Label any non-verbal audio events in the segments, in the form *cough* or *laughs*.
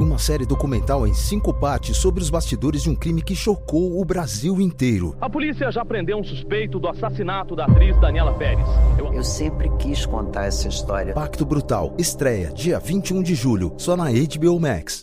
Uma série documental em cinco partes sobre os bastidores de um crime que chocou o Brasil inteiro. A polícia já prendeu um suspeito do assassinato da atriz Daniela Pérez. Eu, Eu sempre quis contar essa história. Pacto Brutal estreia dia 21 de julho, só na HBO Max.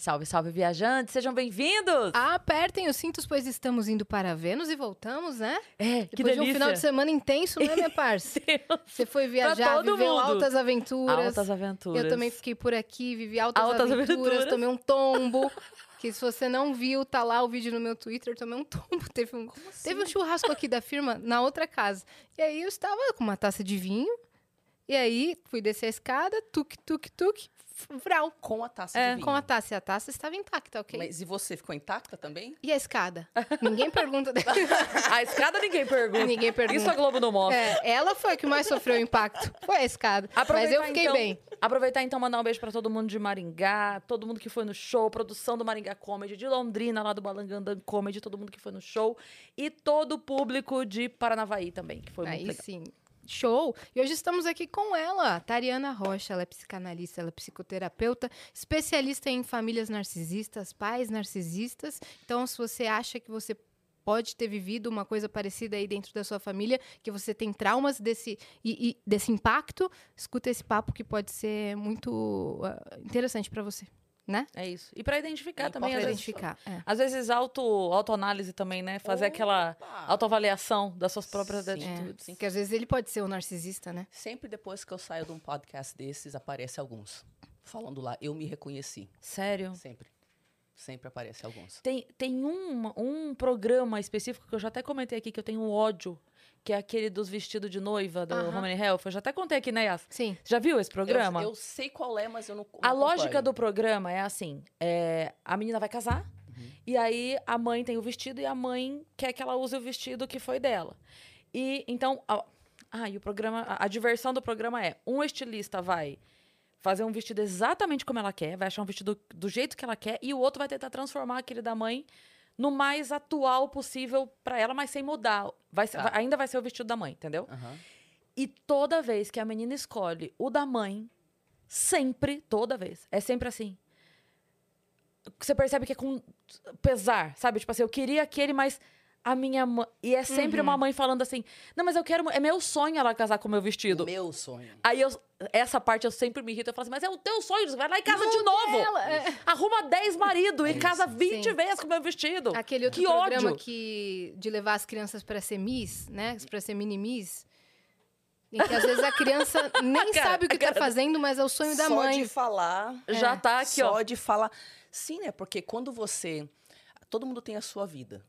Salve, salve, viajantes, sejam bem-vindos! Apertem os cintos, pois estamos indo para Vênus e voltamos, né? É, que Depois delícia! de um final de semana intenso, né, minha *laughs* parça? Você foi viajar, viveu mundo. altas aventuras. Altas aventuras. Eu também fiquei por aqui, vivi altas, Altas aventuras, aventuras. tomei um tombo. Que se você não viu, tá lá o vídeo no meu Twitter, tomei um tombo. *laughs* Teve um, teve um churrasco aqui da firma na outra casa. E aí eu estava com uma taça de vinho. E aí fui descer a escada, tuk, tuk, tuk, vral. Com a taça É. Com a taça. E a taça estava intacta, ok? Mas e você ficou intacta também? E a escada? Ninguém pergunta. *laughs* A escada ninguém pergunta. Ninguém pergunta. Isso a Globo não mostra. É, ela foi a que mais sofreu impacto. Foi a escada. Mas Aproveitar, eu fiquei então- bem. Aproveitar então mandar um beijo pra todo mundo de Maringá, todo mundo que foi no show, produção do Maringá Comedy, de Londrina, lá do Balangandã Comedy, todo mundo que foi no show e todo o público de Paranavaí também, que foi muito Aí legal. sim. Show! E hoje estamos aqui com ela, Tariana Rocha. Ela é psicanalista, ela é psicoterapeuta, especialista em famílias narcisistas, pais narcisistas. Então, se você acha que você pode ter vivido uma coisa parecida aí dentro da sua família, que você tem traumas desse, e, e desse impacto, escuta esse papo que pode ser muito ah, interessante para você, né? É isso. E pra identificar É também, às Pra vezes, identificar. é. às vezes auto, autoanálise também, né? Fazer aquela Opa! autoavaliação das suas próprias Sim. atitudes. Porque às vezes ele pode ser um narcisista, né? Sempre depois que eu saio de um podcast desses, aparece alguns. Falando lá, eu me reconheci. Sério? Sempre. Sempre aparece alguns. Tem, tem um, um programa específico que eu já até comentei aqui que eu tenho ódio, que é aquele dos vestidos de noiva do Aham. Romany Health. Eu já até contei aqui, né, Yas? Sim. Já viu esse programa? Eu, eu sei qual é, mas eu não. A não lógica acompanho. do programa é assim: é, a menina vai casar, e aí a mãe tem o vestido e a mãe quer que ela use o vestido que foi dela. E então. A, ah, e o programa. A, a diversão do programa é: um estilista vai fazer um vestido exatamente como ela quer, vai achar um vestido do jeito que ela quer, e o outro vai tentar transformar aquele da mãe no mais atual possível pra ela, mas sem mudar. Vai ser- Tá. ainda vai ser o vestido da mãe, entendeu? Aham. E toda vez que a menina escolhe o da mãe, sempre, toda vez, é sempre assim. Você percebe que é com pesar, sabe? Tipo assim, eu queria aquele, mas a minha mãe. E é sempre uma mãe falando assim: não, mas eu quero. É meu sonho ela casar com o meu vestido. Meu sonho. Aí eu, essa parte eu sempre me irrito. Eu falo assim, mas é o teu sonho, vai lá e casa de novo. Arruma 10 maridos e casa 20 Sim. vezes com o meu vestido. Aquele outro que programa ódio. que de levar as crianças para ser Miss, né? Para ser mini Miss. Em que às vezes a criança *laughs* nem Cara, sabe o que tá cara- fazendo, mas é o sonho da Só mãe. de falar. Já tá aqui, ó. Só de falar. Sim, né? Porque quando você. Todo mundo tem a sua vida.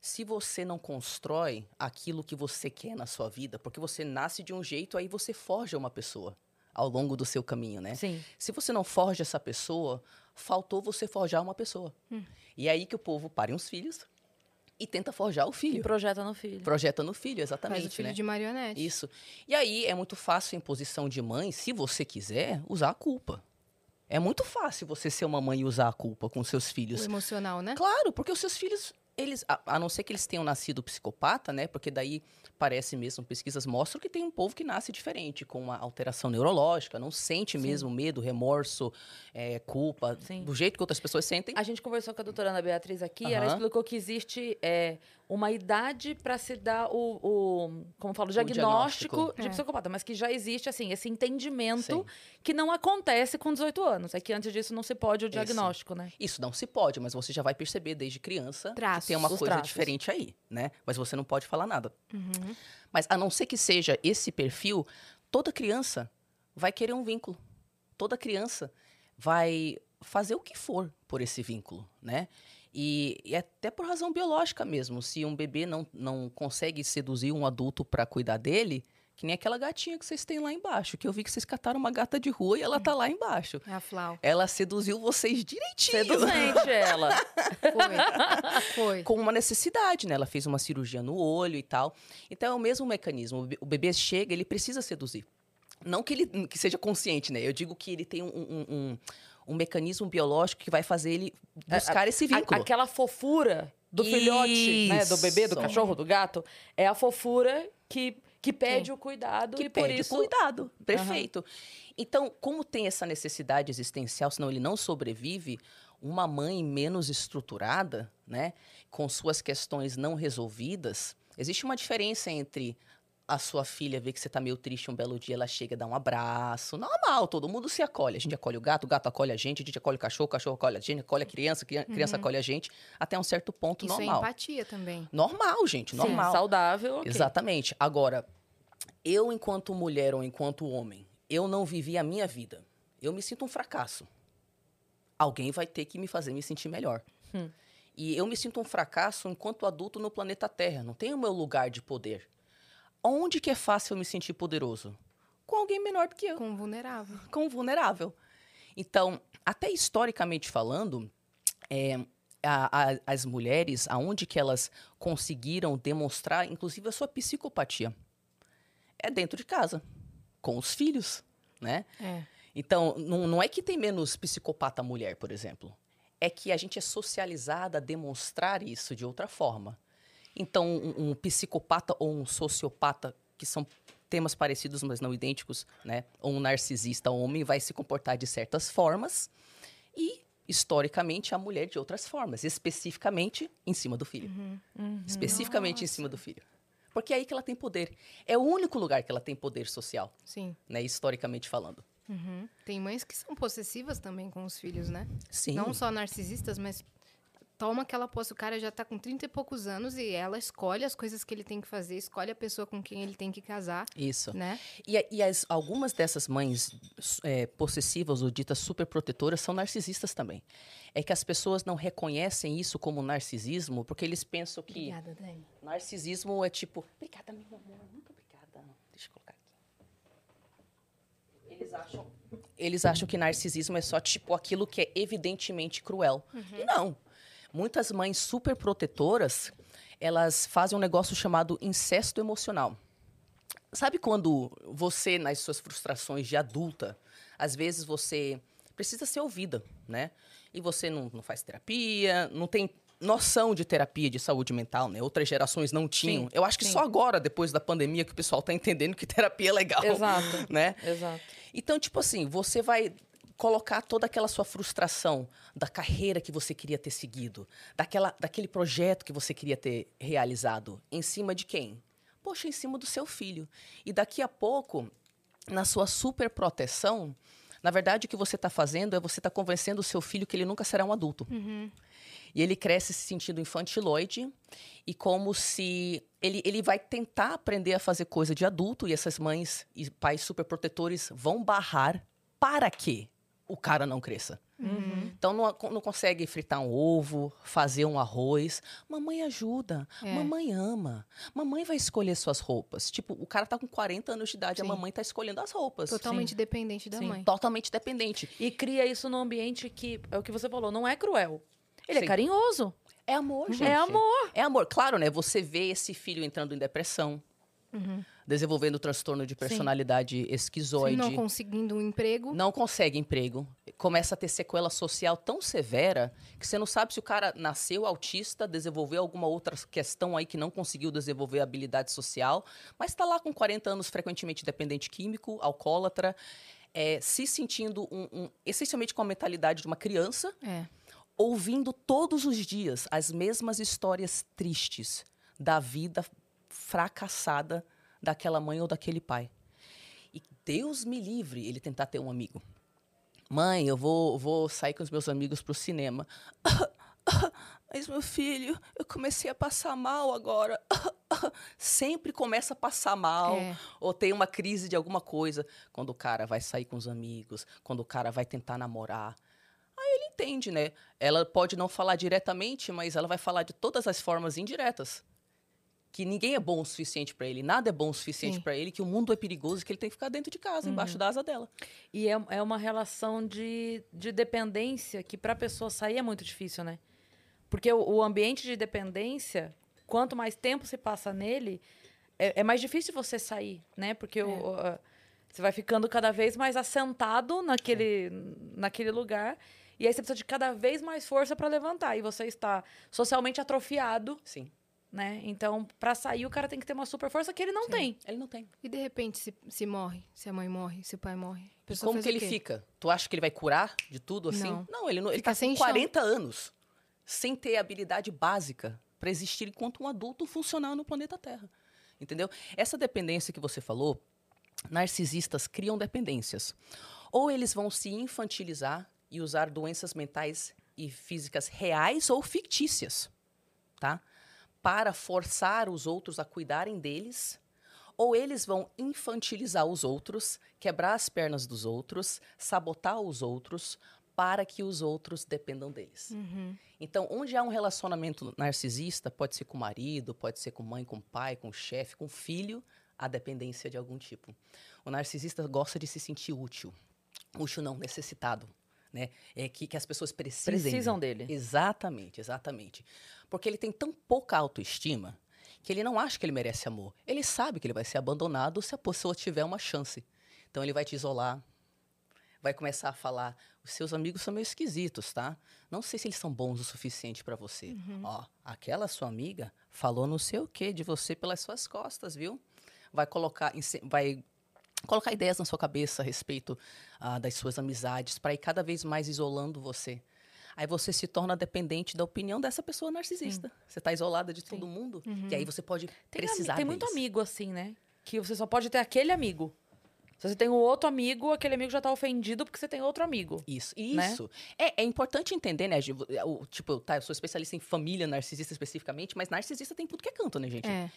Se você não constrói aquilo que você quer na sua vida, porque você nasce de um jeito, aí você forja uma pessoa ao longo do seu caminho, né? Sim. Se você não forja essa pessoa, faltou você forjar uma pessoa. E é aí que o povo pare uns filhos e tenta forjar o E filho. projeta no filho. Projeta no filho, Faz exatamente, o filho né? de marionete. Isso. E aí é muito fácil, em posição de mãe, se você quiser, usar a culpa. É muito fácil você ser uma mãe e usar a culpa com seus O filhos. emocional, né? Claro, porque os seus filhos, eles, a, a não ser que eles tenham nascido psicopata, né? Porque daí parece mesmo, pesquisas mostram que tem um povo que nasce diferente, com uma alteração neurológica, não sente mesmo medo, remorso, é, culpa, Sim. do jeito que outras pessoas sentem. A gente conversou com a doutora Ana Beatriz aqui, ela Aham. explicou que existe é, uma idade para se dar o, o como falo, diagnóstico, diagnóstico. de É. psicopata, mas que já existe assim esse entendimento Sim. que não acontece com 18 anos. É que antes disso não se pode o Esse. diagnóstico, né? Isso não se pode, mas você já vai perceber desde criança Traços, que tem uma coisa traços. diferente aí, né? Mas você não pode falar nada. Uhum. Mas a não ser que seja esse perfil, toda criança vai querer um vínculo. Toda criança vai fazer o que for por esse vínculo, né? E, e até por razão biológica mesmo. Se um bebê não, não consegue seduzir um adulto para cuidar dele, que nem aquela gatinha que vocês têm lá embaixo, que eu vi que vocês cataram uma gata de rua e ela tá lá embaixo. É a Flau. Ela seduziu vocês direitinho. Seduzente ela. Foi. Foi. com uma necessidade, né? Ela fez uma cirurgia no olho e tal. Então é o mesmo mecanismo. O be- O bebê chega, ele precisa seduzir. Não que ele que seja consciente, né? Eu digo que ele tem um, um, um- um mecanismo biológico que vai fazer ele buscar esse A- vínculo. aquela fofura do filhote, né? Do bebê, do Isso. cachorro, do gato, é a fofura que, Que pede o cuidado que e por pede isso... cuidado. Perfeito. Então, como tem essa necessidade existencial, senão ele não sobrevive, uma mãe menos estruturada, né, com suas questões não resolvidas, existe uma diferença entre a sua filha ver que você tá meio triste um belo dia, ela chega, dá um abraço. Normal, todo mundo se acolhe. A gente acolhe o gato, o gato acolhe a gente, a gente acolhe o cachorro, o cachorro acolhe a gente, acolhe a criança, a criança acolhe a gente, até um certo ponto Isso é normal. empatia também. normal, gente, Sim, normal. saudável, ok. Exatamente. Agora, eu, enquanto mulher ou enquanto homem, eu não vivi a minha vida. Eu me sinto um fracasso. Alguém vai ter que me fazer me sentir melhor. Hum. E eu me sinto um fracasso enquanto adulto no planeta Terra. Não tenho o meu lugar de poder. Onde que é fácil eu me sentir poderoso? Com alguém menor do que eu Com vulnerável. com vulnerável. Então, até historicamente falando, é, a- a- as mulheres, aonde que elas conseguiram demonstrar, inclusive, a sua psicopatia? É dentro de casa, com os filhos, né? É. Então, não, não é que tem menos psicopata mulher, por exemplo. É que a gente é socializada a demonstrar isso de outra forma. Então, um, um psicopata ou um sociopata, que são temas parecidos, mas não idênticos, né? Ou um narcisista homem vai se comportar de certas formas e, historicamente, a mulher de outras formas, especificamente em cima do filho. Especificamente em cima do filho. Porque é aí que ela tem poder. É o único lugar que ela tem poder social, Sim. né? Historicamente falando. Uhum. Tem mães que são possessivas também com os filhos, né? Sim. Não só narcisistas, mas toma aquela posse. O cara já tá com 30 e poucos anos e ela escolhe as coisas que ele tem que fazer, escolhe a pessoa com quem ele tem que casar, Isso. né? E, e as, algumas dessas mães é, possessivas ou ditas superprotetoras são narcisistas também. É que as pessoas não reconhecem isso como narcisismo porque eles pensam que Obrigada, Dani. narcisismo é tipo. Obrigada, meu amor. Muito obrigada. Deixa eu colocar aqui. Eles acham, eles acham que narcisismo é só tipo aquilo que é evidentemente cruel. E não. Muitas mães superprotetoras, elas fazem um negócio chamado incesto emocional. Sabe quando você, nas suas frustrações de adulta, às vezes você precisa ser ouvida, né? E você não, não faz terapia, não tem noção de terapia de saúde mental, né? Outras gerações não tinham. Sim, Eu acho que sim. só agora, depois da pandemia, que o pessoal tá entendendo que terapia é legal. Exato. Né? Exato. Então, tipo assim, você vai colocar toda aquela sua frustração da carreira que você queria ter seguido, daquela, daquele projeto que você queria ter realizado, em cima de quem? Poxa, em cima do seu filho. E daqui a pouco, na sua super proteção, na verdade o que você está fazendo é você está convencendo o seu filho que ele nunca será um adulto. E ele cresce se sentindo infantiloide e como se ele, ele vai tentar aprender a fazer coisa de adulto e essas mães e pais superprotetores vão barrar para que o cara não cresça. Então não, não consegue fritar um ovo, fazer um arroz. Mamãe ajuda, É. mamãe ama, mamãe vai escolher suas roupas. Tipo, o cara tá com 40 anos de idade, Sim. a mamãe tá escolhendo as roupas. Totalmente dependente da Sim, mãe. Totalmente dependente. E cria isso num ambiente que, é o que você falou, não é cruel. Ele Sim. é carinhoso. É amor, gente. É amor. É amor. Claro, né? Você vê esse filho entrando em depressão, desenvolvendo transtorno de personalidade esquizoide. Não conseguindo um emprego. não consegue emprego, começa a ter sequela social tão severa que você não sabe se o cara nasceu autista, desenvolveu alguma outra questão aí que não conseguiu desenvolver habilidade social, mas está lá com 40 anos, frequentemente dependente químico, alcoólatra, é, se sentindo um- um- essencialmente com a mentalidade de uma criança, É. ouvindo todos os dias as mesmas histórias tristes da vida fracassada daquela mãe ou daquele pai. E Deus me livre ele tentar ter um amigo. Mãe, eu vou, vou sair com os meus amigos pro cinema. *coughs* Mas, meu filho, eu comecei a passar mal agora. *coughs* Sempre começa a passar mal. É. Ou tem uma crise de alguma coisa. Quando o cara vai sair com os amigos, quando o cara vai tentar namorar. Aí ele entende, né? Ela pode não falar diretamente, mas ela vai falar de todas as formas indiretas. Que ninguém é bom o suficiente pra ele, nada é bom o suficiente pra ele, que o mundo é perigoso, que ele tem que ficar dentro de casa, embaixo da asa dela. E é, é uma relação de, de dependência que para a pessoa sair é muito difícil, né? Porque o, o ambiente de dependência, quanto mais tempo se passa nele, é, é mais difícil você sair, né? Porque o- o, a- você vai ficando cada vez mais assentado naquele, naquele lugar. E aí você precisa de cada vez mais força para levantar. E você está socialmente atrofiado Sim. Né? Então, pra sair, o cara tem que ter uma super força que ele não tem. Ele não tem. E de repente, se, se morre, se a mãe morre, se o pai morre. E como que ele quê? fica? Tu acha que ele vai curar de tudo assim? Não. ele não. Ele Fica tá sem com chão. 40 anos sem ter habilidade básica para existir enquanto um adulto funcional no planeta Terra. Entendeu? Essa dependência que você falou, narcisistas criam dependências. Ou eles vão se infantilizar e usar doenças mentais e físicas reais ou fictícias, tá? Para forçar os outros a cuidarem deles, ou eles vão infantilizar os outros, quebrar as pernas dos outros, sabotar os outros para que os outros dependam deles. Uhum. Então, onde há um relacionamento narcisista, pode ser com o marido, pode ser com mãe, com pai, com chefe, com filho, há dependência de algum tipo. O narcisista gosta de se sentir útil. Útil não, necessitado. Né? É que, que as pessoas. Precisam dele. Exatamente, exatamente. Porque ele tem tão pouca autoestima que ele não acha que ele merece amor. Ele sabe que ele vai ser abandonado se a pessoa tiver uma chance. Então ele vai te isolar, vai começar a falar: os seus amigos são meio esquisitos, tá? Não sei se eles são bons o suficiente para você. Ó, aquela sua amiga falou não sei o que de você pelas suas costas, viu? Vai colocar, vai colocar ideias na sua cabeça a respeito ah, das suas amizades para ir cada vez mais isolando você. Aí você se torna dependente da opinião dessa pessoa narcisista. Você está isolada de todo mundo. E aí você pode Tem, precisar tem muito deles. amigo assim, né? Que você só pode ter aquele amigo. Se você tem um outro amigo, aquele amigo já tá ofendido porque você tem outro amigo. Isso, né? isso. É, é importante entender, né? Gi? O, tipo, tá, eu sou especialista em família narcisista especificamente, mas narcisista tem tudo que é canto, né, gente? É.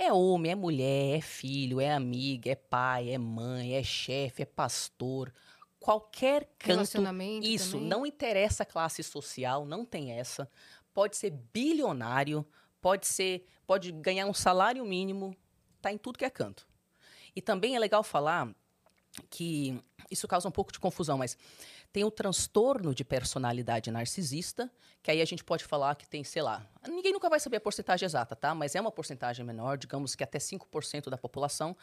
É homem, é mulher, é filho, é amiga, é pai, é mãe, é chefe, é pastor. Qualquer canto. Isso, também. não interessa a classe social, não tem essa. Pode ser bilionário, pode ser, pode ganhar um salário mínimo, tá em tudo que é canto. E também é legal falar que isso causa um pouco de confusão, mas tem o transtorno de personalidade narcisista, que aí a gente pode falar que tem, sei lá, ninguém nunca vai saber a porcentagem exata, tá? Mas é uma porcentagem menor, digamos que até 5% da população.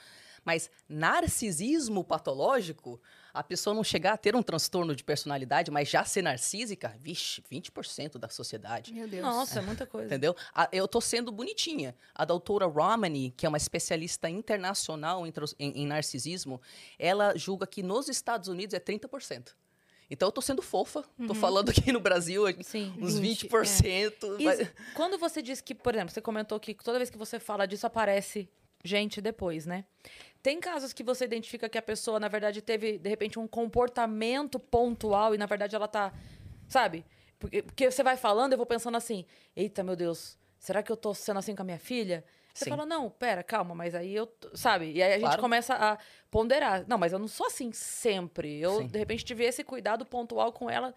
Mas narcisismo patológico, a pessoa não chegar a ter um transtorno de personalidade, mas já ser narcísica, vixe, 20% da sociedade. Meu Deus. Nossa, é muita coisa. Entendeu? A- eu tô sendo bonitinha. A doutora Romani, que é uma especialista internacional em, em- em narcisismo, ela julga que nos Estados Unidos é 30%. Então eu tô sendo fofa, tô falando aqui no Brasil Sim. uns 20, 20%. E mas- quando você diz que, por exemplo, você comentou que toda vez que você fala disso aparece gente depois, né? Tem casos que você identifica que a pessoa, na verdade, teve, de repente, um comportamento pontual e, na verdade, ela tá. Sabe? Porque, porque você vai falando, eu vou pensando assim: eita, meu Deus, será que eu tô sendo assim com a minha filha? Você Sim. fala, não, pera, calma, mas aí eu. Sabe? E aí a gente Claro. começa a ponderar. Não, mas eu não sou assim sempre. Eu, Sim. de repente, tive esse cuidado pontual com ela.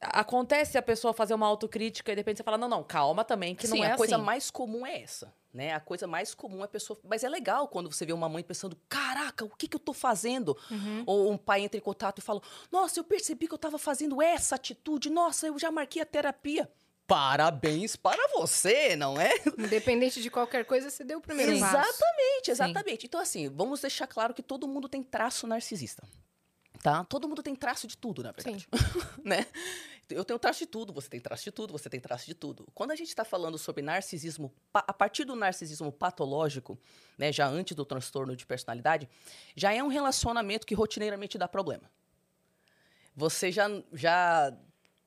Acontece a pessoa fazer uma autocrítica e de repente você fala, não, não, calma também, que Sim, não é a coisa assim. mais comum é essa, né? A coisa mais comum é a pessoa. Mas é legal quando você vê uma mãe pensando: caraca, o que, que eu tô fazendo? Uhum. Ou um pai entra em contato e fala: nossa, eu percebi que eu tava fazendo essa atitude, nossa, eu já marquei a terapia. Parabéns para você, não é? Independente de qualquer coisa, você deu o primeiro Sim. passo. Exatamente, exatamente. Então, assim, vamos deixar claro que todo mundo tem traço narcisista. Tá? Todo mundo tem traço de tudo, na verdade. *laughs* né? Eu tenho traço de tudo, você tem traço de tudo, você tem traço de tudo. Quando a gente está falando sobre narcisismo, a partir do narcisismo patológico, né, já antes do transtorno de personalidade, já é um relacionamento que rotineiramente dá problema. Você já, já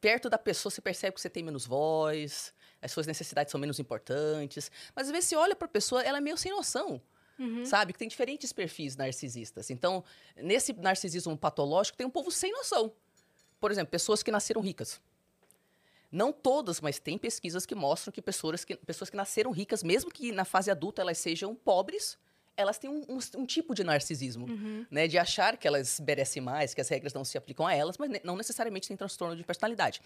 perto da pessoa, você percebe que você tem menos voz, as suas necessidades são menos importantes. Mas às vezes você olha para a pessoa, ela é meio sem noção. Sabe? Que tem diferentes perfis narcisistas. Então, nesse narcisismo patológico, tem um povo sem noção. Por exemplo, pessoas que nasceram ricas. Não todas, mas tem pesquisas que mostram que pessoas que, pessoas que nasceram ricas, mesmo que na fase adulta elas sejam pobres, elas têm um, um- um tipo de narcisismo, né? De achar que elas merecem mais, que as regras não se aplicam a elas, mas não necessariamente tem transtorno de personalidade.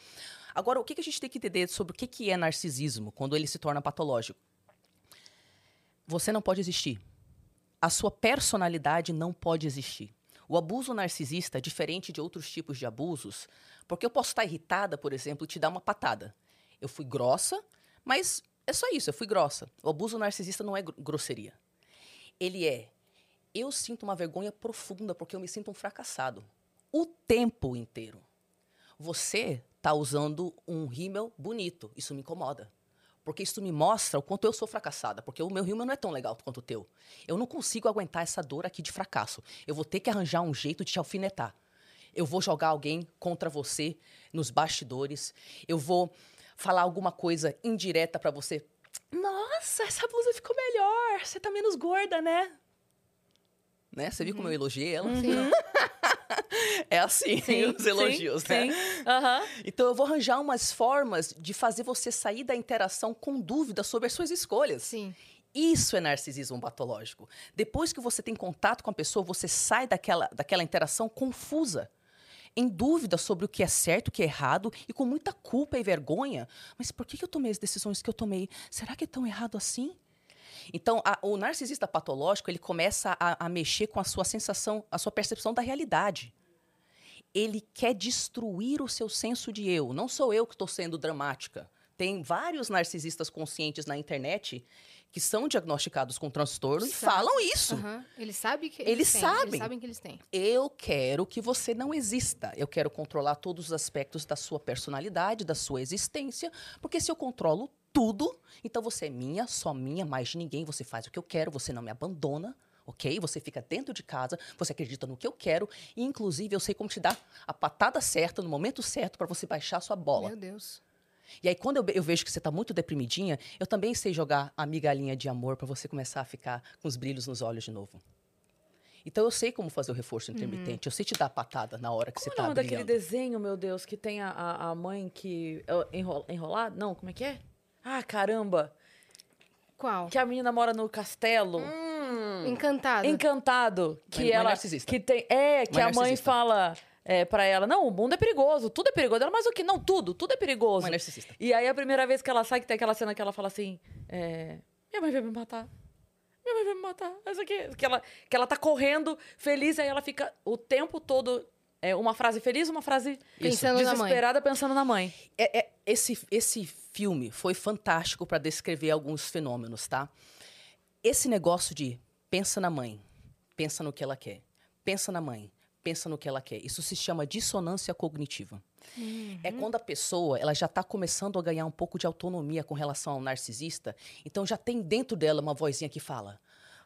Agora, o que, que a gente tem que entender sobre o que, que é narcisismo quando ele se torna patológico? Você não pode existir. A sua personalidade não pode existir. O abuso narcisista é diferente de outros tipos de abusos, porque eu posso estar irritada, por exemplo, e te dar uma patada. Eu fui grossa, mas é só isso, eu fui grossa. O abuso narcisista não é gr- grosseria. Ele é, eu sinto uma vergonha profunda porque eu me sinto um fracassado. O tempo inteiro. Você está usando um rímel bonito, isso me incomoda. Porque isso me mostra o quanto eu sou fracassada. Porque o meu rio não é tão legal quanto o teu. Eu não consigo aguentar essa dor aqui de fracasso. Eu vou ter que arranjar um jeito de te alfinetar. Eu vou jogar alguém contra você nos bastidores. Eu vou falar alguma coisa indireta pra você. Nossa, essa blusa ficou melhor. Você tá menos gorda, né? Né? Você viu como eu elogiei ela? Sim. *laughs* É assim, *laughs* os elogios, sim, né? Sim. Aham. Então eu vou arranjar umas formas de fazer você sair da interação com dúvida sobre as suas escolhas. Sim. Isso é narcisismo patológico. Depois que você tem contato com a pessoa, você sai daquela, daquela interação confusa, em dúvida sobre o que é certo, o que é errado, e com muita culpa e vergonha. Mas por que eu tomei as decisões que eu tomei? Será que é tão errado assim? Então, a- o narcisista patológico, ele começa a, a mexer com a sua sensação, a sua percepção da realidade. Ele quer destruir o seu senso de eu. Não sou eu que estou sendo dramática. Tem vários narcisistas conscientes na internet que são diagnosticados com transtorno e Sabe. falam isso. Aham. Eles sabem que Eles têm, sabem. Eles sabem que eles têm. Eu quero que você não exista. Eu quero controlar todos os aspectos da sua personalidade, da sua existência, porque se eu controlo tudo, então você é minha, só minha, mais de ninguém. Você faz o que eu quero, você não me abandona, ok? Você fica dentro de casa, você acredita no que eu quero, e inclusive eu sei como te dar a patada certa no momento certo para você baixar a sua bola. Meu Deus. E aí, quando eu, eu vejo que você tá muito deprimidinha, eu também sei jogar a migalhinha de amor para você começar a ficar com os brilhos nos olhos de novo. Então eu sei como fazer o reforço intermitente, eu sei te dar a patada na hora que Como é você nome tá daquele brilhando. desenho, meu Deus, que tem a, a, a mãe que. é, enrola- Enrolada? Não, como é que é? Ah, caramba! Qual? Que a menina mora no castelo. Encantado. Encantado. Que Mãe- mãe ela. narcisista. Que tem, é, que Mãe a mãe narcisista. fala é, pra ela: não, o mundo é perigoso, tudo é perigoso. Ela, mas o que? Não, tudo, tudo é perigoso. Narcisista. E aí a primeira vez que ela sai, que tem aquela cena que ela fala assim: é, minha mãe vai me matar. Minha mãe vai me matar. Isso aqui. Que ela, que ela tá correndo, feliz, aí ela fica o tempo todo. É uma frase feliz, uma frase Pensando na mãe. desesperada, pensando na mãe. É- é- esse, esse filme foi fantástico para descrever alguns fenômenos, tá? Esse negócio de pensa na mãe, pensa no que ela quer, pensa na mãe, pensa no que ela quer. Isso se chama dissonância cognitiva. É quando a pessoa ela já está começando a ganhar um pouco de autonomia com relação ao narcisista, então já tem dentro dela uma vozinha que fala: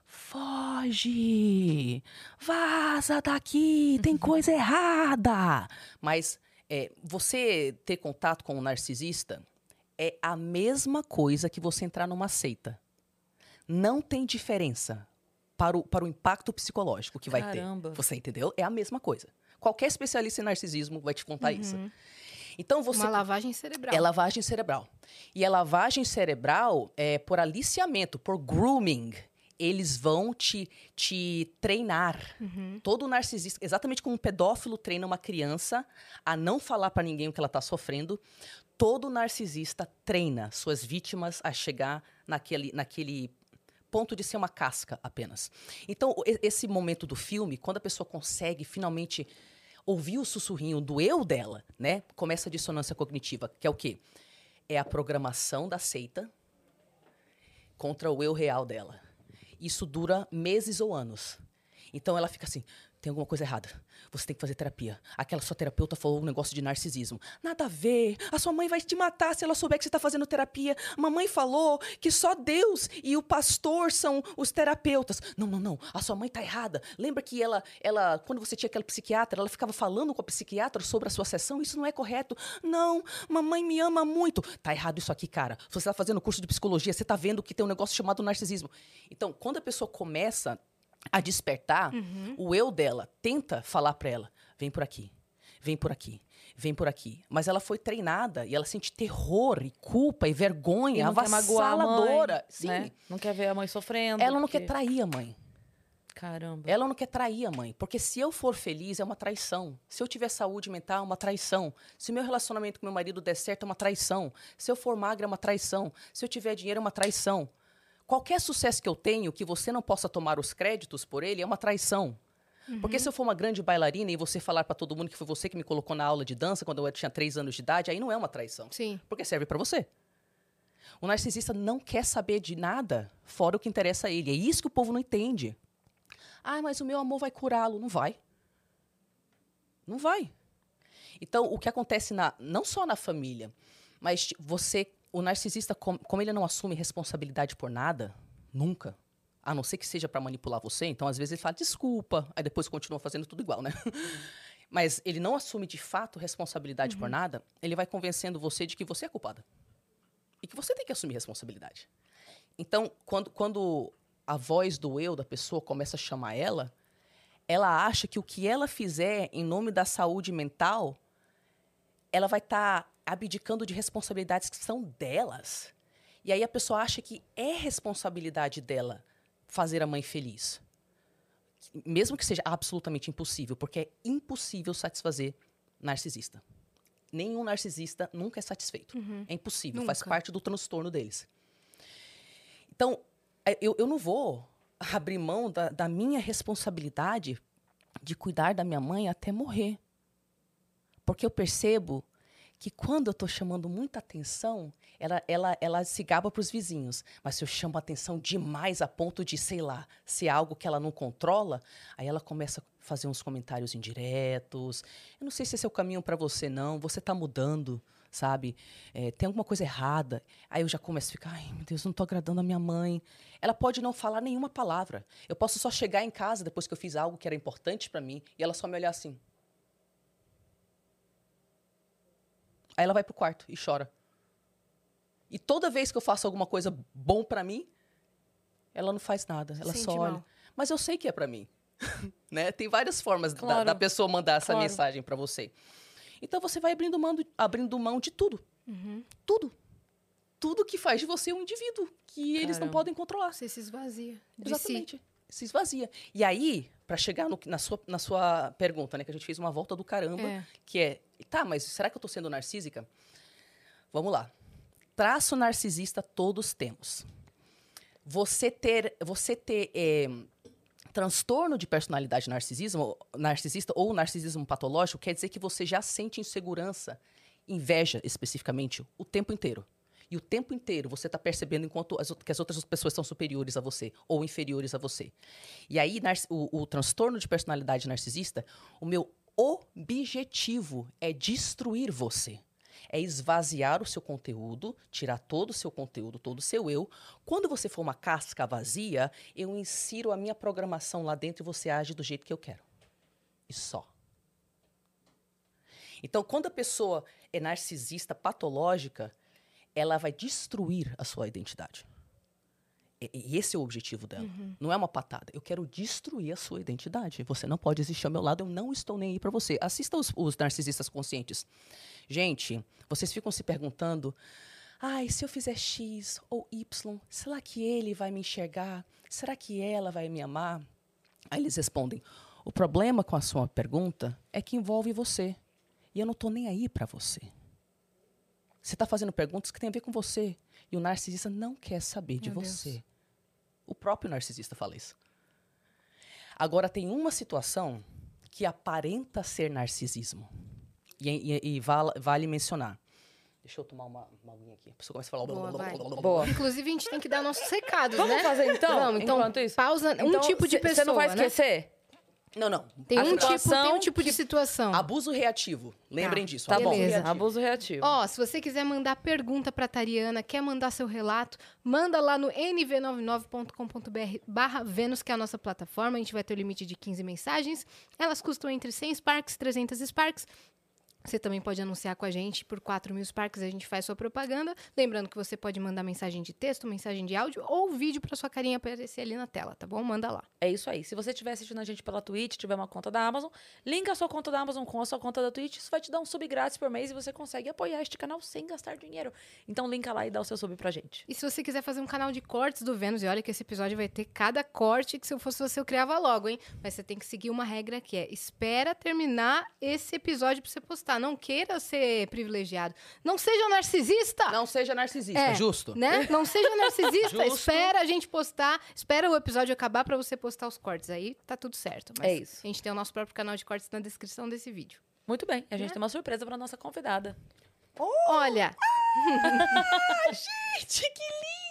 Foge! Vaza daqui! Tem coisa errada! Mas é, você ter contato com um narcisista é a mesma coisa que você entrar numa seita. Não tem diferença para o, para o impacto psicológico que vai Caramba. ter. Você entendeu? É a mesma coisa. Qualquer especialista em narcisismo vai te contar isso. Então você Uma lavagem cerebral. é lavagem cerebral. E a lavagem cerebral é por aliciamento, por grooming. Eles vão te, te treinar. Todo narcisista, exatamente como um pedófilo treina uma criança a não falar para ninguém o que ela está sofrendo, todo narcisista treina suas vítimas a chegar naquele, naquele ponto de ser uma casca apenas. Então, esse momento do filme, quando a pessoa consegue finalmente ouvir o sussurrinho do eu dela, né? Começa a dissonância cognitiva, que é o quê? É a programação da seita contra o eu real dela. Isso dura meses ou anos. Então ela fica assim: tem alguma coisa errada. Você tem que fazer terapia. Aquela sua terapeuta falou um negócio de narcisismo. Nada a ver. A sua mãe vai te matar se ela souber que você está fazendo terapia. Mamãe falou que só Deus e o pastor são os terapeutas. Não, não, não. A sua mãe tá errada. Lembra que ela, ela, quando você tinha aquela psiquiatra, ela ficava falando com a psiquiatra sobre a sua sessão? Isso não é correto. Não, mamãe me ama muito. Tá errado isso aqui, cara. Se você tá fazendo curso de psicologia, você tá vendo que tem um negócio chamado narcisismo. Então, quando a pessoa começa a despertar, o eu dela tenta falar pra ela: vem por aqui, vem por aqui, vem por aqui. Mas ela foi treinada e ela sente terror e culpa e vergonha, E não quer magoar a mãe, avassaladora. Sim. né? Não quer ver a mãe sofrendo. Ela não porque- quer trair a mãe. Caramba. Ela não quer trair a mãe. Porque se eu for feliz, é uma traição. Se eu tiver saúde mental, é uma traição. Se meu relacionamento com meu marido der certo, é uma traição. Se eu for magra, é uma traição. Se eu tiver dinheiro, é uma traição. Qualquer sucesso que eu tenho, que você não possa tomar os créditos por ele, é uma traição. Porque se eu for uma grande bailarina e você falar pra todo mundo que foi você que me colocou na aula de dança quando eu tinha três anos de idade, aí não é uma traição. Sim. Porque serve pra você. O narcisista não quer saber de nada fora o que interessa a ele. É isso que o povo não entende. Ah, mas o meu amor vai curá-lo. Não vai. Não vai. Então, o que acontece na, não só na família, mas você o narcisista, com- como ele não assume responsabilidade por nada, nunca, a não ser que seja para manipular você, então às vezes ele fala desculpa, aí depois continua fazendo tudo igual, né? *laughs* Mas ele não assume de fato responsabilidade por nada, ele vai convencendo você de que você é culpada. E que você tem que assumir responsabilidade. Então, quando, quando a voz do eu da pessoa começa a chamar ela, ela acha que o que ela fizer em nome da saúde mental, ela vai estar abdicando de responsabilidades que são delas. E aí a pessoa acha que é responsabilidade dela fazer a mãe feliz. Mesmo que seja absolutamente impossível, porque é impossível satisfazer narcisista. Nenhum narcisista nunca é satisfeito. É impossível, faz Nunca. parte do transtorno deles. Então, é, eu, eu não vou abrir mão da, da minha responsabilidade de cuidar da minha mãe até morrer. Porque eu percebo que quando eu estou chamando muita atenção, ela, ela, ela se gaba para os vizinhos. Mas se eu chamo atenção demais a ponto de, sei lá, ser algo que ela não controla, aí ela começa a fazer uns comentários indiretos. Eu não sei se esse é o caminho para você, não. Você está mudando, sabe? É, tem alguma coisa errada. Aí eu já começo a ficar, ai meu Deus, não estou agradando a minha mãe. Ela pode não falar nenhuma palavra. Eu posso só chegar em casa depois que eu fiz algo que era importante para mim e ela só me olhar assim. Aí ela vai pro quarto e chora. E toda vez que eu faço alguma coisa bom pra mim, ela não faz nada. Ela Sente só olha. mal. Mas eu sei que é pra mim. *laughs* né? Tem várias formas da- Claro. da, pessoa mandar essa Claro. mensagem pra você. Então você vai abrindo mão, abrindo mão de tudo. Uhum. Tudo. Tudo que faz de você um indivíduo que eles não Caramba. podem controlar. Você se esvazia. de si. Exatamente. Se esvazia. E aí, pra chegar no- na, sua, na sua pergunta, né? Que a gente fez uma volta do caramba, É. que é, tá, mas será que eu tô sendo narcísica? Vamos lá. Traço narcisista todos temos. Você ter, você ter eh, transtorno de personalidade narcisismo, narcisista ou narcisismo patológico quer dizer que você já sente insegurança, inveja especificamente, o tempo inteiro. E o tempo inteiro você está percebendo enquanto as, que as outras pessoas são superiores a você ou inferiores a você. E aí, o, o transtorno de personalidade narcisista, o meu objetivo é destruir você. É esvaziar o seu conteúdo, tirar todo o seu conteúdo, todo o seu eu. Quando você for uma casca vazia, eu insiro a minha programação lá dentro e você age do jeito que eu quero. E só. Então, quando a pessoa é narcisista patológica, ela vai destruir a sua identidade. E, esse é o objetivo dela. Não é uma patada. Eu quero destruir a sua identidade. Você não pode existir ao meu lado, eu não estou nem aí pra você. Assista os, os narcisistas conscientes. Gente, vocês ficam se perguntando: ai, se eu fizer X ou Y, será que ele vai me enxergar? Será que ela vai me amar? Aí eles respondem: o problema com a sua pergunta é que envolve você. E eu não estou nem aí para você. Você está fazendo perguntas que têm a ver com você. E o narcisista não quer saber de Meu Deus. você. O próprio narcisista fala isso. Agora, tem uma situação que aparenta ser narcisismo. E, e- e val- vale mencionar. Deixa eu tomar uma, uma aguinha aqui. A pessoa começa a falar... Boa, vai. Boa. Inclusive, a gente tem que dar nossos recados, Vamos né? fazer então? Vamos, então, enquanto isso? pausa. um Então, tipo de pessoa, Você não vai né? Não, não. Tem A um, tipo, tem um situação tipo de situação. Abuso reativo. Lembrem Tá. disso. Tá abuso bom. Reativo. Abuso reativo. Ó, se você quiser mandar pergunta pra Tariana, quer mandar seu relato, manda lá no nv99.com.br barra Vênus, que é a nossa plataforma. A gente vai ter o limite de 15 mensagens. Elas custam entre 100 Sparks e 300 Sparks. Você também pode anunciar com a gente por 4 mil Sparks, a gente faz sua propaganda. Lembrando que você pode mandar mensagem de texto, mensagem de áudio ou vídeo pra sua carinha aparecer ali na tela, tá bom? Manda lá. É isso aí. Se você estiver assistindo a gente pela Twitch, tiver uma conta da Amazon, linka a sua conta da Amazon com a sua conta da Twitch. Isso vai te dar um sub grátis por mês e você consegue apoiar este canal sem gastar dinheiro. Então linka lá e dá o seu sub pra gente. E se você quiser fazer um canal de cortes do Vênus, e olha que esse episódio vai ter cada corte que se eu fosse você eu criava logo, hein? Mas você tem que seguir uma regra que é: espera terminar esse episódio pra você postar. Não queira ser privilegiado. Não seja narcisista! Não seja narcisista, É, justo? Né? Não seja *laughs* narcisista. Espera a gente postar, espera o episódio acabar pra você postar os cortes. Aí tá tudo certo. Mas É isso. A gente tem o nosso próprio canal de cortes na descrição desse vídeo. Muito bem. E a gente tem uma surpresa pra nossa convidada. Olha, *laughs* Gente, que lindo!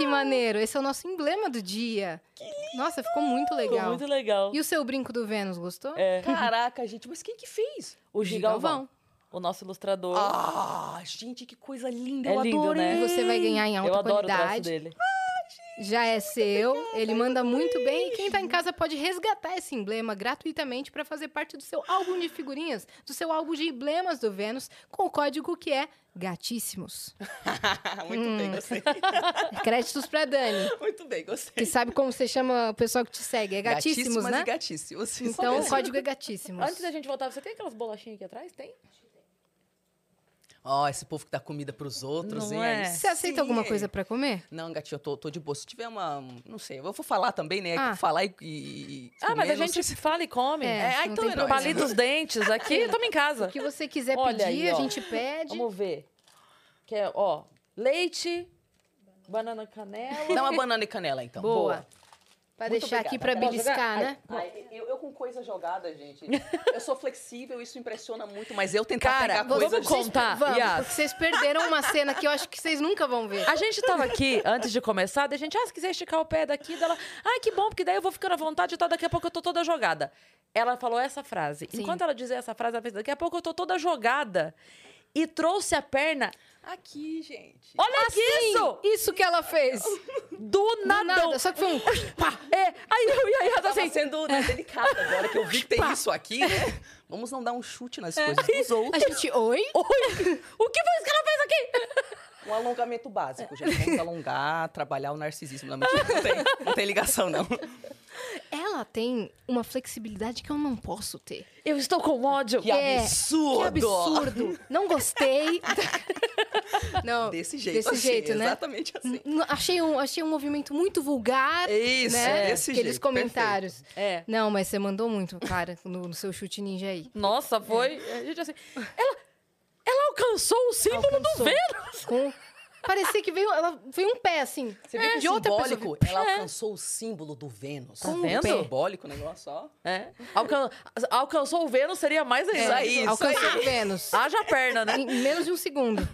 Que maneiro. Esse é o nosso emblema do dia. Nossa, ficou muito legal. Ficou muito legal. E o seu brinco do Vênus, gostou? É. Caraca, gente, mas quem que fez? O Gigalvão. o nosso ilustrador. Ah, gente, que coisa linda. É eu lindo, adorei. né? E você vai ganhar em eu alta adoro o traço qualidade. dele. Já é seu, ele manda muito bem e quem tá em casa pode resgatar esse emblema gratuitamente para fazer parte do seu álbum de figurinhas, do seu álbum de emblemas do Vênus, com o código que é gatíssimos. *laughs* Muito Hum. bem, gostei. *laughs* Créditos pra Dani, Muito bem, que gostei. sabe como você chama o pessoal que te segue, é gatíssimos, Gatíssimas né? e gatíssimos. Então o código é gatíssimos. Antes da gente voltar, você tem aquelas bolachinhas aqui atrás? Tem? Ó, esse povo que dá comida pros outros, Não hein? é? Você aceita sim, alguma coisa pra comer? Não, gatinho, eu tô, tô de boa. Se tiver uma. Não sei, eu vou falar também, né? Ah. Falar e. e Ah, mas comer, a não gente se- fala e come. É, É, ah, então é problema. Palito os dentes aqui, toma em casa. O que você quiser Olha pedir, aí, a gente pede. Vamos ver. Que é, ó, leite, banana canela. Dá uma banana e canela, então. Boa. Pra Muito deixar aqui pra obrigada. Posso jogar? beliscar, né? Ai, eu, eu com coisa jogada, gente. *laughs* Eu sou flexível, isso impressiona muito, mas eu tentar Cara, pegar vamos coisa. contar. Vamos, Yas. porque vocês perderam uma cena que eu acho que vocês nunca vão ver. A gente tava aqui, antes de começar, daí a gente, ah, se quiser esticar o pé daqui, dela, ai, que bom, porque daí eu vou ficando à vontade e tal, daqui a pouco eu tô toda jogada. Ela falou essa frase. Sim. Enquanto ela dizia essa frase, ela fez, daqui a pouco eu tô toda jogada. E trouxe a perna. Aqui, gente. Olha isso! Isso que ela fez. Do Do nada. nada, só que foi um... Pá. É, aí eu e a Yas Tava assim, sendo né, delicada agora que eu vi que tem isso aqui, né? Vamos não dar um chute nas coisas dos *laughs* A outros. gente, oi? oi, o que foi isso que ela fez aqui? Um alongamento básico, gente. Vamos alongar, trabalhar o narcisismo. Não, tem, não tem ligação, não. Ela tem uma flexibilidade que eu não posso ter. Eu estou com ódio. Que É, absurdo! Que absurdo. Não gostei. *laughs* Não, Desse jeito, Desse jeito, né? Exatamente assim. N- achei, um, achei um movimento muito vulgar. Isso, né? desse Aqueles jeito. comentários. É. Não, mas você mandou muito, cara, no, no seu chute ninja aí. Nossa, foi. Gente assim. Ela, ela alcançou o símbolo Alcançou. do Vênus. Com... Parecia que veio, ela veio um pé, assim. Você viu que de outra simbólico? pessoa. Ela É. alcançou o símbolo do Vênus. Tá Um vendo? Simbólico o negócio, ó. É. Alcan- alcançou o Vênus seria mais ainda. Isso aí, isso Alcançou aí. o Vênus. Haja perna, né? Em menos de um segundo.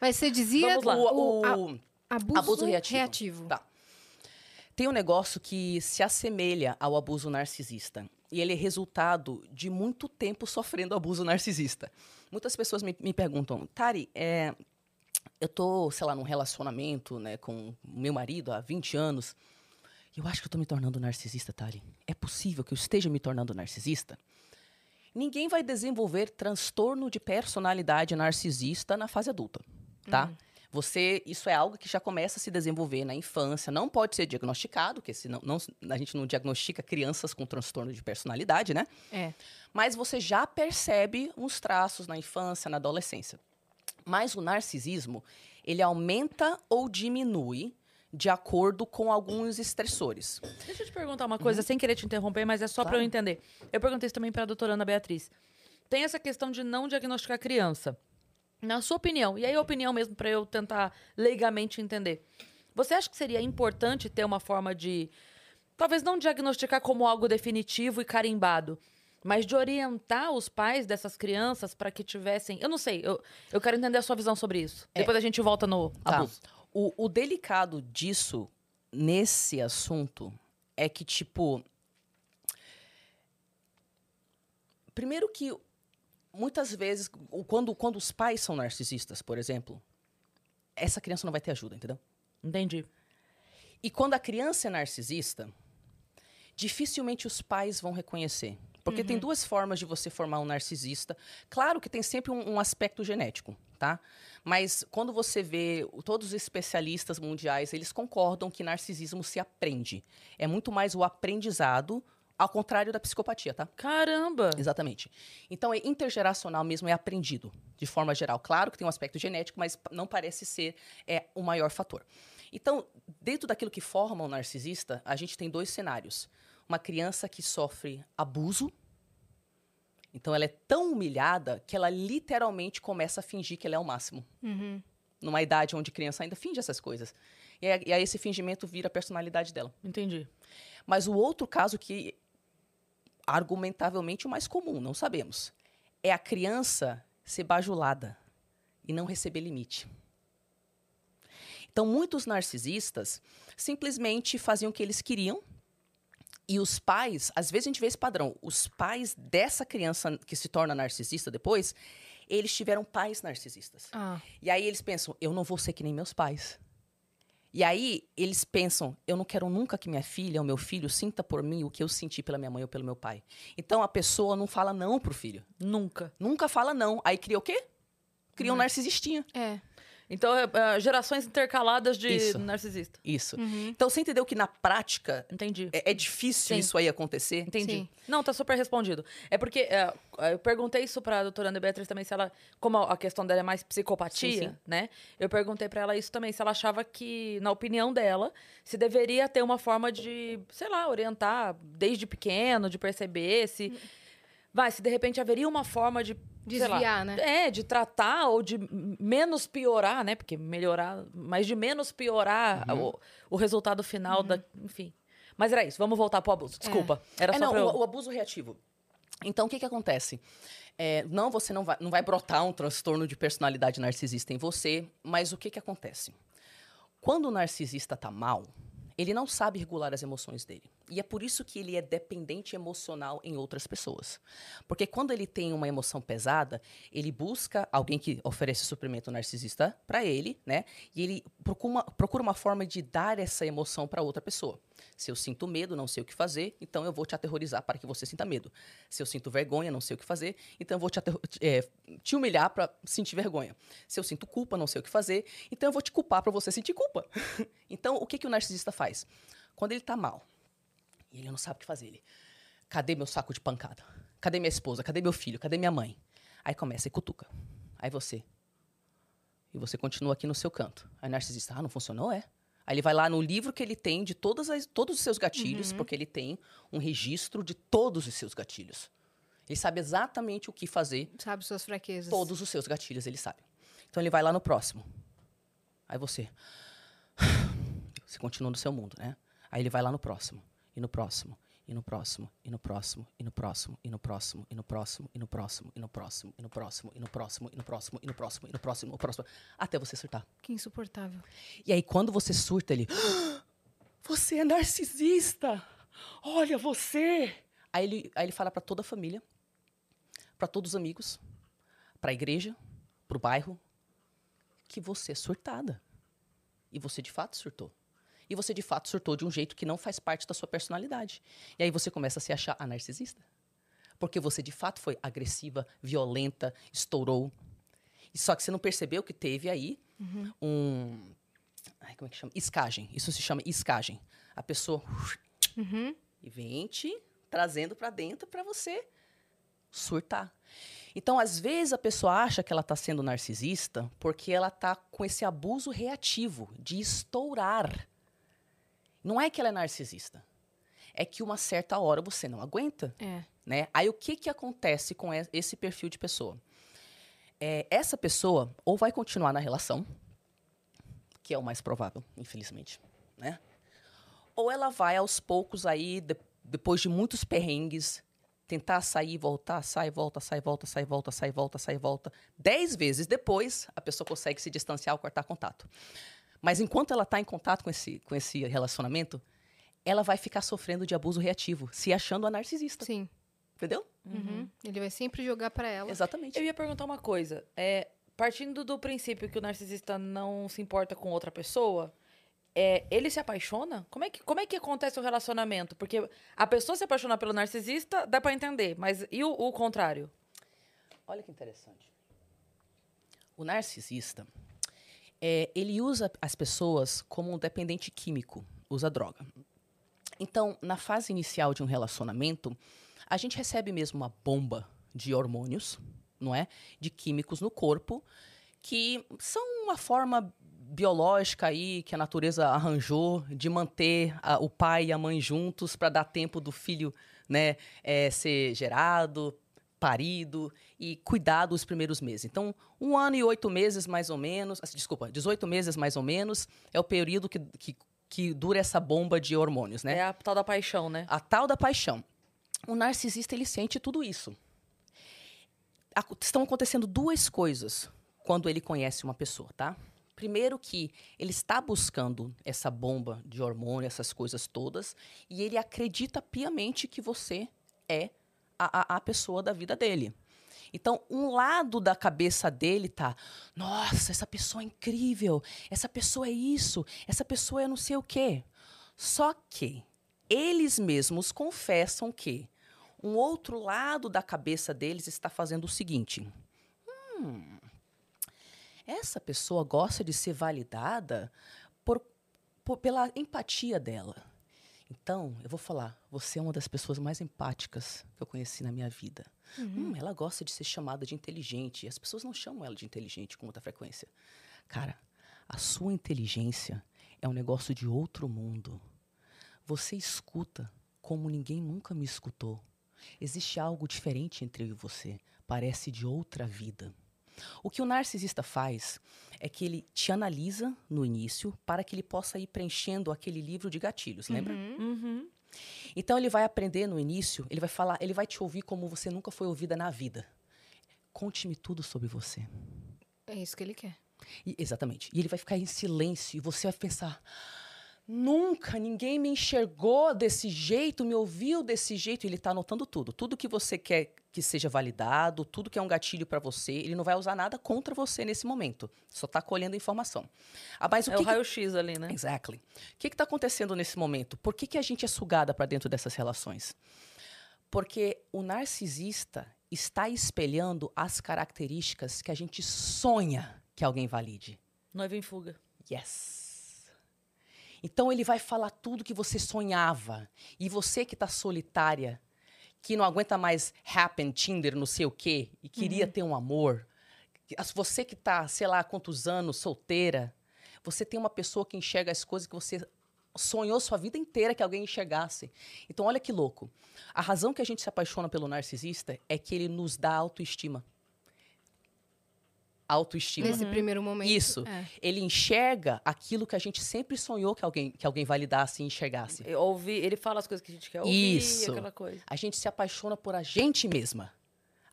Mas você dizia Vamos lá. O, o, a- o- abuso, abuso reativo. reativo. Tá. Tem um negócio que se assemelha ao abuso narcisista. E ele é resultado de muito tempo sofrendo abuso narcisista. Muitas pessoas me, me perguntam, Tari, é, eu tô, sei lá, num relacionamento né, com meu marido há 20 anos. Eu acho que eu tô me tornando narcisista, Tari. É possível que eu esteja me tornando narcisista? Ninguém vai desenvolver transtorno de personalidade narcisista na fase adulta, tá? Você, isso é algo que já começa a se desenvolver na infância, não pode ser diagnosticado, porque senão não, a gente não diagnostica crianças com transtorno de personalidade, né? É. Mas você já percebe uns traços na infância, na adolescência. Mas o narcisismo, ele aumenta ou diminui de acordo com alguns estressores. Deixa eu te perguntar uma coisa, sem querer te interromper, mas é só pra eu Claro. entender. Eu perguntei isso também pra doutora Ana Beatriz. Tem essa questão de não diagnosticar criança. Na sua opinião, e aí a opinião mesmo pra eu tentar leigamente entender. Você acha que seria importante ter uma forma de talvez não diagnosticar como algo definitivo e carimbado, mas de orientar os pais dessas crianças para que tivessem, eu não sei, eu, eu quero entender a sua visão sobre isso. É. Depois a gente volta no Tá. abuso. O, o delicado disso, nesse assunto, é que, tipo. Primeiro que, muitas vezes, quando, quando os pais são narcisistas, por exemplo, essa criança não vai ter ajuda, entendeu? Entendi. E quando a criança é narcisista, dificilmente os pais vão reconhecer. Porque tem duas formas de você formar um narcisista. Claro que tem sempre um, um aspecto genético, tá? Mas quando você vê todos os especialistas mundiais, eles concordam que narcisismo se aprende. É muito mais o aprendizado, ao contrário da psicopatia, tá? Caramba! Exatamente. Então, é intergeracional mesmo, é aprendido, de forma geral. Claro que tem um aspecto genético, mas não parece ser é, o maior fator. Então, dentro daquilo que forma o narcisista, a gente tem dois cenários. Uma criança que sofre abuso, então ela é tão humilhada que ela literalmente começa a fingir que ela é o máximo. Uhum. Numa idade onde criança ainda finge essas coisas. E aí, e aí esse fingimento vira a personalidade dela. Entendi. Mas o outro caso que argumentavelmente o mais comum, não sabemos, é a criança ser bajulada e não receber limite. Então, muitos narcisistas simplesmente faziam o que eles queriam e os pais, às vezes a gente vê esse padrão, os pais dessa criança que se torna narcisista depois, eles tiveram pais narcisistas. Ah, E aí eles pensam, eu não vou ser que nem meus pais. E aí eles pensam, eu não quero nunca que minha filha ou meu filho sinta por mim o que eu senti pela minha mãe ou pelo meu pai. Então a pessoa não fala não pro filho. Nunca. Nunca fala não. Aí cria o quê? Cria um narcisistinha. é. Então, é, é, gerações intercaladas de Isso. narcisista. Isso. Uhum. Então você entendeu que na prática Entendi. é, é difícil Sim. isso aí acontecer? Entendi. Sim. Não, tá super respondido. É porque é, eu perguntei isso pra doutora Ana Beatriz também, se ela. Como a questão dela é mais psicopatia, Sim, sim. né? Eu perguntei pra ela isso também, se ela achava que, na opinião dela, se deveria ter uma forma de, sei lá, orientar desde pequeno, de perceber se. Vai, se de repente haveria uma forma de. sei lá, Desviar, né? É, de tratar ou de menos piorar, né? Porque melhorar, mas de menos piorar Uhum. o, o resultado final da. Enfim. Mas era isso, vamos voltar pro abuso. Desculpa. Era É, só não, pra eu... o, o abuso reativo. Então, o que que acontece? É, não, você não vai, não vai brotar um transtorno de personalidade narcisista em você, mas o que que acontece? Quando o narcisista tá mal, ele não sabe regular as emoções dele. E é por isso que ele é dependente emocional em outras pessoas. Porque quando ele tem uma emoção pesada, ele busca alguém que oferece suprimento narcisista para ele, né? E ele procura uma, procura uma forma de dar essa emoção para outra pessoa. Se eu sinto medo, não sei o que fazer, então eu vou te aterrorizar para que você sinta medo. Se eu sinto vergonha, não sei o que fazer, então eu vou te, é, te humilhar para sentir vergonha. Se eu sinto culpa, não sei o que fazer, então eu vou te culpar para você sentir culpa. *laughs* então, o que, que o narcisista faz? Quando ele tá mal, e ele não sabe o que fazer, ele, cadê meu saco de pancada? Cadê minha esposa? Cadê meu filho? Cadê minha mãe? Aí começa e cutuca. Aí você. E você continua aqui no seu canto. Aí o narcisista, ah, não funcionou, é? Aí ele vai lá no livro que ele tem de todas as, todos os seus gatilhos, porque ele tem um registro de todos os seus gatilhos. Ele sabe exatamente o que fazer, Sabe suas fraquezas. todos os seus gatilhos ele sabe. Então ele vai lá no próximo. Aí você. *sighs* Você continua no seu mundo, né? Aí ele vai lá no próximo, e no próximo, e no próximo, e no próximo, e no próximo, e no próximo, e no próximo, e no próximo, e no próximo, e no próximo, e no próximo, e no próximo, e no próximo, e no próximo, e no próximo, até você surtar. Que insuportável. E aí, quando você surta, ele. "Ah, Você é narcisista! Olha você! Aí ele, aí ele fala pra toda a família, pra todos os amigos, pra igreja, pro bairro, que você é surtada. E você de fato surtou. E você de fato surtou de um jeito que não faz parte da sua personalidade. E aí você começa a se achar a narcisista. Porque você de fato foi agressiva, violenta, estourou. E Só que você não percebeu que teve aí um. Ai, como é que chama? Escagem. Isso se chama escagem. A pessoa. E vem te trazendo pra dentro pra você surtar. Então, às vezes, a pessoa acha que ela tá sendo narcisista porque ela tá com esse abuso reativo de estourar. Não é que ela é narcisista. É que uma certa hora você não aguenta É. né? Aí o que que acontece com esse perfil de pessoa? É, essa pessoa ou vai continuar na relação, que é o mais provável, infelizmente, né? Ou ela vai aos poucos aí, de- depois de muitos perrengues, tentar sair, voltar, sai, volta, sai, volta, sai, volta, sai, volta, sai, volta. Dez vezes depois, a pessoa consegue se distanciar ou cortar contato. Mas enquanto ela está em contato com esse, com esse relacionamento, ela vai ficar sofrendo de abuso reativo, se achando a narcisista. Sim. Entendeu? Uhum. Ele vai sempre jogar pra ela. Exatamente. Eu ia perguntar uma coisa. É, partindo do princípio que o narcisista não se importa com outra pessoa, é, ele se apaixona? Como é, que, como é que acontece o relacionamento? Porque a pessoa se apaixonar pelo narcisista, dá pra entender. Mas e o, o contrário? Olha que interessante. O narcisista, é, ele usa as pessoas como um dependente químico, usa droga. Então, na fase inicial de um relacionamento, a gente recebe mesmo uma bomba de hormônios, não é? De químicos no corpo, que são uma forma biológica aí que a natureza arranjou de manter a- o pai e a mãe juntos para dar tempo do filho, né, é, ser gerado, parido e cuidar dos primeiros meses. Então, um ano e oito meses mais ou menos, assim, desculpa, 18 meses mais ou menos é o período que, que, que dura essa bomba de hormônios, né? É a tal da paixão, né? A tal da paixão. O narcisista, ele sente tudo isso. Estão acontecendo duas coisas quando ele conhece uma pessoa, tá? Primeiro que ele está buscando essa bomba de hormônio, essas coisas todas, e ele acredita piamente que você é a, a, a pessoa da vida dele. Então, um lado da cabeça dele tá, nossa, essa pessoa é incrível, essa pessoa é isso, essa pessoa é não sei o quê. Só que eles mesmos confessam que um outro lado da cabeça deles está fazendo o seguinte: hum, essa pessoa gosta de ser validada por, por- pela empatia dela. Então, eu vou falar, você é uma das pessoas mais empáticas que eu conheci na minha vida. Hum, ela gosta de ser chamada de inteligente. As pessoas não chamam ela de inteligente com muita frequência. Cara, a sua inteligência é um negócio de outro mundo. Você escuta como ninguém nunca me escutou. Existe algo diferente entre eu e você. Parece de outra vida. O que o narcisista faz é que ele te analisa no início para que ele possa ir preenchendo aquele livro de gatilhos, lembra? Uhum. Então ele vai aprender no início, ele vai falar, ele vai te ouvir como você nunca foi ouvida na vida. Conte-me tudo sobre você. É isso que ele quer. E- exatamente. E ele vai ficar em silêncio e você vai pensar: nunca ninguém me enxergou desse jeito, me ouviu desse jeito. E ele está anotando tudo. Tudo que você quer que seja validado, tudo que é um gatilho para você, ele não vai usar nada contra você nesse momento. Só está colhendo informação. Ah, mas o É que o que- raio-x ali, né? Exactly. O que está acontecendo nesse momento? Por que, que a gente é sugada para dentro dessas relações? Porque o narcisista está espelhando as características que a gente sonha que alguém valide. Noiva em fuga. Yes. Então ele vai falar tudo que você sonhava. E você que está solitária, que não aguenta mais Happen, Tinder, não sei o quê, e queria ter um amor. Você que está, sei lá, quantos anos, solteira, você tem uma pessoa que enxerga as coisas que você sonhou sua vida inteira que alguém enxergasse. Então, olha que louco. A razão que a gente se apaixona pelo narcisista é que ele nos dá autoestima. Autoestima. Nesse primeiro momento. Isso. é. Ele enxerga aquilo que a gente sempre sonhou que alguém, que alguém validasse e enxergasse. Eu ouvi, ele fala as coisas que a gente quer ouvir, Isso. aquela coisa. A gente se apaixona por a gente mesma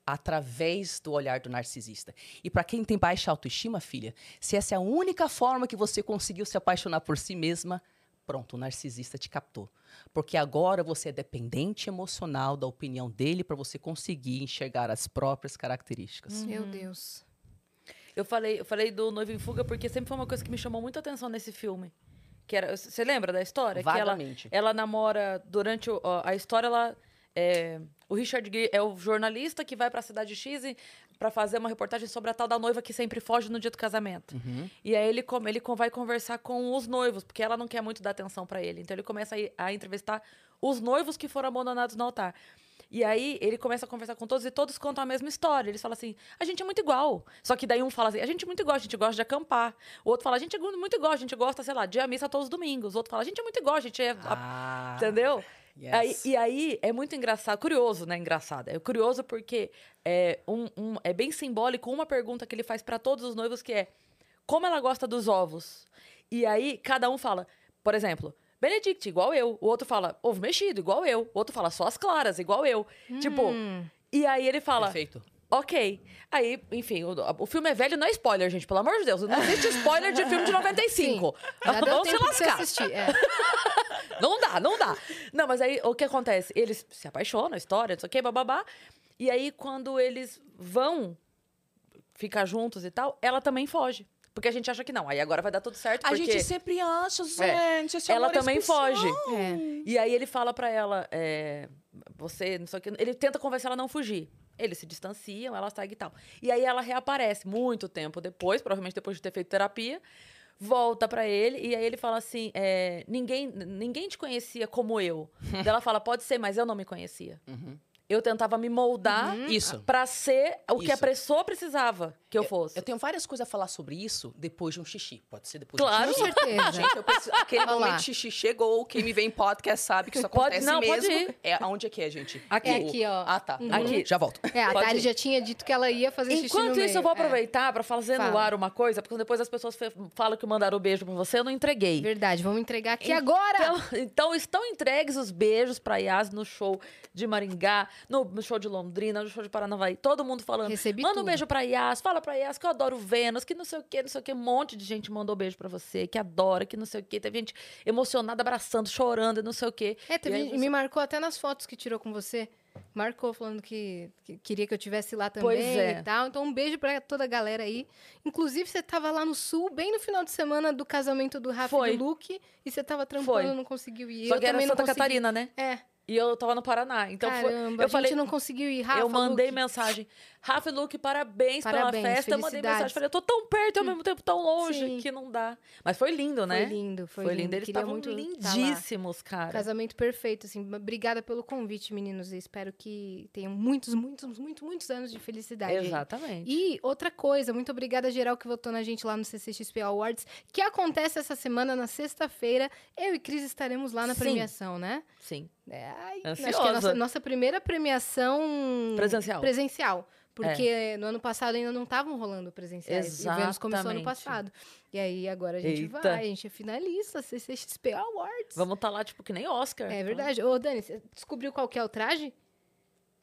através do olhar do narcisista. E para quem tem baixa autoestima, filha, se essa é a única forma que você conseguiu se apaixonar por si mesma, pronto, o narcisista te captou. Porque agora você é dependente emocional da opinião dele para você conseguir enxergar as próprias características. Meu Deus. Eu falei, eu falei do Noivo em Fuga porque sempre foi uma coisa que me chamou muita atenção nesse filme. Que era, você lembra da história? Que ela, Vagamente. ela namora durante o- a história ela é, o Richard Gere é o jornalista que vai pra cidade X para fazer uma reportagem sobre a tal da noiva que sempre foge no dia do casamento. E aí ele, ele vai conversar com os noivos, porque ela não quer muito dar atenção pra ele. Então ele começa a, a entrevistar os noivos que foram abandonados no altar. E aí ele começa a conversar com todos e todos contam a mesma história. Eles falam assim: a gente é muito igual. Só que daí um fala assim: a gente é muito igual, a gente gosta de acampar. O outro fala: a gente é muito igual, a gente gosta, sei lá, de ir à missa todos os domingos. O outro fala: a gente é muito igual, a gente é. Ah, Entendeu? yes. Aí- e aí é muito engraçado, curioso, né? Engraçado. É curioso porque é, um, um- é bem simbólico uma pergunta que ele faz pra todos os noivos que é como ela gosta dos ovos. E aí cada um fala, por exemplo, Benedict, igual eu. O outro fala, ovo mexido, igual eu. O outro fala, só as claras, igual eu. Tipo, Hum. e aí ele fala, Perfeito. ok. Aí, enfim, o, o filme é velho, não é spoiler, gente, pelo amor de Deus. Não existe spoiler de filme de *laughs* 95. Já *laughs* deu Vamos se lascar. assistir. É. *laughs* Não dá, não dá. Não, mas aí o que acontece? Eles se apaixonam, a história, não sei o quê, bababá. E aí, quando eles vão ficar juntos e tal, ela também foge. Porque a gente acha que não. Aí agora vai dar tudo certo. A porque gente sempre acha, gente. esse ela amor é também especial. foge. É. E aí ele fala pra ela, é, você, não sei o que. Ele tenta convencer ela a não fugir. Eles se distanciam, ela segue e tal. E aí ela reaparece muito tempo depois, provavelmente depois de ter feito terapia, volta pra ele e aí ele fala assim: é, ninguém, ninguém te conhecia como eu. Daí *laughs* ela fala: pode ser, mas eu não me conhecia. Eu tentava me moldar Isso. pra ser o que a Isso. pessoa precisava que eu fosse. Eu tenho várias coisas a falar sobre isso depois de um xixi. Pode ser depois Claro. de um xixi. certeza. Gente, eu preciso, aquele Olha lá. momento xixi chegou. Quem me vê em podcast sabe que isso Pode- acontece não, pode mesmo. ir. É, aonde é que é, gente? Aqui. É aqui, ó. Ah, tá. Uhum. Aqui. Já volto. É, a ir. já tinha dito que ela ia fazer xixi Enquanto no isso, eu meio. vou É. aproveitar pra fazer no Fala. ar uma coisa, porque depois as pessoas falam que mandaram o beijo pra você, eu não entreguei. Verdade, vamos entregar aqui agora. Então, *laughs* então estão entregues os beijos pra Yas no show de Maringá, no, no show de Londrina, no show de Paranavaí. Todo mundo falando. Recebi Manda um tudo. beijo pra Yas, fala pra Yas que eu adoro Vênus, que não sei o que, não sei o que. Um monte de gente mandou beijo pra você, que adora, que não sei o que. Teve gente emocionada, abraçando, chorando e não sei o que. É, teve, E aí me marcou até nas fotos que tirou com você. marcou falando que, que queria que eu tivesse lá também Pois é. e tal. Então, um beijo pra toda a galera aí. Inclusive, você tava lá no sul, bem no final de semana do casamento do Rafa Foi. e do Luke, e você tava trampando, Foi. não conseguiu ir. Só eu que era também Santa. Catarina, né? É, E eu tava no Paraná. Então foi- caramba, eu a falei, gente não conseguiu ir, Rafa, eu mandei Luke. mensagem. Rafa e Luke, parabéns, Parabéns, pela festa. Eu mandei mensagem. Falei, eu tô tão perto e ao mesmo tempo tão longe Sim. que não dá. Mas foi lindo, né? Foi lindo, foi, Foi lindo. lindo. Eles estavam muito tá lindíssimos, cara. Casamento perfeito, assim. Obrigada pelo convite, meninos. Eu espero que tenham muitos, muitos, muitos, muitos anos de felicidade. Exatamente. E outra coisa, muito obrigada geral que votou na gente lá no CCXP Awards, que acontece essa semana, na sexta-feira. Eu e Cris estaremos lá na Sim. premiação, né? Sim. É, ai, acho que é a nossa, nossa primeira premiação Presencial. Presencial. Porque no ano passado ainda não estavam rolando presenciais. E o Vênus começou ano Exatamente. passado. E aí agora a gente Eita. vai, a gente é finalista, CCXP Awards. Vamos estar lá, tipo, que nem Oscar. É verdade. Ô, Dani, você descobriu qual que é o traje?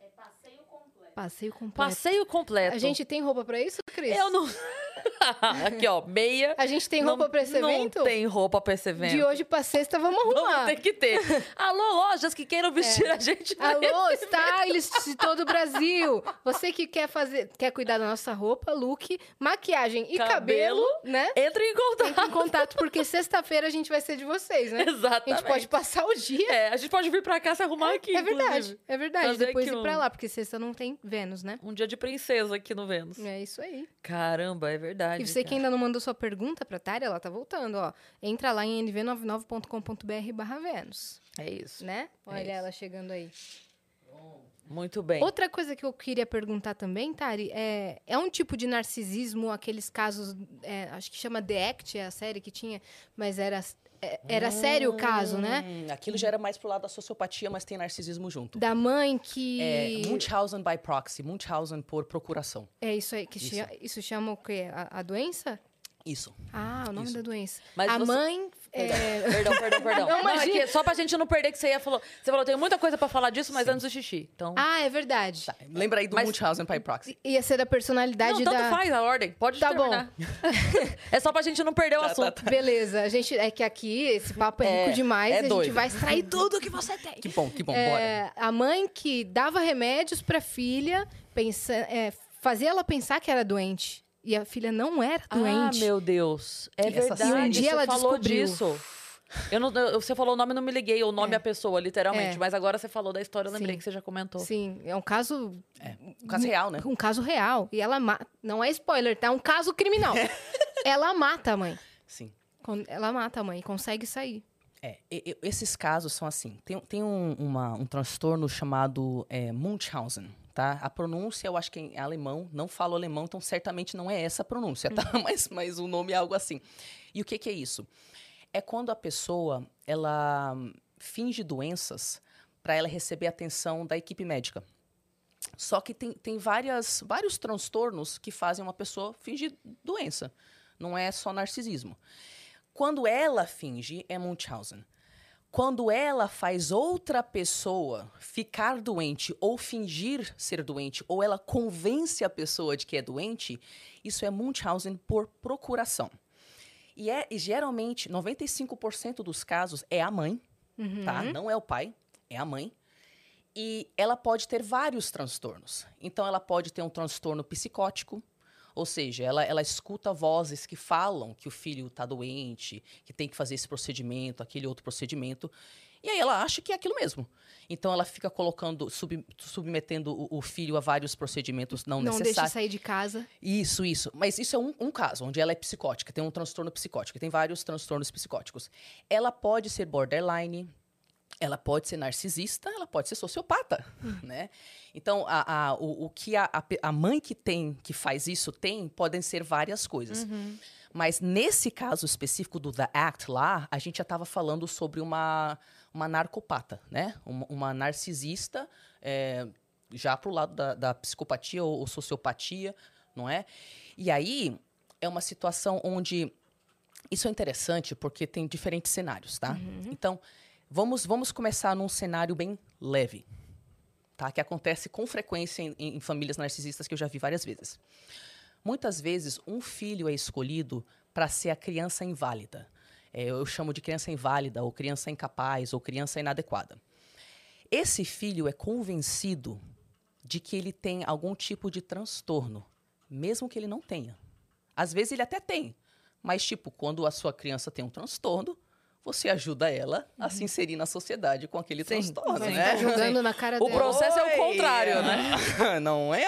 É passeio completo. Passeio completo. Passeio completo. A gente tem roupa pra isso, Cris? Eu não. *laughs* *laughs* Aqui, ó, meia. A gente tem roupa não, pra esse evento? Não tem roupa pra esse evento. De hoje pra sexta, vamos Vamos arrumar. ter que ter. Alô, lojas que queiram vestir a gente. pra Alô, stylists de todo o Brasil. Você que quer fazer, quer cuidar da nossa roupa, look, maquiagem e cabelo, Cabelo. né? Entra em contato. Entre em contato, porque sexta-feira a gente vai ser de vocês, né? Exatamente. A gente pode passar o dia. É, a gente pode vir pra cá se arrumar aqui. É verdade, inclusive. é verdade. Fazer Depois ir pra um- lá, porque sexta não tem Vênus, né? Um dia de princesa aqui no Vênus. É isso aí. Caramba, é verdade. E você que cara. ainda não mandou sua pergunta pra Tari, ela tá voltando, ó. Entra lá em nv99.com.br barra Vênus, É isso. né? Olha isso. ela chegando aí. Muito bem. Outra coisa que eu queria perguntar também, Tari, é, é um tipo de narcisismo, aqueles casos, é, acho que chama The Act, é a série que tinha, mas era, é, era sério o caso, né? Hum, aquilo já era mais pro lado da sociopatia, mas tem narcisismo junto. Da mãe que... É Munchausen by proxy, Munchausen por procuração. É isso aí, que Isso. isso, isso chama o quê? A, a doença? Isso. Ah, o nome Isso. da doença. Mas a você- mãe... é, Perdão, perdão, perdão. Não, Não, é que só pra gente não perder que você ia falou. Você falou, tem muita coisa pra falar disso, mas antes do xixi. Então. Ah, é verdade. Tá, lembra aí do Mas- Munchausen by proxy. Ia ser da personalidade não, tanto da... faz a ordem. Pode Tá bom. terminar. *laughs* é só pra gente não perder o Tá, tá, assunto. Beleza, a gente é que aqui esse papo é, É, rico demais é a gente doido. vai extrair tudo que você tem. Que bom, que bom, bora. É, a mãe que dava remédios pra filha, pensa, é, fazia ela pensar que era doente. E a filha não era Ah, doente. meu Deus. É E essa verdade. E um dia você ela falou descobriu. disso. Eu não, eu- você falou o nome, eu não me liguei. O nome É. a pessoa, literalmente. É. Mas agora você falou da história, eu lembrei Sim. que você já comentou. Sim, é um caso. Um caso real, né? Um caso real. E ela mata. Não é spoiler, tá? É um caso criminal. *laughs* ela mata a mãe. Sim. Ela mata a mãe e consegue sair. É, esses casos são assim. Tem, tem um, uma- um transtorno chamado é, Munchausen, tá? A pronúncia eu acho que é alemão, não falo alemão, então certamente não é essa a pronúncia, tá? *laughs* Mas, mas o nome é algo assim. E o que, que é isso? É quando a pessoa, ela finge doenças para ela receber atenção da equipe médica. Só que tem, tem várias, vários transtornos que fazem uma pessoa fingir doença. Não é só narcisismo. Quando ela finge, é Munchausen. Quando ela faz outra pessoa ficar doente ou fingir ser doente, ou ela convence a pessoa de que é doente, isso é Munchausen por procuração. E, é, e geralmente, 95% dos casos é a mãe, tá? Não é o pai, é a mãe. E ela pode ter vários transtornos. Então, ela pode ter um transtorno psicótico, ou seja, ela, ela escuta vozes que falam que o filho está doente, que tem que fazer esse procedimento, aquele outro procedimento. E aí ela acha que é aquilo mesmo. Então ela fica colocando, sub- submetendo o, o filho a vários procedimentos não, Não deixa necessários. sair de casa. Isso, isso. Mas isso é um, um caso, onde ela é psicótica, tem um transtorno psicótico, tem vários transtornos psicóticos. Ela pode ser borderline, ela pode ser narcisista, ela pode ser sociopata, né? Então, a, a- o, o que a, a mãe que tem, que faz isso tem, podem ser várias coisas. Mas nesse caso específico do The Act lá, a gente já estava falando sobre uma, uma narcopata, né? Uma, uma narcisista, é, já pro lado da, da psicopatia ou, ou sociopatia, não é? E aí, é uma situação onde... Isso é interessante porque tem diferentes cenários, tá? Então, vamos, vamos começar num cenário bem leve, tá? Que acontece com frequência em, em famílias narcisistas que eu já vi várias vezes. Muitas vezes, um filho é escolhido para ser a criança inválida. É, eu chamo de criança inválida, ou criança incapaz, ou criança inadequada. Esse filho é convencido de que ele tem algum tipo de transtorno, mesmo que ele não tenha. Às vezes ele até tem, mas tipo, quando a sua criança tem um transtorno, você ajuda ela a se inserir na sociedade com aquele Sim. transtorno, Vai né? ficar jogando na cara O dela. processo é o Oi! contrário, né? *laughs* não é?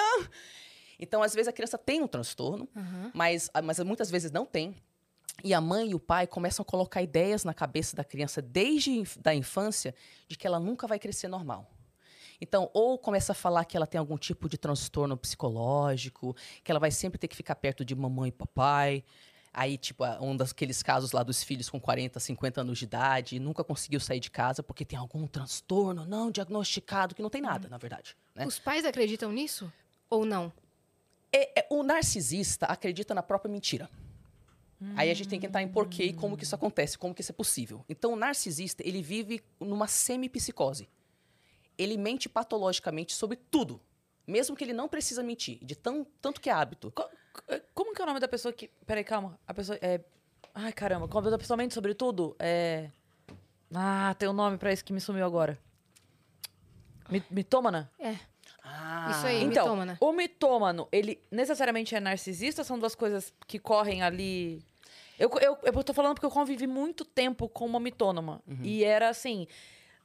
Então, às vezes, a criança tem um transtorno, Aham. mas, mas muitas vezes não tem. E a mãe e o pai começam a colocar ideias na cabeça da criança desde da infância de que ela nunca vai crescer normal. Então, ou começa a falar que ela tem algum tipo de transtorno psicológico, que ela vai sempre ter que ficar perto de mamãe e papai. Aí, tipo, um daqueles casos lá dos filhos com 40, 50 anos de idade, e nunca conseguiu sair de casa porque tem algum transtorno não diagnosticado, que não tem nada, na verdade. Né? Os pais acreditam nisso? Ou não? É- é- o narcisista acredita na própria mentira. Aí a gente tem que entrar em porquê e como que isso acontece, como que isso é possível. Então, o narcisista, ele vive numa semipsicose. Ele mente patologicamente sobre tudo, mesmo que ele não precisa mentir, de tão, tanto que é hábito. Co- Como que é o nome da pessoa que. Peraí, calma. A pessoa. É... Ai, caramba. Quando a pessoa mente sobre tudo, é. Ah, tem um nome pra isso que me sumiu agora. Mi- Mitômana? É. Ah, Isso aí. Então, mitômana. o mitômano, ele necessariamente é narcisista? São duas coisas que correm ali. Eu, eu, eu tô falando porque eu convivi muito tempo com uma mitônoma. Uhum. E era assim.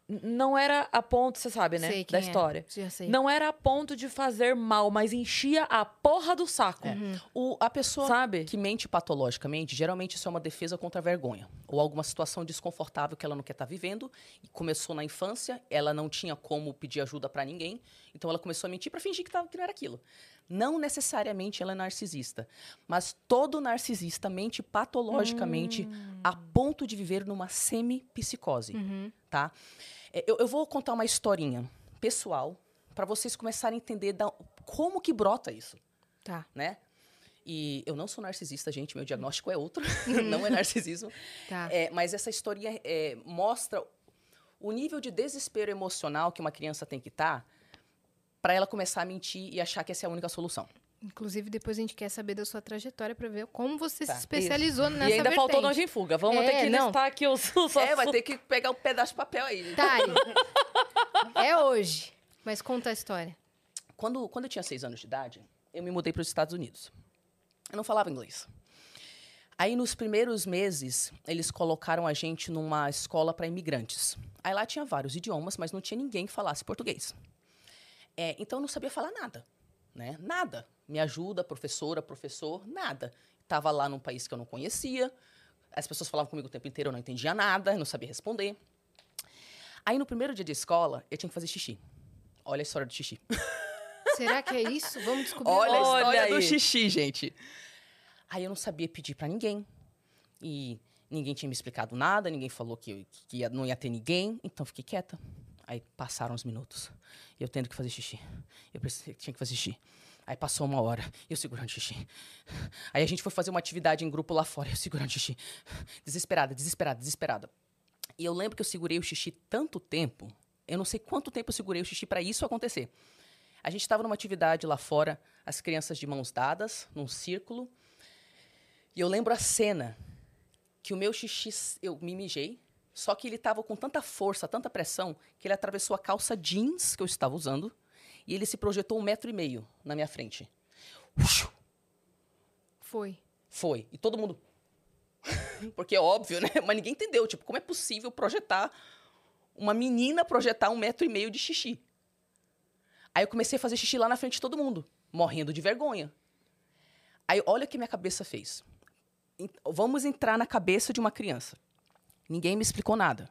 Não era a ponto, você sabe, né? Sei da é. história. Já sei. Não era a ponto de fazer mal, mas enchia a porra do saco. Uhum. O- a pessoa Sabe? que mente patologicamente, geralmente isso é uma defesa contra a vergonha. Ou alguma situação desconfortável que ela não quer estar vivendo. E começou na infância, ela não tinha como pedir ajuda pra ninguém. Então ela começou a mentir pra fingir que, tava, que não era aquilo. Não necessariamente ela é narcisista. Mas todo narcisista mente patologicamente a ponto de viver numa semi-psicose Uhum. tá? É, Eu, eu vou contar uma historinha pessoal para vocês começarem a entender da- como que brota isso, Tá. né? E eu não sou narcisista, gente, meu diagnóstico é outro, *laughs* *laughs* não é narcisismo. Tá. É, mas essa historinha é, mostra o nível de desespero emocional que uma criança tem que estar para ela começar a mentir e achar que essa é a única solução. Inclusive, depois a gente quer saber da sua trajetória pra ver como você Tá, se especializou nessa E ainda faltou vertente. nós em fuga. Vamos É, ter que não. listar aqui os, os É, vai ter que pegar um pedaço de papel aí. Tari, é hoje. Mas conta a história. Quando, quando eu tinha seis anos de idade, eu me mudei para os Estados Unidos. Eu não falava inglês. Aí, nos primeiros meses, eles colocaram a gente numa escola para imigrantes. Aí lá tinha vários idiomas, mas não tinha ninguém que falasse português. É, então, eu não sabia falar nada. Né? Nada. Me ajuda, professora, professor, nada. Estava lá num país que eu não conhecia. As pessoas falavam comigo o tempo inteiro, eu não entendia nada, eu não sabia responder. Aí, no primeiro dia de escola, eu tinha que fazer xixi. Olha a história do xixi. *laughs* Será que é isso? Vamos descobrir. Olha a Olha história do xixi, gente. Aí eu não sabia pedir pra ninguém. E ninguém tinha me explicado nada, ninguém falou que, eu- que ia- não ia ter ninguém, então eu fiquei quieta. Aí passaram os minutos. E eu tendo que fazer xixi. Eu precisei, tinha que fazer xixi. Aí passou uma hora, eu segurando xixi. Aí a gente foi fazer uma atividade em grupo lá fora, eu segurando xixi. Desesperada, desesperada, desesperada. E eu lembro que eu segurei o xixi tanto tempo, eu não sei quanto tempo eu segurei o xixi pra isso acontecer. A gente estava numa atividade lá fora, as crianças de mãos dadas, num círculo. E eu lembro a cena que o meu xixi, eu me mijei, só que ele estava com tanta força, tanta pressão, que ele atravessou a calça jeans que eu estava usando e ele se projetou um metro e meio na minha frente. Foi. Foi. E todo mundo. *laughs* Porque é óbvio, né? Mas ninguém entendeu. Tipo, como é possível projetar. Uma menina projetar um metro e meio de xixi? Aí eu comecei a fazer xixi lá na frente de todo mundo, morrendo de vergonha. Aí olha o que minha cabeça fez. Vamos entrar na cabeça de uma criança. Ninguém me explicou nada.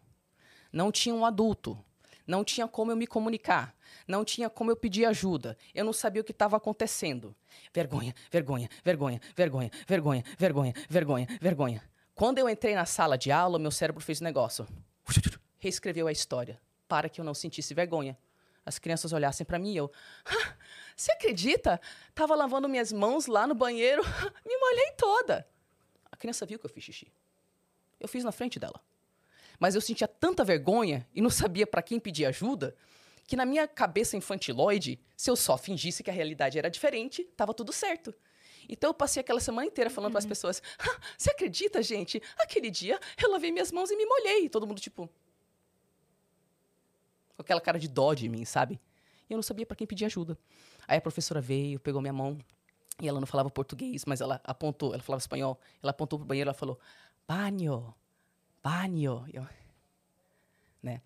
Não tinha um adulto. Não tinha como eu me comunicar. Não tinha como eu pedir ajuda. Eu não sabia o que estava acontecendo. Vergonha, vergonha, vergonha, vergonha, vergonha, vergonha, vergonha, vergonha. Quando eu entrei na sala de aula, meu cérebro fez um negócio. Reescreveu a história para que eu não sentisse vergonha. As crianças olhassem para mim e eu. "Ah, Você acredita? Tava lavando minhas mãos lá no banheiro, *laughs* me molhei toda. A criança viu que eu fiz xixi. Eu fiz na frente dela. Mas eu sentia tanta vergonha e não sabia para quem pedir ajuda, que na minha cabeça infantiloide, se eu só fingisse que a realidade era diferente, tava tudo certo. Então eu passei aquela semana inteira falando para as pessoas: "Ah, Você acredita, gente? Aquele dia eu lavei minhas mãos e me molhei. E todo mundo tipo: com aquela cara de dó de mim, sabe? E eu não sabia para quem pedir ajuda. Aí a professora veio, pegou minha mão, e ela não falava português, mas ela apontou, ela falava espanhol, ela apontou pro banheiro, ela falou, banho, banho. Eu, né?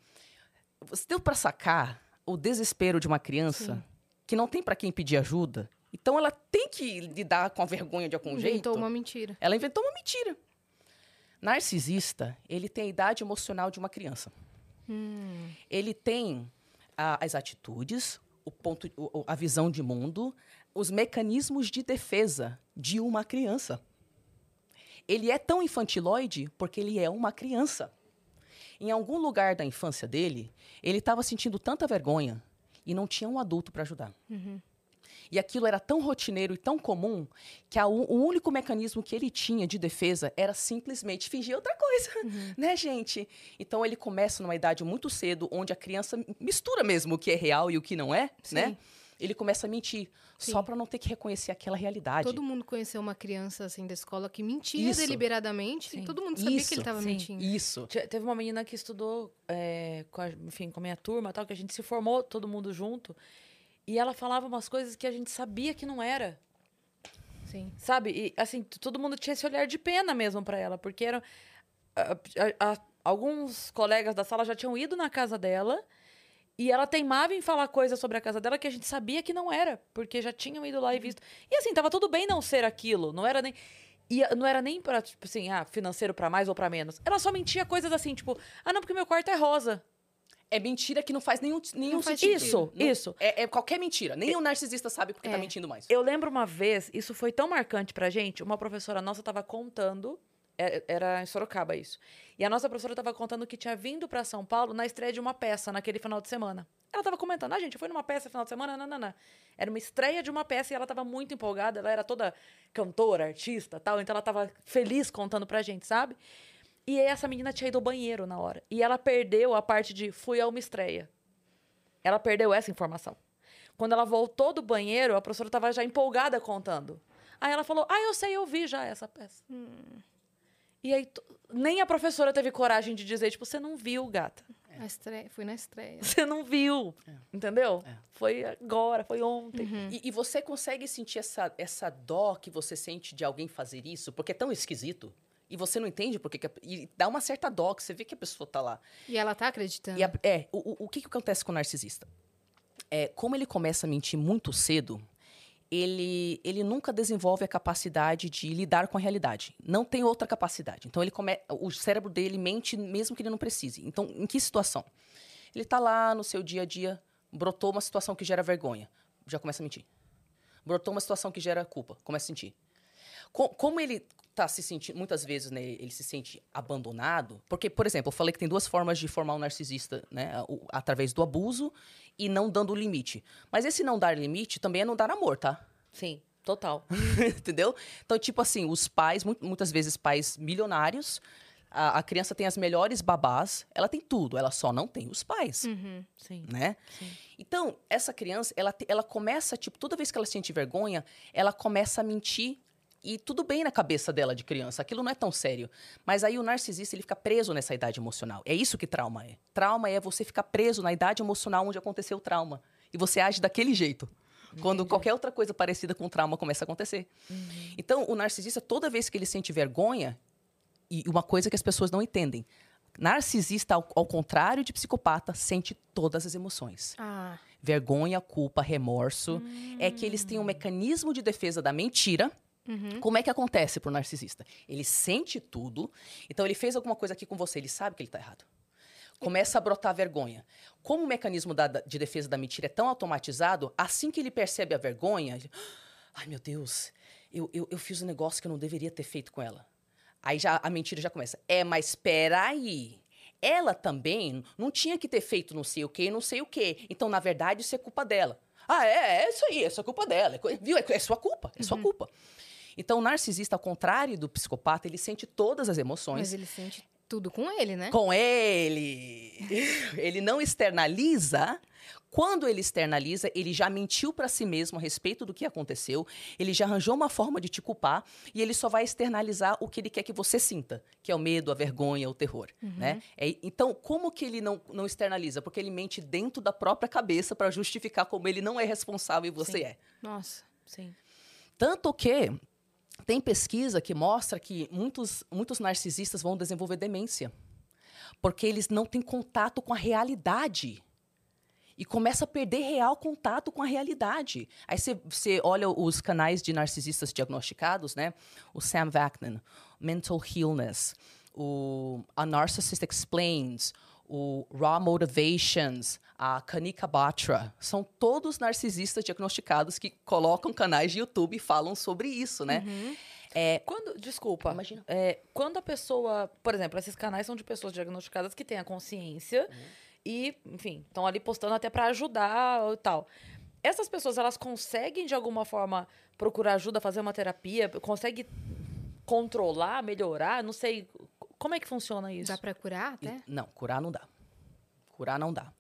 Você deu para sacar o desespero de uma criança Sim. que não tem para quem pedir ajuda? Então ela tem que lidar com a vergonha de algum Inventou jeito. uma mentira. Ela inventou uma mentira. Narcisista, ele tem a idade emocional de uma criança. Hum. Ele tem ah, as atitudes, o ponto, o- a visão de mundo, os mecanismos de defesa de uma criança. Ele é tão infantiloide porque ele é uma criança. Em algum lugar da infância dele, ele estava sentindo tanta vergonha e não tinha um adulto para ajudar. E aquilo era tão rotineiro e tão comum que a o único mecanismo que ele tinha de defesa era simplesmente fingir outra coisa, né, gente? Então ele começa numa idade muito cedo, onde a criança mistura mesmo o que é real e o que não é, né? Ele começa a mentir só Sim. para não ter que reconhecer aquela realidade. Todo mundo conheceu uma criança assim da escola que mentia Isso. deliberadamente. Sim. E todo mundo sabia Isso. que ele estava mentindo. Isso. Te- Teve uma menina que estudou é, com, a, enfim, com a minha turma, tal, que a gente se formou todo mundo junto. E ela falava umas coisas que a gente sabia que não era. Sim. Sabe? E assim, todo mundo tinha esse olhar de pena mesmo pra ela, porque eram. a- a- a- alguns colegas da sala já tinham ido na casa dela e ela teimava em falar coisas sobre a casa dela que a gente sabia que não era, porque já tinham ido lá e visto. E assim, tava tudo bem não ser aquilo, não era nem. E a- não era nem pra, tipo assim, ah, financeiro pra mais ou pra menos. Ela só mentia coisas assim, tipo, ah, não, porque meu quarto é rosa. É mentira que não faz nenhum, nenhum Não faz sentido. Isso, Não- isso. É, é qualquer mentira. Nem o narcisista sabe porque tá É. mentindo mais. Eu lembro uma vez, isso foi tão marcante pra gente, uma professora nossa tava contando, era em Sorocaba isso. E a nossa professora tava contando que tinha vindo pra São Paulo na estreia de uma peça naquele final de semana. Ela tava comentando, ah, gente, fui numa peça final de semana, não. Era uma estreia de uma peça e ela tava muito empolgada, ela era toda cantora, artista, tal, então ela tava feliz contando pra gente, sabe? E essa menina tinha ido ao banheiro na hora. E ela perdeu a parte de fui a uma estreia. Ela perdeu essa informação. Quando ela voltou do banheiro, a professora estava já empolgada contando. Aí ela falou: Ah, eu sei, eu vi já essa peça. E aí, nem a professora teve coragem de dizer, tipo, você não viu, gata. A estreia, fui na estreia. Você não viu. Entendeu? É. Foi agora, foi ontem. E, e você consegue sentir essa, essa dó que você sente de alguém fazer isso? Porque é tão esquisito. E você não entende porque... que a- e dá uma certa dó, que você vê que a pessoa tá lá. E ela tá acreditando. E a- é, o, o- o que, que acontece com o narcisista? É, como ele começa a mentir muito cedo, ele, ele nunca desenvolve a capacidade de lidar com a realidade. Não tem outra capacidade. Então, ele come, o cérebro dele mente mesmo que ele não precise. Então, em que situação? Ele está lá no seu dia a dia, brotou uma situação que gera vergonha, já começa a mentir. Brotou uma situação que gera culpa, começa a sentir. Co- como ele tá se sentindo, muitas vezes, né, ele se sente abandonado, porque, por exemplo, eu falei que tem duas formas de formar um narcisista, né, através do abuso e não dando limite. Mas esse não dar limite também é não dar amor, tá? Sim, total. *laughs* Entendeu? Então, tipo assim, os pais, mu- muitas vezes pais milionários, a, a criança tem as melhores babás, ela tem tudo, ela só não tem os pais, Uhum. Sim. né? Sim. Então, essa criança, ela, ela começa, tipo, toda vez que ela sente vergonha, ela começa a mentir e tudo bem na cabeça dela de criança, aquilo não é tão sério. Mas aí o narcisista, ele fica preso nessa idade emocional. É isso que trauma é. Trauma é você ficar preso na idade emocional onde aconteceu o trauma. E você age daquele jeito. Quando qualquer outra coisa parecida com trauma começa a acontecer. Então, o narcisista, toda vez que ele sente vergonha, e uma coisa que as pessoas não entendem, narcisista, ao, ao contrário de psicopata, sente todas as emoções Ah, vergonha, culpa, remorso, é que eles têm um mecanismo de defesa da mentira. Como é que acontece pro narcisista? Ele sente tudo, então ele fez alguma coisa aqui com você, ele sabe que ele tá errado. Começa a brotar vergonha. Como o mecanismo da- de defesa da mentira é tão automatizado, assim que ele percebe a vergonha, ele, ai meu Deus, eu, eu, eu fiz um negócio que eu não deveria ter feito com ela. Aí já a mentira já começa. É, mas peraí. Ela também não tinha que ter feito não sei o quê, não sei o quê. Então, na verdade, isso é culpa dela. Ah, é, é isso aí, é culpa dela. É viu? É, é sua culpa, é sua culpa. Então, o narcisista, ao contrário do psicopata, ele sente todas as emoções mas ele sente tudo com ele, né? com ele. *laughs* ele não externaliza, Quando ele externaliza, ele já mentiu para si mesmo a respeito do que aconteceu, ele já arranjou uma forma de te culpar e ele só vai externalizar o que ele quer que você sinta, que é o medo, a vergonha, o terror, né? É, então, como que ele não, não externaliza? Porque ele mente dentro da própria cabeça para justificar como ele não é responsável e você Sim. é. Nossa. Sim. Tanto que tem pesquisa que mostra que muitos, muitos narcisistas vão desenvolver demência. Porque eles não têm contato com a realidade. E começa a perder real contato com a realidade. Aí você- olha os canais de narcisistas diagnosticados, né? O Sam Vaknin, Mental Illness, o A Narcissist Explains, o Raw Motivations, a Kanika Batra. São todos narcisistas diagnosticados que colocam canais de YouTube e falam sobre isso, né? É, Quando, desculpa, Imagina. é, quando a pessoa, por exemplo, esses canais são de pessoas diagnosticadas que têm a consciência Uhum. e, enfim, estão ali postando até pra ajudar e tal. Essas pessoas, elas conseguem de alguma forma procurar ajuda, fazer uma terapia, conseguem controlar, melhorar, não sei, como é que funciona isso? Dá pra curar E- até? Não, curar não dá. Curar não dá.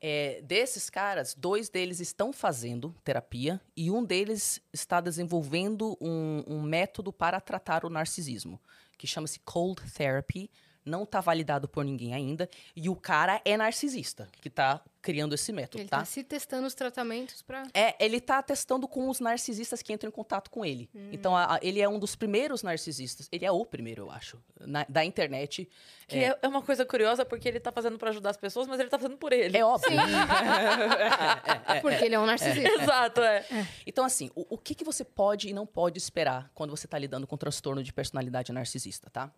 É, desses caras, dois deles estão fazendo terapia e um deles está desenvolvendo um, um método para tratar o narcisismo, que chama-se Cold Therapy. Não está validado por ninguém ainda. E o cara é narcisista, que está criando esse método, Ele tá? tá se testando os tratamentos pra. É, ele tá testando com os narcisistas que entram em contato com ele. Hum. Então, a- a- ele é um dos primeiros narcisistas. Ele é o primeiro, eu acho, na- da internet. Que é. é uma coisa curiosa porque ele tá fazendo pra ajudar as pessoas, mas ele tá fazendo por ele. É óbvio. *laughs* Porque ele é um narcisista. *laughs* Exato, é. Então, assim, o, o que, que você pode e não pode esperar quando você está lidando com transtorno de personalidade narcisista, tá?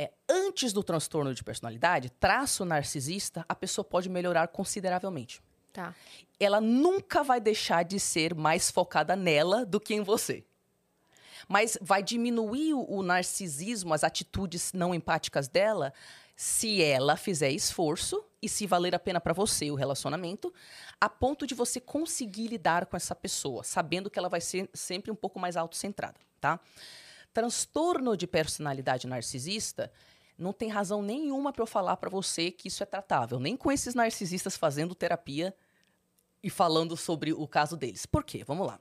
É, antes do transtorno de personalidade, traço narcisista, a pessoa pode melhorar consideravelmente. Tá. Ela nunca vai deixar de ser mais focada nela do que em você. Mas vai diminuir o, o narcisismo, as atitudes não empáticas dela, se ela fizer esforço e se valer a pena para você o relacionamento, a ponto de você conseguir lidar com essa pessoa, sabendo que ela vai ser sempre um pouco mais autocentrada, tá? Transtorno de personalidade narcisista não tem razão nenhuma para eu falar para você que isso é tratável, nem com esses narcisistas fazendo terapia e falando sobre o caso deles. Por quê? Vamos lá.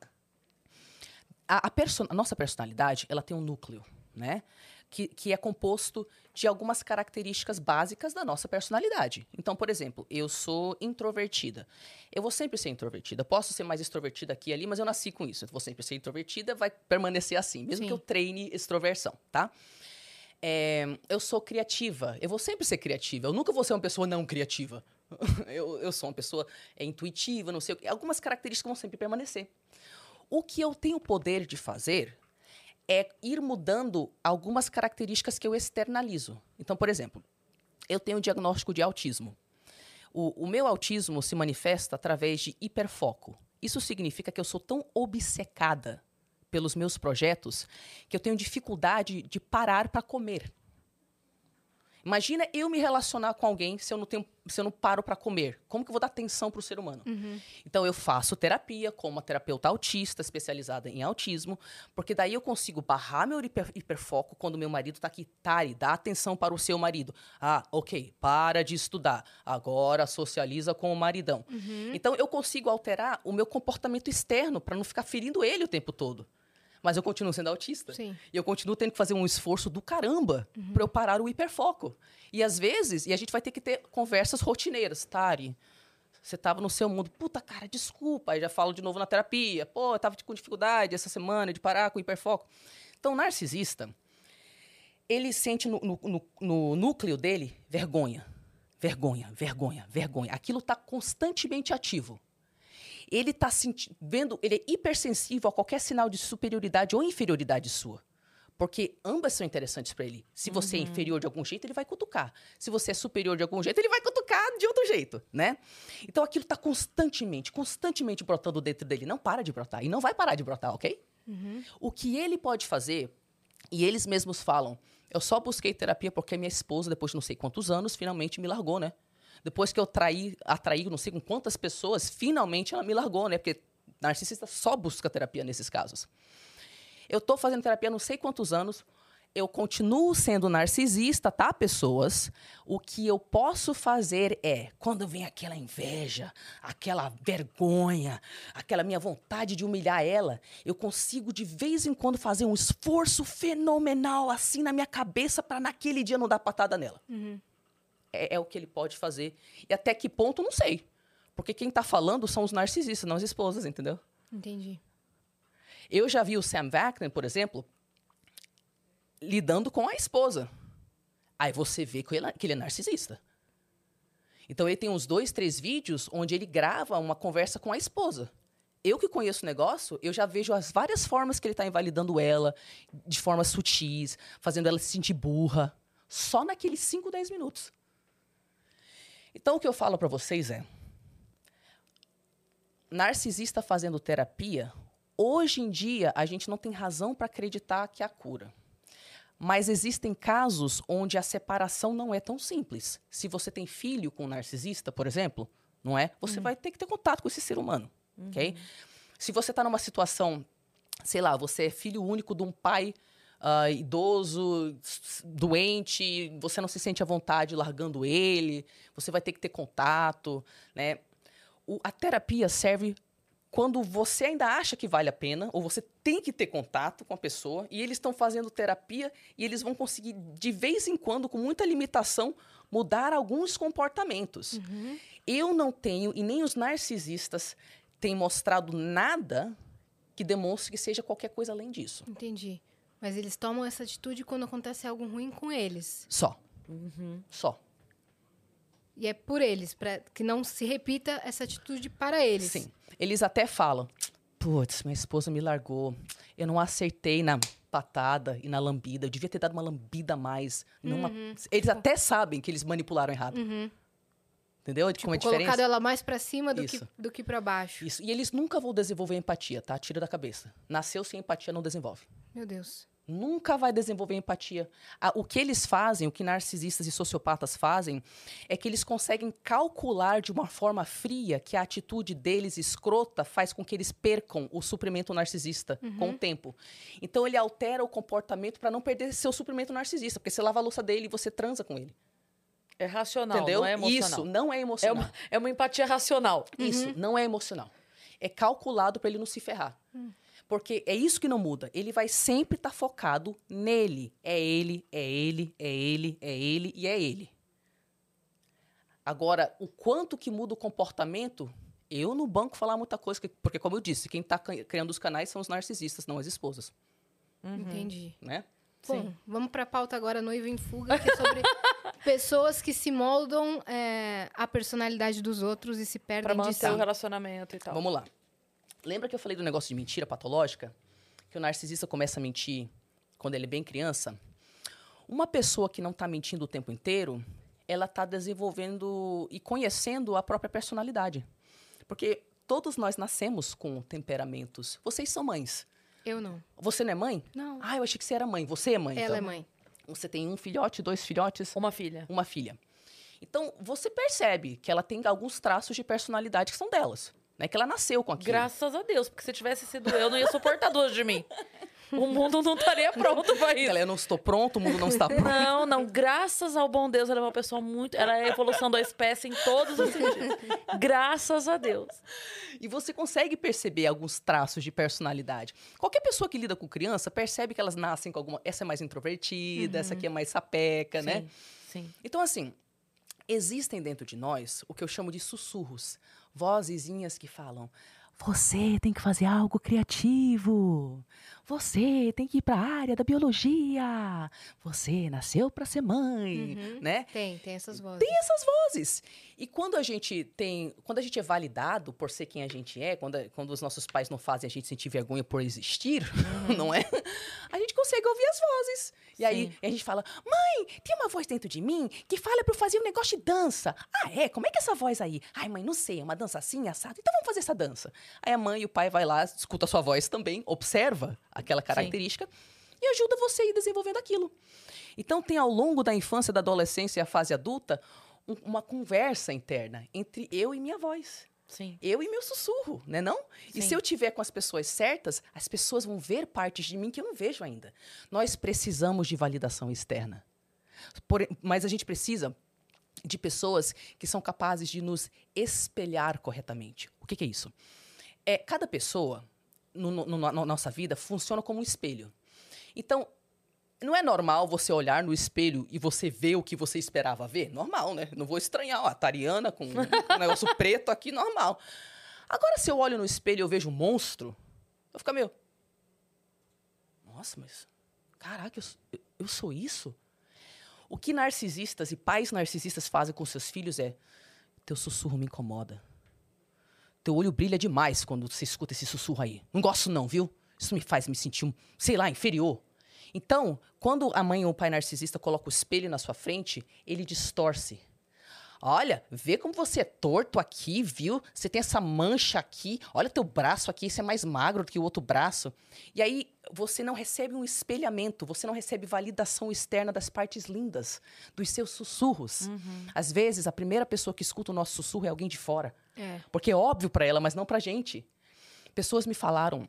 A, a perso- a nossa personalidade, ela tem um núcleo, né? Que, que é composto de algumas características básicas da nossa personalidade. Então, por exemplo, eu sou introvertida. Eu vou sempre ser introvertida. Posso ser mais extrovertida aqui e ali, mas eu nasci com isso. Eu vou sempre ser introvertida, vai permanecer assim, mesmo Sim. que eu treine extroversão, tá? É, eu sou criativa. Eu vou sempre ser criativa. Eu nunca vou ser uma pessoa não criativa. *laughs* eu, eu sou uma pessoa é, intuitiva, não sei o quê. Algumas características vão sempre permanecer. O que eu tenho o poder de fazer é ir mudando algumas características que eu externalizo. Então, por exemplo, eu tenho um diagnóstico de autismo. O, o meu autismo se manifesta através de hiperfoco. Isso significa que eu sou tão obcecada pelos meus projetos que eu tenho dificuldade de parar para comer. Imagina eu me relacionar com alguém se eu não, tenho, se eu não paro para comer. Como que eu vou dar atenção para o ser humano? Então eu faço terapia com uma terapeuta autista especializada em autismo, porque daí eu consigo barrar meu hiper- hiperfoco quando meu marido está aqui. Tari, dá atenção para o seu marido. Ah, ok, para de estudar. Agora socializa com o maridão. Então eu consigo alterar o meu comportamento externo para não ficar ferindo ele o tempo todo. Mas eu continuo sendo autista. Sim. E eu continuo tendo que fazer um esforço do caramba para eu parar o hiperfoco. E às vezes, e a gente vai ter que ter conversas rotineiras. Tari, você estava no seu mundo. Puta, cara, desculpa. Aí já falo de novo na terapia. Pô, eu tava com dificuldade essa semana de parar com o hiperfoco. Então, o narcisista, ele sente no, no- no- no núcleo dele vergonha. Vergonha, vergonha, vergonha. Aquilo está constantemente ativo. Ele está vendo, ele é hipersensível a qualquer sinal de superioridade ou inferioridade sua. Porque ambas são interessantes para ele. Se você é inferior de algum jeito, ele vai cutucar. Se você é superior de algum jeito, ele vai cutucar de outro jeito, né? Então aquilo está constantemente, constantemente brotando dentro dele. Não para de brotar. E não vai parar de brotar, ok? O que ele pode fazer, e eles mesmos falam, eu só busquei terapia porque minha esposa, depois de não sei quantos anos, finalmente me largou, né? Depois que eu traí, atraí não sei com quantas pessoas, finalmente ela me largou, né? Porque narcisista só busca terapia nesses casos. Eu tô fazendo terapia não sei quantos anos. eu continuo sendo narcisista, tá, pessoas? O que eu posso fazer é, quando vem aquela inveja, aquela vergonha, aquela minha vontade de humilhar ela, eu consigo de vez em quando fazer um esforço fenomenal assim na minha cabeça para naquele dia não dar patada nela. É, é o que ele pode fazer. E até que ponto, não sei. Porque quem tá falando são os narcisistas, não as esposas, entendeu? Entendi. Eu já vi o Sam Vaknin, por exemplo, lidando com a esposa. Aí você vê que ele, que ele é narcisista. Então ele tem uns dois, três vídeos onde ele grava uma conversa com a esposa. Eu que conheço o negócio, eu já vejo as várias formas que ele está invalidando ela, de formas sutis, fazendo ela se sentir burra, só naqueles 5, 10 minutos. Então o que eu falo para vocês é: narcisista fazendo terapia, hoje em dia a gente não tem razão para acreditar que há cura. Mas existem casos onde a separação não é tão simples. Se você tem filho com um narcisista, por exemplo, não é? Você vai ter que ter contato com esse ser humano, ok? Se você está numa situação, sei lá, você é filho único de um pai ah, idoso, doente, você não se sente à vontade largando ele, você vai ter que ter contato, né? O- a terapia serve quando você ainda acha que vale a pena, ou você tem que ter contato com a pessoa, e eles estão fazendo terapia e eles vão conseguir, de vez em quando, com muita limitação, mudar alguns comportamentos. Eu não tenho, e nem os narcisistas têm mostrado nada que demonstre que seja qualquer coisa além disso. Entendi. Mas eles tomam essa atitude quando acontece algo ruim com eles. Só. Só. E é por eles, para que não se repita essa atitude para eles. Sim. Eles até falam: putz, minha esposa me largou. Eu não acertei na patada e na lambida. Eu devia ter dado uma lambida a mais. Numa... Uhum. Eles até sabem que eles manipularam errado. Entendeu? Como é Tipo, colocado diferença? ela mais pra cima do que, Isso. do que para baixo. Isso. E eles nunca vão desenvolver empatia, tá? Tira da cabeça. Nasceu sem empatia, não desenvolve. Meu Deus. Nunca vai desenvolver empatia. O que eles fazem, o que narcisistas e sociopatas fazem, é que eles conseguem calcular de uma forma fria que a atitude deles escrota faz com que eles percam o suprimento narcisista com o tempo. Então ele altera o comportamento para não perder seu suprimento narcisista, porque você lava a louça dele e você transa com ele. É racional, entendeu? não é emocional. Isso, não é É emocional. uma, é uma empatia racional. Isso, não é emocional. É calculado para ele não se ferrar. Porque é isso que não muda. Ele vai sempre estar focado nele. É ele, é ele, é ele, é ele e é ele. Agora, o quanto que muda o comportamento, eu no banco falar muita coisa, que- porque como eu disse, quem está criando os canais são os narcisistas, não as esposas, Entendi. né? Bom, vamos pra pauta agora, Noiva em Fuga, que é sobre *laughs* pessoas que se moldam é, à personalidade dos outros e se Pra perdem de manter si. o relacionamento e tal. Vamos lá. Lembra que eu falei do negócio de mentira patológica? Que o narcisista começa a mentir quando ele é bem criança? Uma pessoa que não está mentindo o tempo inteiro, ela está desenvolvendo e conhecendo a própria personalidade. Porque todos nós nascemos com temperamentos. Vocês são mães. Eu não. Você não é mãe? Não. Ah, eu achei que você era mãe. Você é mãe. Ela é então. mãe. Você tem um filhote, dois filhotes? Uma filha. uma filha. Então, você percebe que ela tem alguns traços de personalidade que são delas. Né? Que ela nasceu com aquilo. Graças a Deus, porque se tivesse sido eu, não ia suportar duas de mim. *laughs* O mundo não estaria *laughs* pronto pra isso. Ela, eu não estou pronto, o mundo não está pronto. Não, não. Graças ao bom Deus, ela é uma pessoa muito. Ela é a evolução da espécie em todos os sentidos. Graças a Deus. E você consegue perceber alguns traços de personalidade. Qualquer pessoa que lida com criança percebe que elas nascem com alguma. Essa é mais introvertida, essa aqui é mais sapeca, né? Sim. Então, assim, existem dentro de nós o que eu chamo de sussurros. Vozezinhas que falam: Você tem que fazer algo criativo. Você tem que ir para a área da biologia. Você nasceu para ser mãe, né? Tem, tem essas vozes. tem essas vozes. E quando a gente tem, quando a gente é validado por ser quem a gente é, quando, quando os nossos pais não fazem a gente sentir vergonha por existir, *laughs* não é? A gente consegue ouvir as vozes. E aí Sim. a gente fala: "Mãe, tem uma voz dentro de mim que fala para eu fazer um negócio de dança". Ah, é? Como é que é essa voz aí? Ai, mãe, não sei, é uma dança assim, assado. Então vamos fazer essa dança. Aí a mãe e o pai vai lá, escuta a sua voz também, observa aquela característica e ajuda você a ir desenvolvendo aquilo. Então, tem ao longo da infância, da adolescência e a fase adulta, um- uma conversa interna entre eu e minha voz. Sim. Eu e meu sussurro, né não? E Sim. se eu tiver com as pessoas certas, as pessoas vão ver partes de mim que eu não vejo ainda. Nós precisamos de validação externa. Porém- mas a gente precisa de pessoas que são capazes de nos espelhar corretamente. O que, que é isso? É, cada pessoa no, no- na nossa vida funciona como um espelho. Então, não é normal você olhar no espelho e você ver o que você esperava ver? Normal, né? Não vou estranhar. Ó, a Tariana com *laughs* um negócio preto aqui, normal. Agora, se eu olho no espelho e eu vejo um monstro, eu fico meio. Nossa, mas. Caraca, eu- eu sou isso? O que narcisistas e pais narcisistas fazem com seus filhos é: teu sussurro me incomoda. Teu olho brilha demais quando você escuta esse sussurro aí. Não gosto, não, viu? Isso me faz me sentir, sei lá, inferior. Então, quando a mãe ou o pai narcisista coloca o espelho na sua frente, ele distorce. Olha, vê como você é torto aqui, viu? Você tem essa mancha aqui. Olha teu braço aqui, esse é mais magro do que o outro braço. E aí você não recebe um espelhamento, você não recebe validação externa das partes lindas, dos seus sussurros. Às vezes, a primeira pessoa que escuta o nosso sussurro é alguém de fora. É. Porque é óbvio pra ela, mas não pra gente. Pessoas me falaram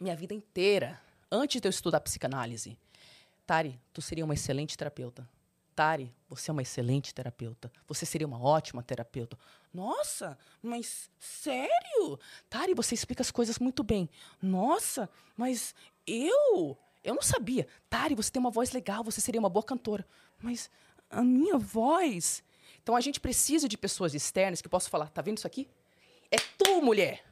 minha vida inteira, antes de eu estudar psicanálise, Tari, tu seria uma excelente terapeuta. Tari, você é uma excelente terapeuta. Você seria uma ótima terapeuta. Nossa, mas sério? Tari, você explica as coisas muito bem. Nossa, mas eu? Eu não sabia. Tari, você tem uma voz legal, você seria uma boa cantora. Mas a minha voz. Então a gente precisa de pessoas externas que possam falar: tá vendo isso aqui? É tu, mulher.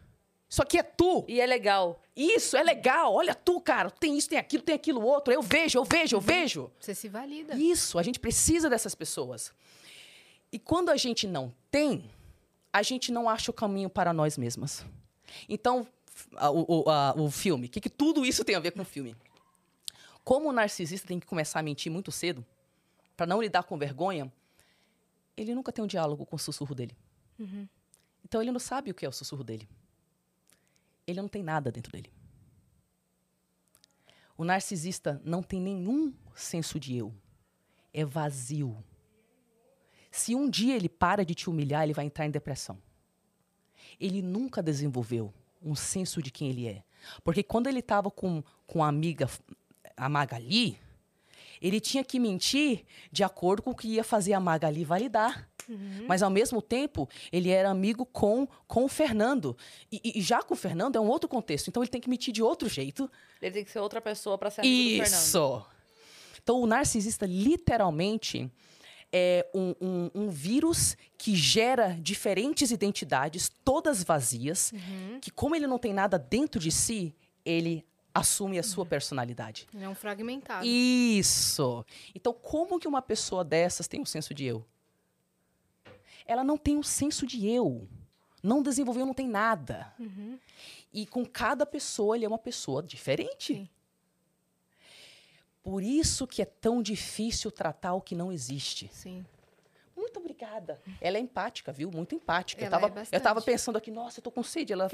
Isso aqui é tu. E é legal. Isso, é legal. Olha tu, cara. Tem isso, tem aquilo, tem aquilo outro. Eu vejo, eu vejo, eu vejo. Você se valida. Isso, a gente precisa dessas pessoas. E quando a gente não tem, a gente não acha o caminho para nós mesmas. Então, o, o- a- o filme, o que, que tudo isso tem a ver com o filme? Como o narcisista tem que começar a mentir muito cedo, para não lidar com vergonha, ele nunca tem um diálogo com o sussurro dele. Então, ele não sabe o que é o sussurro dele. Ele não tem nada dentro dele. O narcisista não tem nenhum senso de eu. É vazio. Se um dia ele para de te humilhar, ele vai entrar em depressão. Ele nunca desenvolveu um senso de quem ele é. Porque quando ele estava com, com a amiga, a Magali, ele tinha que mentir de acordo com o que ia fazer a Magali validar. Mas, ao mesmo tempo, ele era amigo com, com o Fernando. E, e- já com o Fernando é um outro contexto. Então, ele tem que mentir de outro jeito. Ele tem que ser outra pessoa pra ser amigo do Fernando. Isso! Então, o narcisista, literalmente, é um, um- um vírus que gera diferentes identidades, todas vazias, que, como ele não tem nada dentro de si, ele assume a sua personalidade. Ele é um fragmentado. Isso! Então, como que uma pessoa dessas tem um senso de eu? Ela não tem um senso de eu. Não desenvolveu, não tem nada. E com cada pessoa, ele é uma pessoa diferente. Sim. Por isso que é tão difícil tratar o que não existe. Sim. Muito obrigada. Ela é empática, viu? Muito empática. Eu Ela tava, é bastante. eu tava pensando aqui, nossa, eu tô com sede. Ela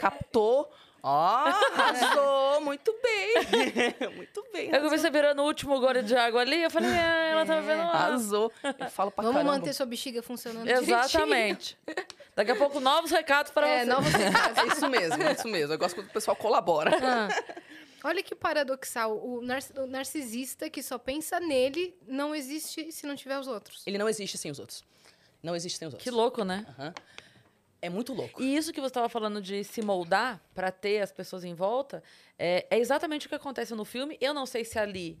captou. Ó, arrasou. *laughs* Muito bem. *laughs* Muito bem. Eu você virando o último gole de água ali, eu falei, ah, ela tá vendo lá. Arrasou. Eu falo pra Vamos caramba. manter sua bexiga funcionando direitinho. Exatamente. Daqui a pouco, novos recados pra É, você. novos recados. É *laughs* isso mesmo, é isso mesmo. Eu gosto quando o pessoal colabora. Ah, olha que paradoxal. O, nar- o narcisista que só pensa nele não existe se não tiver os outros. Ele não existe sem os outros. Não existe sem os outros. Que louco, né? Aham. É muito louco. E isso que você estava falando de se moldar pra ter as pessoas em volta, é, é exatamente o que acontece no filme. Eu não sei se ali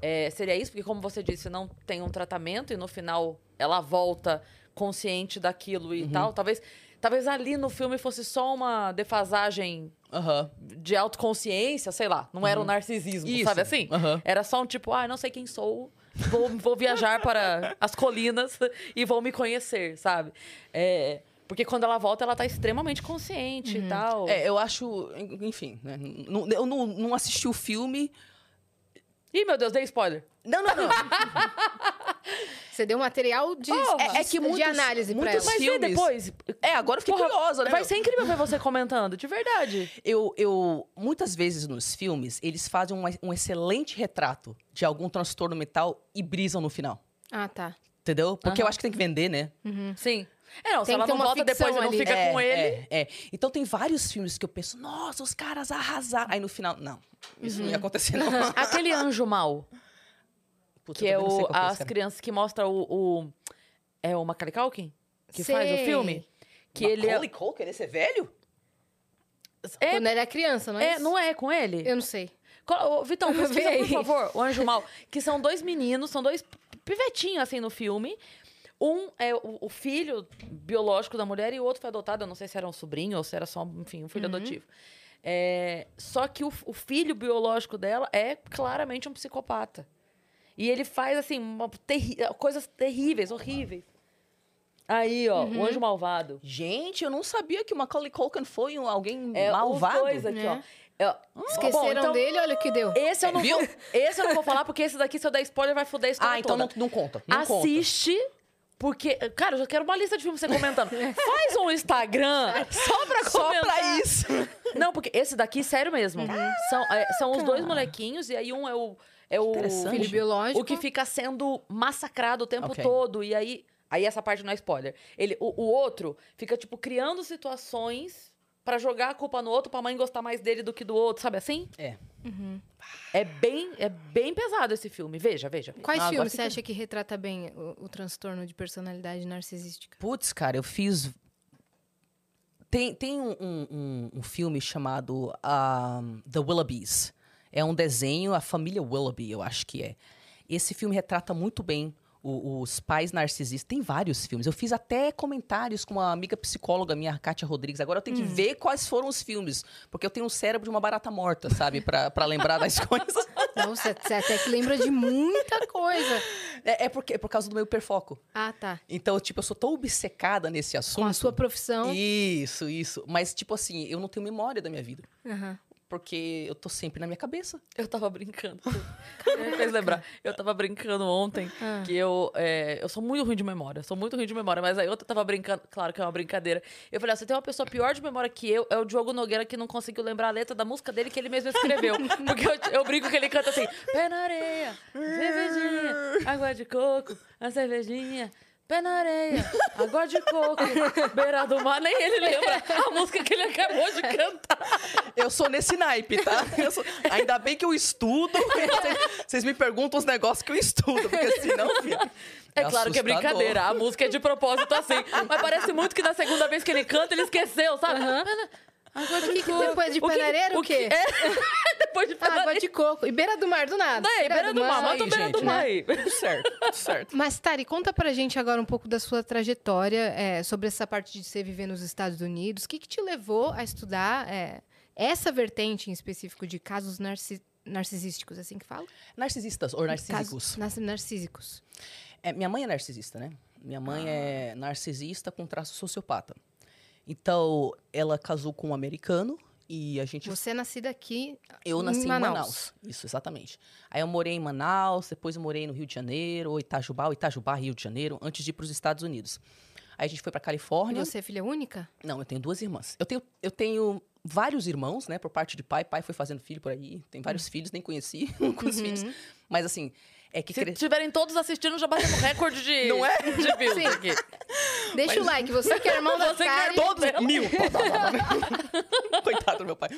é, seria isso, porque como você disse, não tem um tratamento e no final ela volta consciente daquilo e tal. Talvez, talvez ali no filme fosse só uma defasagem Aham. de autoconsciência, sei lá. Não era o narcisismo, Isso. sabe assim? Era só um tipo, ah, não sei quem sou, vou, vou viajar para as colinas *laughs* e vou me conhecer, sabe? É, porque quando ela volta, ela tá extremamente consciente e tal. É, eu acho, enfim, né? Eu não, não assisti o filme. Ih, meu Deus, dei spoiler. Não, não, não. *laughs* Você deu material de, É- é de- que de muitos- análise pra muitos ela. Mas filmes. depois. É, agora eu fiquei Porra, curiosa, né? Vai meu? ser incrível ver você comentando, de verdade. Eu, eu, muitas vezes nos filmes, eles fazem um, um excelente retrato de algum transtorno mental e brisam no final. Ah, tá. Entendeu? Porque eu Aham. acho que tem que vender, né? Sim. É, não, se Tem ela que ter não uma volta ficção depois e não ali. fica É, com ele. É, é. Então tem vários filmes que eu penso, nossa, os caras arrasaram. Aí no final, não, isso Uhum. não ia acontecer, não. *laughs* Aquele anjo mal, Puta, que é sei o, é as crianças que mostra o, o- É o Macaulay Culkin? Que faz o Sei. filme? Que ele é, Macaulay Culkin, esse é velho? é, Quando era criança, não é? é, isso? não é com ele? Eu não sei. Ô, Vitão, *laughs* pesquisa, por favor, o Anjo Mal. Que são dois meninos, são dois pivetinhos, assim, no filme. Um é o, o filho biológico da mulher e o outro foi adotado. Eu não sei se era um sobrinho ou se era só, enfim, um filho Uhum. adotivo. É, só que o, o filho biológico dela é claramente um psicopata. E ele faz, assim, uma terri- coisas terríveis, horríveis. Aí, ó, Uhum. o Anjo Malvado. Gente, eu não sabia que o Macaulay Culkin foi um- alguém É malvado. os dois aqui, É. ó. É, Esqueceram bom, então- dele, olha o que deu. Esse eu, não Viu? vou, esse eu não vou falar, porque esse daqui, se eu der spoiler, vai foder a história Ah, então toda. não, não conta. Não conta. Porque... Cara, eu já quero uma lista de filmes você comentando. *laughs* Faz um Instagram só pra Só comentar. pra isso. Não, porque esse daqui, sério mesmo. São, é, são os dois molequinhos, e aí um é o... É o. Filho biológico. o que fica sendo massacrado o tempo Ok. todo. E aí... Aí essa parte não é spoiler. Ele, o, o outro fica, tipo, criando situações pra jogar a culpa no outro, pra mãe gostar mais dele do que do outro, sabe assim? É. É bem, é bem pesado esse filme. Veja, veja. Quais Ah, filmes você acha que retrata bem o, o transtorno de personalidade narcisística? Putz, cara, eu fiz. Tem, tem um, um- um- um filme chamado ah, The Willoughbys. É um desenho, a família Willoughby, eu acho que é. Esse filme retrata muito bem o- os pais narcisistas. Tem vários filmes. Eu fiz até comentários com uma amiga psicóloga minha, Kátia Rodrigues. Agora eu tenho que ver quais foram os filmes. Porque eu tenho um cérebro de uma barata morta, sabe? Pra, pra lembrar das *laughs* coisas. Não, você, você até que lembra de muita coisa. É, é porque, é por causa do meu hiperfoco. Ah, tá. Então, tipo, eu sou tão obcecada nesse assunto. Com a sua profissão. Isso, isso. Mas, tipo assim, eu não tenho memória da minha vida. Aham. Porque eu tô sempre na minha cabeça. *laughs* Eu tava brincando. Me fez lembrar. Eu tava brincando ontem Ah. que eu. é, eu sou muito ruim de memória. Sou muito ruim de memória. Mas aí eu tava brincando. Claro que é uma brincadeira. Eu falei: ah, você tem uma pessoa pior de memória que eu, é o Diogo Nogueira que não conseguiu lembrar a letra da música dele que ele mesmo escreveu. *laughs* Porque eu, eu brinco que ele canta assim: pé na areia, cervejinha, água de coco, a cervejinha. Pé na areia, água de coco, beira do mar. Nem ele lembra a música que ele acabou de cantar. Eu sou nesse naipe, tá? Eu sou- Ainda bem que eu estudo. Vocês- me perguntam os negócios que eu estudo. Porque senão, filho. É claro que é brincadeira, a música é de propósito assim. Mas parece muito que na segunda vez que ele canta, ele esqueceu, sabe? Água de O que que coco. depois de O que- panareira, o quê? É, *laughs* depois de Ah, água panareira. de coco. E beira do mar, do nada. Daí, beira do mar, mata beira do gente, mar né? aí. Tudo certo, tudo certo. Mas, Tari, conta pra gente agora um pouco da sua trajetória é, sobre essa parte de você viver nos Estados Unidos. O que, que te levou a estudar é, essa vertente em específico de casos narci- narcisísticos, assim que fala? Narcisistas ou narcísicos. Casos nas- narcísicos. É, minha mãe é narcisista, né? Minha mãe é narcisista com traço sociopata. Então, ela casou com um americano e a gente Você é nascida aqui Eu nasci em Manaus. Manaus. Isso, exatamente. Aí eu morei em Manaus, depois eu morei no Rio de Janeiro, Itajubá, ou Itajubá, Rio de Janeiro, antes de ir para os Estados Unidos. Aí a gente foi para E Califórnia. você é filha única? Não, eu tenho duas irmãs. Eu tenho, eu tenho vários irmãos, né, por parte de pai. Pai foi fazendo filho por aí. Tem vários filhos, nem conheci com os filhos. Mas assim, é que Se cre... tiverem todos assistindo, já batemos recorde de, Não é? de views Sim. aqui. Deixa o like, você que é irmão da Você que é todos mil. *laughs* Coitado do meu pai.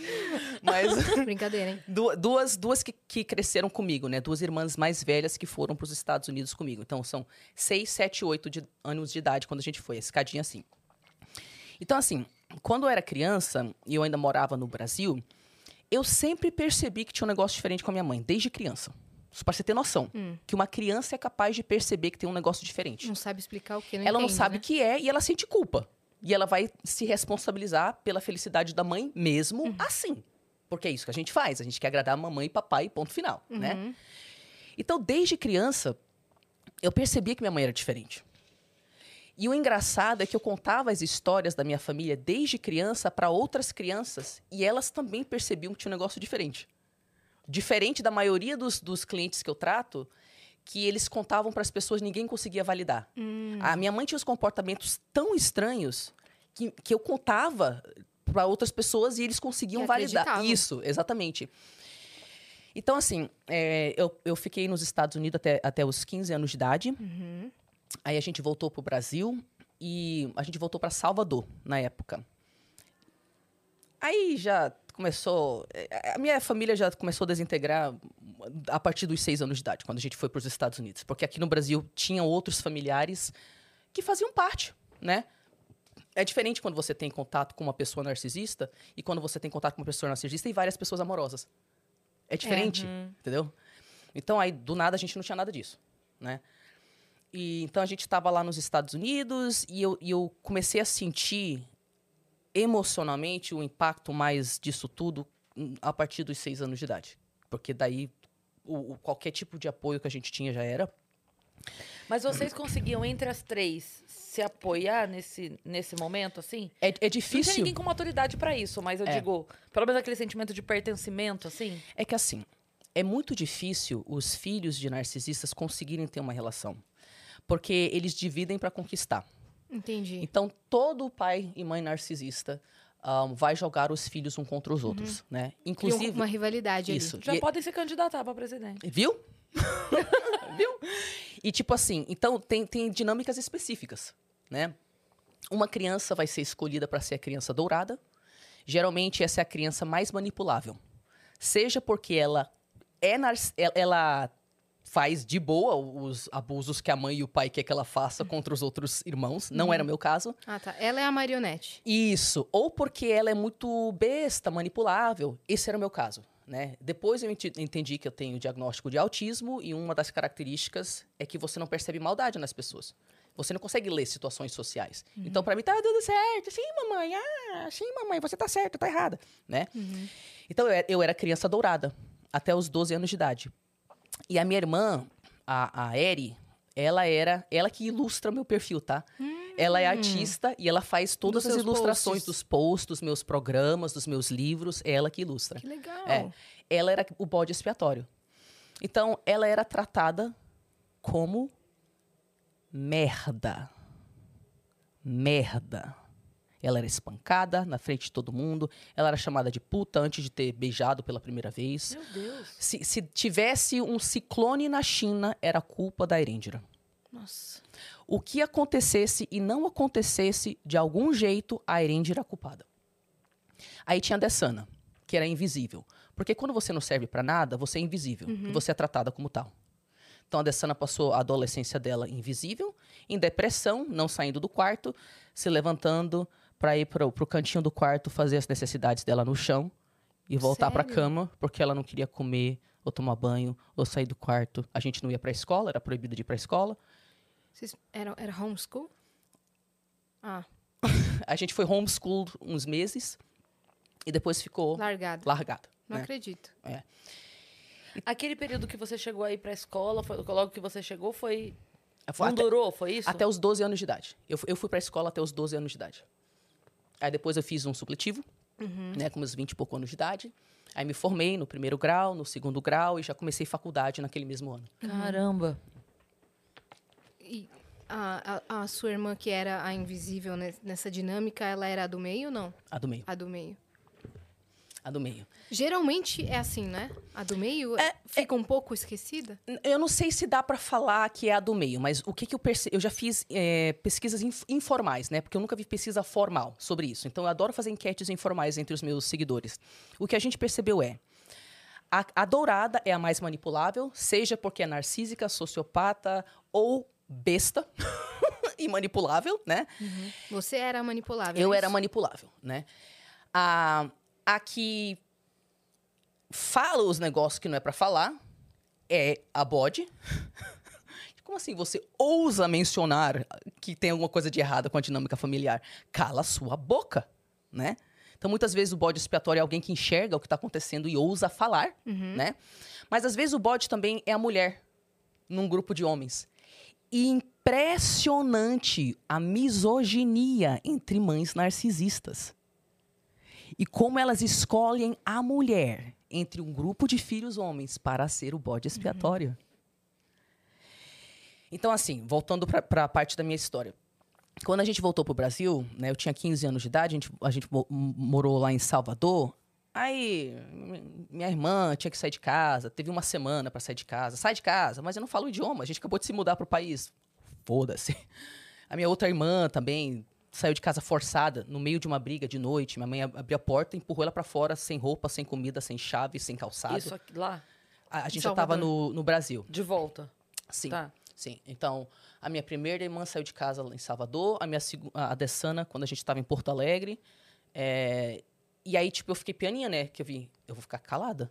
Mas *laughs* Brincadeira, hein? Du- duas duas que, que cresceram comigo, né? Duas irmãs mais velhas que foram para os Estados Unidos comigo. Então, são seis, sete, oito de- anos de idade quando a gente foi, a escadinha assim. Então, assim, quando eu era criança e eu ainda morava no Brasil, eu sempre percebi que tinha um negócio diferente com a minha mãe, desde criança. Isso para você ter noção. Que uma criança é capaz de perceber que tem um negócio diferente. Não sabe explicar o que, não ela não entende, sabe o né? que é e ela sente culpa. E ela vai se responsabilizar pela felicidade da mãe mesmo Uhum. assim. Porque é isso que a gente faz. A gente quer agradar a mamãe e papai, ponto final, Uhum. né? Então, desde criança, eu percebia que minha mãe era diferente. E o engraçado é que eu contava as histórias da minha família desde criança para outras crianças e elas também percebiam que tinha um negócio diferente. Diferente da maioria dos, dos clientes que eu trato, que eles contavam para as pessoas e ninguém conseguia validar. Hum. A minha mãe tinha os comportamentos tão estranhos que, que eu contava para outras pessoas e eles conseguiam Que validar. Isso, exatamente. Então, assim, é, eu, eu fiquei nos Estados Unidos até, até os 15 anos de idade. Uhum. Aí a gente voltou pro Brasil e a gente voltou para Salvador na época. Aí já começou. eh, A minha família já começou a desintegrar a partir dos seis anos de idade, quando a gente foi para os Estados Unidos. Porque aqui no Brasil tinham outros familiares que faziam parte, né? É diferente quando você tem contato com uma pessoa narcisista e quando você tem contato com uma pessoa narcisista e várias pessoas amorosas. É diferente, entendeu? Então aí do nada a gente não tinha nada disso, né? E então a gente estava lá nos Estados Unidos e eu, e eu comecei a sentir emocionalmente o impacto mais disso tudo hum, a partir dos seis anos de idade, porque daí o, o- qualquer tipo de apoio que a gente tinha já era. Mas vocês conseguiam, entre as três, se apoiar nesse, nesse momento, assim? É, é Não tinha difícil. ninguém com maturidade pra isso, mas eu É. digo, pelo menos aquele sentimento de pertencimento, assim. É que assim, é muito difícil os filhos de narcisistas conseguirem ter uma relação. Porque eles dividem para conquistar. Entendi. Então, todo pai e mãe narcisista ahn, vai jogar os filhos um contra os outros, né? Cria um- Inclusive. uma rivalidade Isso. ali. Já E- podem se candidatar pra presidente. Viu? *laughs* Viu? E tipo assim, então tem, tem dinâmicas específicas, né? Uma criança vai ser escolhida para ser a criança dourada. Geralmente essa é a criança mais manipulável. Seja porque ela é ela faz de boa os abusos que a mãe e o pai quer que ela faça contra os outros irmãos, não era o meu caso. Ah, tá. Ela é a marionete. Isso, ou porque ela é muito besta, manipulável. Esse era o meu caso, né? Depois eu entendi que eu tenho diagnóstico de autismo e uma das características é que você não percebe maldade nas pessoas. Você não consegue ler situações sociais. Então, pra mim, tá tudo certo. Sim, mamãe. Ah, sim, mamãe. Você tá certa, tá errada, né? Então, eu era, eu era criança dourada até os 12 anos de idade. E a minha irmã, a, a Eri, ela era... Ela que ilustra meu perfil, tá? Ela é artista e ela faz todas Dos as ilustrações posts. dos posts, dos meus programas, dos meus livros. É ela que ilustra. Que legal. É. Ela era o bode expiatório. Então, ela era tratada como merda. Merda. Ela era espancada na frente de todo mundo. Ela era chamada de puta antes de ter beijado pela primeira vez. Meu Deus. Se, se tivesse um ciclone na China, era culpa da Erendira. Nossa. O que acontecesse e não acontecesse, de algum jeito, a Erendira era culpada. Aí tinha a Dessana, que era invisível. Porque quando você não serve pra nada, você é invisível. E você é tratada como tal. Então a Dessana passou a adolescência dela invisível, em depressão, não saindo do quarto, se levantando pra ir pro, pro cantinho do quarto fazer as necessidades dela no chão e voltar pra Sério? cama, porque ela não queria comer, ou tomar banho, ou sair do quarto. A gente não ia pra escola, era proibido de ir pra escola. Vocês eram, era homeschool? Ah, *laughs* A gente foi homeschool uns meses e depois ficou largado. largado. Não né? acredito. Aquele período que você chegou aí pra escola, foi, logo que você chegou, foi. Foi Não até, durou, foi isso? até os 12 anos de idade. Eu, eu fui pra escola até os 12 anos de idade. Aí depois eu fiz um supletivo, né, com meus 20 e pouco anos de idade. Aí me formei no primeiro grau, no segundo grau e já comecei faculdade naquele mesmo ano. Caramba. E a, a, a sua irmã, que era a invisível ne- nessa dinâmica, ela era a do meio ou não? A do meio. A do meio. A do meio. Geralmente é assim, né? A do meio É, fica um pouco esquecida. Eu não sei se dá pra falar que é a do meio, mas o que, que eu percebi. Eu já fiz é, pesquisas inf- informais, né? Porque eu nunca vi pesquisa formal sobre isso. Então eu adoro fazer enquetes informais entre os meus seguidores. O que a gente percebeu é. A, a dourada é a mais manipulável, seja porque é narcísica, sociopata ou besta *laughs* e manipulável, né? Você era manipulável. Eu é era manipulável, né? A, a que fala os negócios que não é pra falar é a bode. *laughs* Como assim você ousa mencionar que tem alguma coisa de errada com a dinâmica familiar? Cala sua boca, né? Então, muitas vezes o bode expiatório é alguém que enxerga o que está acontecendo e ousa falar, né? Mas às vezes o bode também é a mulher num grupo de homens. E impressionante a misoginia entre mães narcisistas. E como elas escolhem a mulher entre um grupo de filhos homens para ser o bode expiatório. Então, assim, voltando para a parte da minha história. Quando a gente voltou pro Brasil, né, eu tinha 15 anos de idade, a gente, a gente mo- morou lá em Salvador. Aí, mi- minha irmã tinha que sair de casa, teve uma semana para sair de casa. Sai de casa, mas eu não falo o idioma, a gente acabou de se mudar pro país. Foda-se. A minha outra irmã também saiu de casa forçada, no meio de uma briga de noite. Minha mãe ab- abriu a porta, empurrou ela pra fora, sem roupa, sem comida, sem chave, sem calçado. Isso aqui, lá, A, a gente já tava Salvador. no, no Brasil. de volta. Sim. Tá. Sim. Então, a minha primeira irmã saiu de casa lá em Salvador, a minha segu- a a Dessana, quando a gente estava em Porto Alegre. É, E aí, tipo, eu fiquei pianinha, né? Que eu vi, eu vou ficar calada.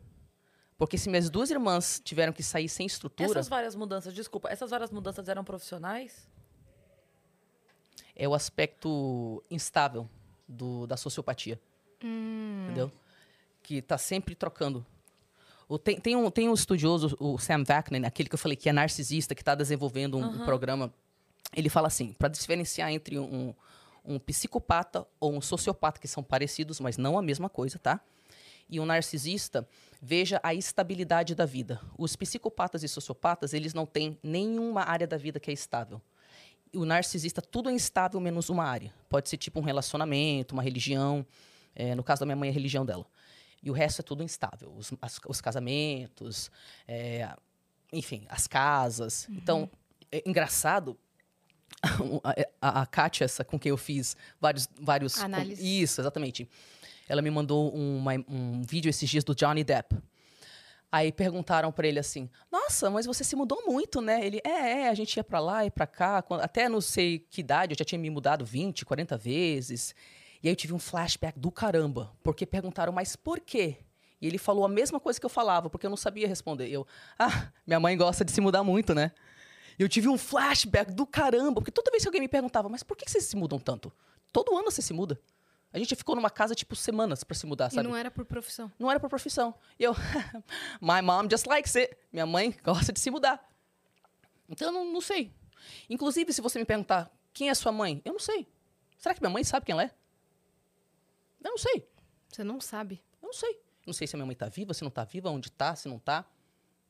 Porque se minhas duas irmãs tiveram que sair sem estrutura, Essas várias mudanças, desculpa, essas várias mudanças eram profissionais? É o aspecto instável do, da sociopatia. Entendeu? Que tá sempre trocando. O- tem, tem, um, tem um estudioso, o Sam Vaknin, aquele que eu falei que é narcisista, que está desenvolvendo um, um programa. Ele fala assim: para diferenciar entre um, um psicopata ou um sociopata, que são parecidos, mas não a mesma coisa, tá? E um narcisista, veja a estabilidade da vida. Os psicopatas e sociopatas, eles não têm nenhuma área da vida que é estável. O narcisista, tudo é instável menos uma área. Pode ser tipo um relacionamento, uma religião. É, no caso da minha mãe, é a religião dela. E o resto é tudo instável. Os, as- os casamentos, é, enfim, as casas. Então, é engraçado. *laughs* A, a Kátia, essa com quem eu fiz vários. vários com- Análise. Isso, exatamente. Ela me mandou uma- um vídeo esses dias do Johnny Depp. Aí perguntaram pra ele assim: Nossa, mas você se mudou muito, né? Ele: É, é, a gente ia pra lá e pra cá. Até não sei que idade, eu já tinha me mudado 20, 40 vezes. E aí eu tive um flashback do caramba, porque perguntaram: Mas por quê? E ele falou a mesma coisa que eu falava, porque eu não sabia responder. Eu: Ah, minha mãe gosta de se mudar muito, né? E eu tive um flashback do caramba, porque toda vez que alguém me perguntava: Mas por que vocês se mudam tanto? Todo ano você se muda. A gente ficou numa casa, tipo, semanas pra se mudar, E sabe? não era por profissão. Não era por profissão. E eu, *laughs* my mom just likes it. Minha mãe *laughs* gosta de se mudar. Então, eu não, não sei. Inclusive, se você me perguntar quem é sua mãe, eu não sei. Será que minha mãe sabe quem ela é? Eu não sei. Você não sabe. Eu não sei. Não sei se a minha mãe tá viva, se não tá viva, onde tá, se não tá.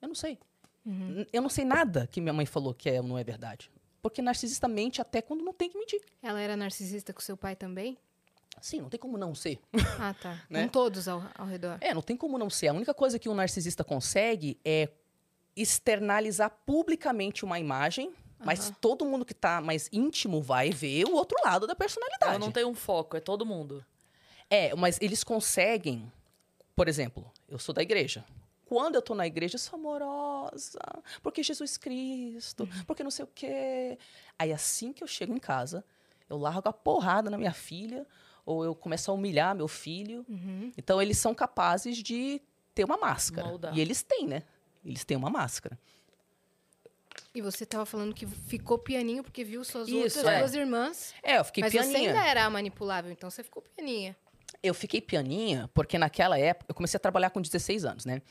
Eu não sei. N- Eu não sei nada que minha mãe falou que é ou não é verdade. Porque narcisista mente até quando não tem que mentir. Ela era narcisista com seu pai também? Sim, não tem como não ser. Ah, tá. *laughs* Né? Com todos ao, ao redor. É, não tem como não ser. A única coisa que um narcisista consegue é externalizar publicamente uma imagem, mas todo mundo que tá mais íntimo vai ver o outro lado da personalidade. Ela não tem um foco, é todo mundo. É, mas eles conseguem, por exemplo, eu sou da igreja. Quando eu tô na igreja, eu sou amorosa, porque Jesus Cristo, porque não sei o quê. Aí assim que eu chego em casa, eu largo a porrada na minha filha, ou eu começo a humilhar meu filho. Então eles são capazes de ter uma máscara. Moldar. E eles têm, né? Eles têm uma máscara. E você tava falando que ficou pianinho porque viu suas Isso, outras é. duas irmãs. É, eu fiquei mas você pianinha. ainda era manipulável, então você ficou pianinha. Eu fiquei pianinha porque naquela época eu comecei a trabalhar com 16 anos, né?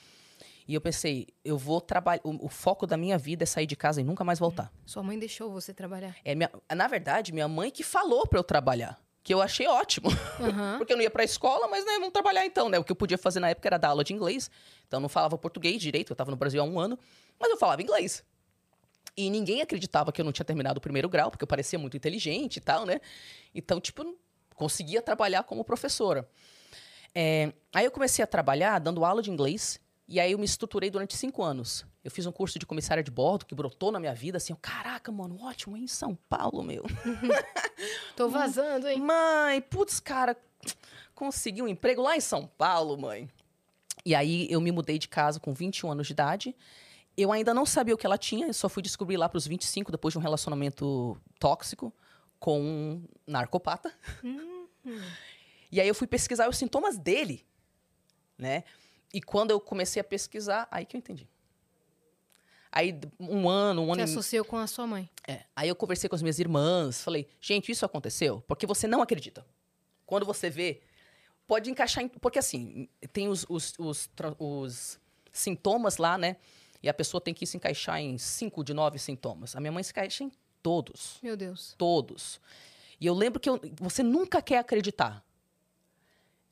E eu pensei, eu vou trabalhar. O, o foco da minha vida é sair de casa e nunca mais voltar. Sua mãe deixou você trabalhar. É minha, na verdade, minha mãe que falou pra eu trabalhar. Que eu achei ótimo. *laughs* Aham. Porque eu não ia pra escola, mas né, vamos trabalhar então, né? O que eu podia fazer na época era dar aula de inglês. Então eu não falava português direito, eu tava no Brasil há um ano, mas eu falava inglês. E ninguém acreditava que eu não tinha terminado o primeiro grau, porque eu parecia muito inteligente e tal, né? Então, tipo, conseguia trabalhar como professora. É, aí eu comecei a trabalhar dando aula de inglês, e aí eu me estruturei durante cinco anos. Eu fiz um curso de comissária de bordo que brotou na minha vida, assim, eu, caraca, mano, ótimo, em São Paulo, meu. *laughs* Tô vazando, hein? Mãe, putz, cara, consegui um emprego lá em São Paulo, mãe. E aí eu me mudei de casa com 21 anos de idade. Eu ainda não sabia o que ela tinha, eu só fui descobrir lá pros 25, depois de um relacionamento tóxico com um narcopata. *laughs* E aí eu fui pesquisar os sintomas dele, né? E quando eu comecei a pesquisar, aí que eu entendi. Aí um ano, um Você ano e associou com a sua mãe. é. Aí eu conversei com as minhas irmãs, falei, gente, isso aconteceu porque você não acredita. Quando você vê, pode encaixar em. Porque assim, tem os, os, os, os sintomas lá, né? E a pessoa tem que se encaixar em cinco de nove sintomas. A minha mãe se encaixa em todos. Meu Deus. Todos. E eu lembro que eu- você nunca quer acreditar.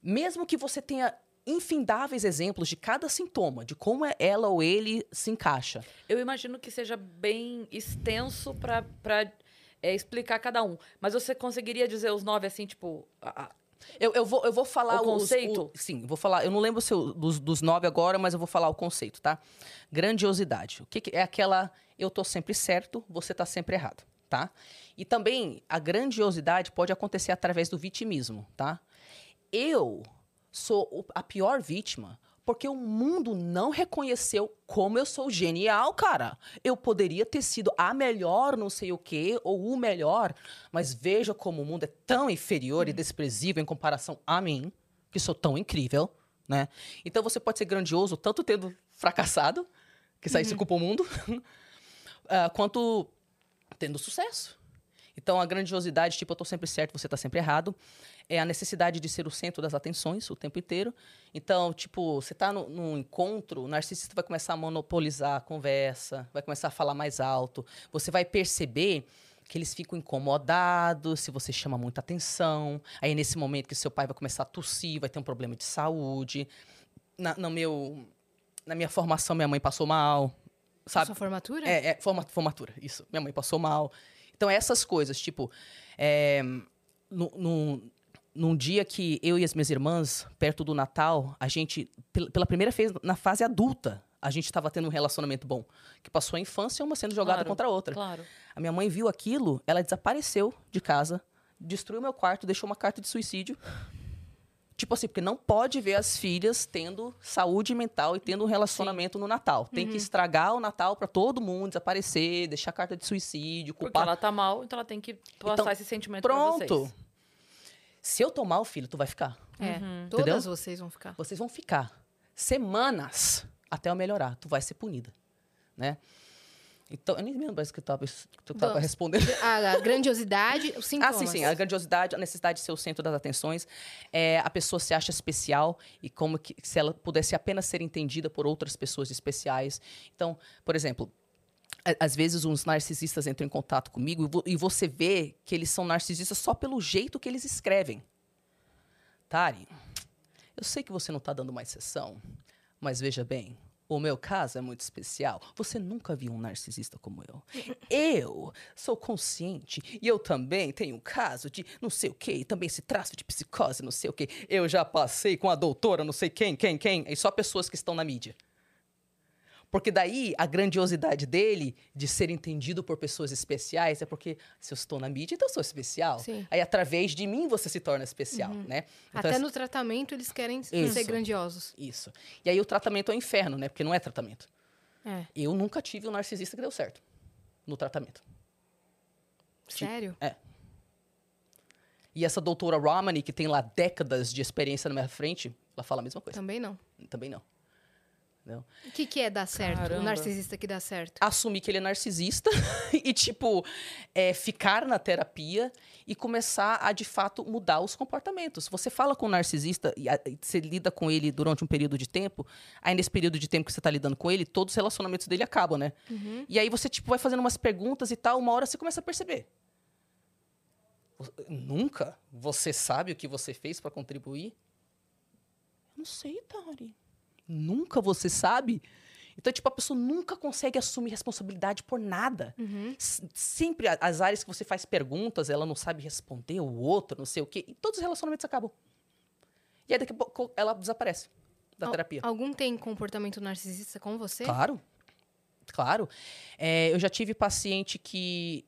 Mesmo que você tenha infindáveis exemplos de cada sintoma, de como é ela ou ele se encaixa. Eu imagino que seja bem extenso pra é, explicar cada um. Mas você conseguiria dizer os nove assim, tipo. a- Eu, eu, vou, eu vou falar O os- conceito? o- sim, vou falar. Eu não lembro se eu- dos, dos nove agora, mas eu vou falar o conceito, tá? Grandiosidade. O que, que é aquela. Eu tô sempre certo, você tá sempre errado. tá? E também a grandiosidade pode acontecer através do vitimismo, tá? Eu sou a pior vítima porque o mundo não reconheceu como eu sou genial, cara. Eu poderia ter sido a melhor não sei o quê, ou o melhor, mas veja como o mundo é tão inferior e desprezível em comparação a mim, que sou tão incrível, né? Então você pode ser grandioso tanto tendo fracassado, que isso aí se culpa o mundo, *laughs* ah, quanto tendo sucesso. Então, a grandiosidade, tipo, eu tô sempre certo, você tá sempre errado. É a necessidade de ser o centro das atenções o tempo inteiro. Então, tipo, você tá no- num encontro, o narcisista vai começar a monopolizar a conversa, vai começar a falar mais alto. Você vai perceber que eles ficam incomodados se você chama muita atenção. Aí, nesse momento que seu pai vai começar a tossir, vai ter um problema de saúde. Na, no meu, na minha formação, minha mãe passou mal, sabe? Sua formatura? É, é forma- formatura, isso. Minha mãe passou mal. Então, essas coisas, tipo, é, no, no- num dia que eu e as minhas irmãs, perto do Natal, a gente, pel- pela primeira vez na fase adulta, a gente estava tendo um relacionamento bom. Que passou a infância, uma sendo jogada Claro, contra a outra. Claro. A minha mãe viu aquilo, ela desapareceu de casa, destruiu meu quarto, deixou uma carta de suicídio. Tipo assim, porque não pode ver as filhas tendo saúde mental e tendo um relacionamento no Natal. Tem Uhum. que estragar o Natal pra todo mundo desaparecer, deixar carta de suicídio, Porque culpar. ela tá mal, então ela tem que passar Então, esse sentimento pra Pronto. vocês. Se eu tomar o filho, tu vai ficar. É. Uhum. Todas Entendeu? vocês vão ficar. Vocês vão ficar semanas até eu melhorar. Tu vai ser punida, né? Então, eu nem lembro mais que tu tava Vamos. respondendo. *laughs* A, a grandiosidade, os *laughs* Ah, sintomas. sim, sim. A grandiosidade, a necessidade de ser o centro das atenções. É, a pessoa se acha especial e como que, se ela pudesse apenas ser entendida por outras pessoas especiais. Então, por exemplo, às vezes uns narcisistas entram em contato comigo e vo- e você vê que eles são narcisistas só pelo jeito que eles escrevem. Tari, eu sei que você não está dando mais sessão, mas veja bem, o meu caso é muito especial. Você nunca viu um narcisista como eu. *laughs* Eu sou consciente e eu também tenho um caso de não sei o quê, e também esse traço de psicose, não sei o quê. Eu já passei com a doutora, não sei quem, quem, quem, e só pessoas que estão na mídia. Porque daí a grandiosidade dele de ser entendido por pessoas especiais é porque se eu estou na mídia, então eu sou especial. Sim. Aí através de mim você se torna especial, né? Então, Até essa- no tratamento eles querem ser Isso. grandiosos. Isso. E aí o tratamento é o inferno, né? Porque não é tratamento. É. Eu nunca tive um narcisista que deu certo no tratamento. Sério? E essa doutora Romani, que tem lá décadas de experiência na minha frente, ela fala a mesma coisa. Também não. Também não. Entendeu? O que, que é dar certo? O Caramba. narcisista que dá certo. Assumir que ele é narcisista *laughs* e, tipo, é, ficar na terapia e começar a, de fato, mudar os comportamentos. Você fala com um narcisista e, a- e você lida com ele durante um período de tempo, aí nesse período de tempo que você tá lidando com ele, todos os relacionamentos dele acabam, né? E aí você, tipo, vai fazendo umas perguntas e tal, uma hora você começa a perceber. Nunca você sabe o que você fez para contribuir? Eu não sei, Tari. Nunca você sabe? Então, tipo, a pessoa nunca consegue assumir responsabilidade por nada. S- Sempre as áreas que você faz perguntas, ela não sabe responder o outro, não sei o quê. E todos os relacionamentos acabam. E aí, daqui a pouco, ela desaparece da Al- terapia. Algum tem comportamento narcisista com você? Claro. Claro. É, eu já tive paciente que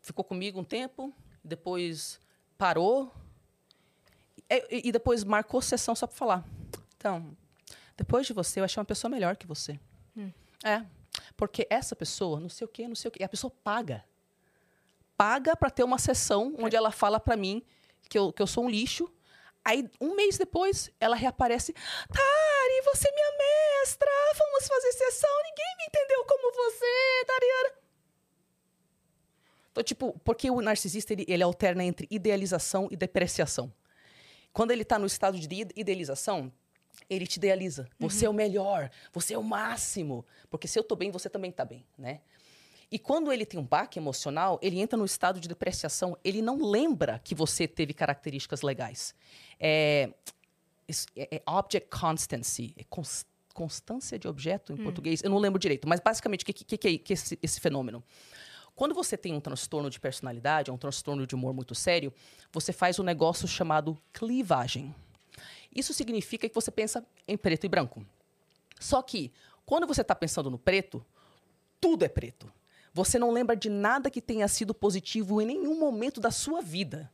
ficou comigo um tempo, depois parou e, e- e depois marcou sessão só para falar. Então, depois de você, eu achei uma pessoa melhor que você. É. Porque essa pessoa, não sei o quê, não sei o quê. E a pessoa paga. Paga para ter uma sessão onde ela fala para mim que eu, que eu sou um lixo. Aí, um mês depois, ela reaparece. Tari, você é minha mestra. Vamos fazer sessão. Ninguém me entendeu como você, Tariana. Então, tipo, porque o narcisista, ele, ele alterna entre idealização e depreciação. Quando ele tá no estado de ide- idealização, ele te idealiza. Você é o melhor, você é o máximo. Porque se eu tô bem, você também tá bem, né? E quando ele tem um baque emocional, ele entra no estado de depreciação. Ele não lembra que você teve características legais. É, é- é object constancy, é cons- constância de objeto em português. Eu não lembro direito, mas basicamente o que, que, que é que esse, esse fenômeno? Quando você tem um transtorno de personalidade, um transtorno de humor muito sério, você faz um negócio chamado clivagem. Isso significa que você pensa em preto e branco. Só que, quando você está pensando no preto, tudo é preto. Você não lembra de nada que tenha sido positivo em nenhum momento da sua vida.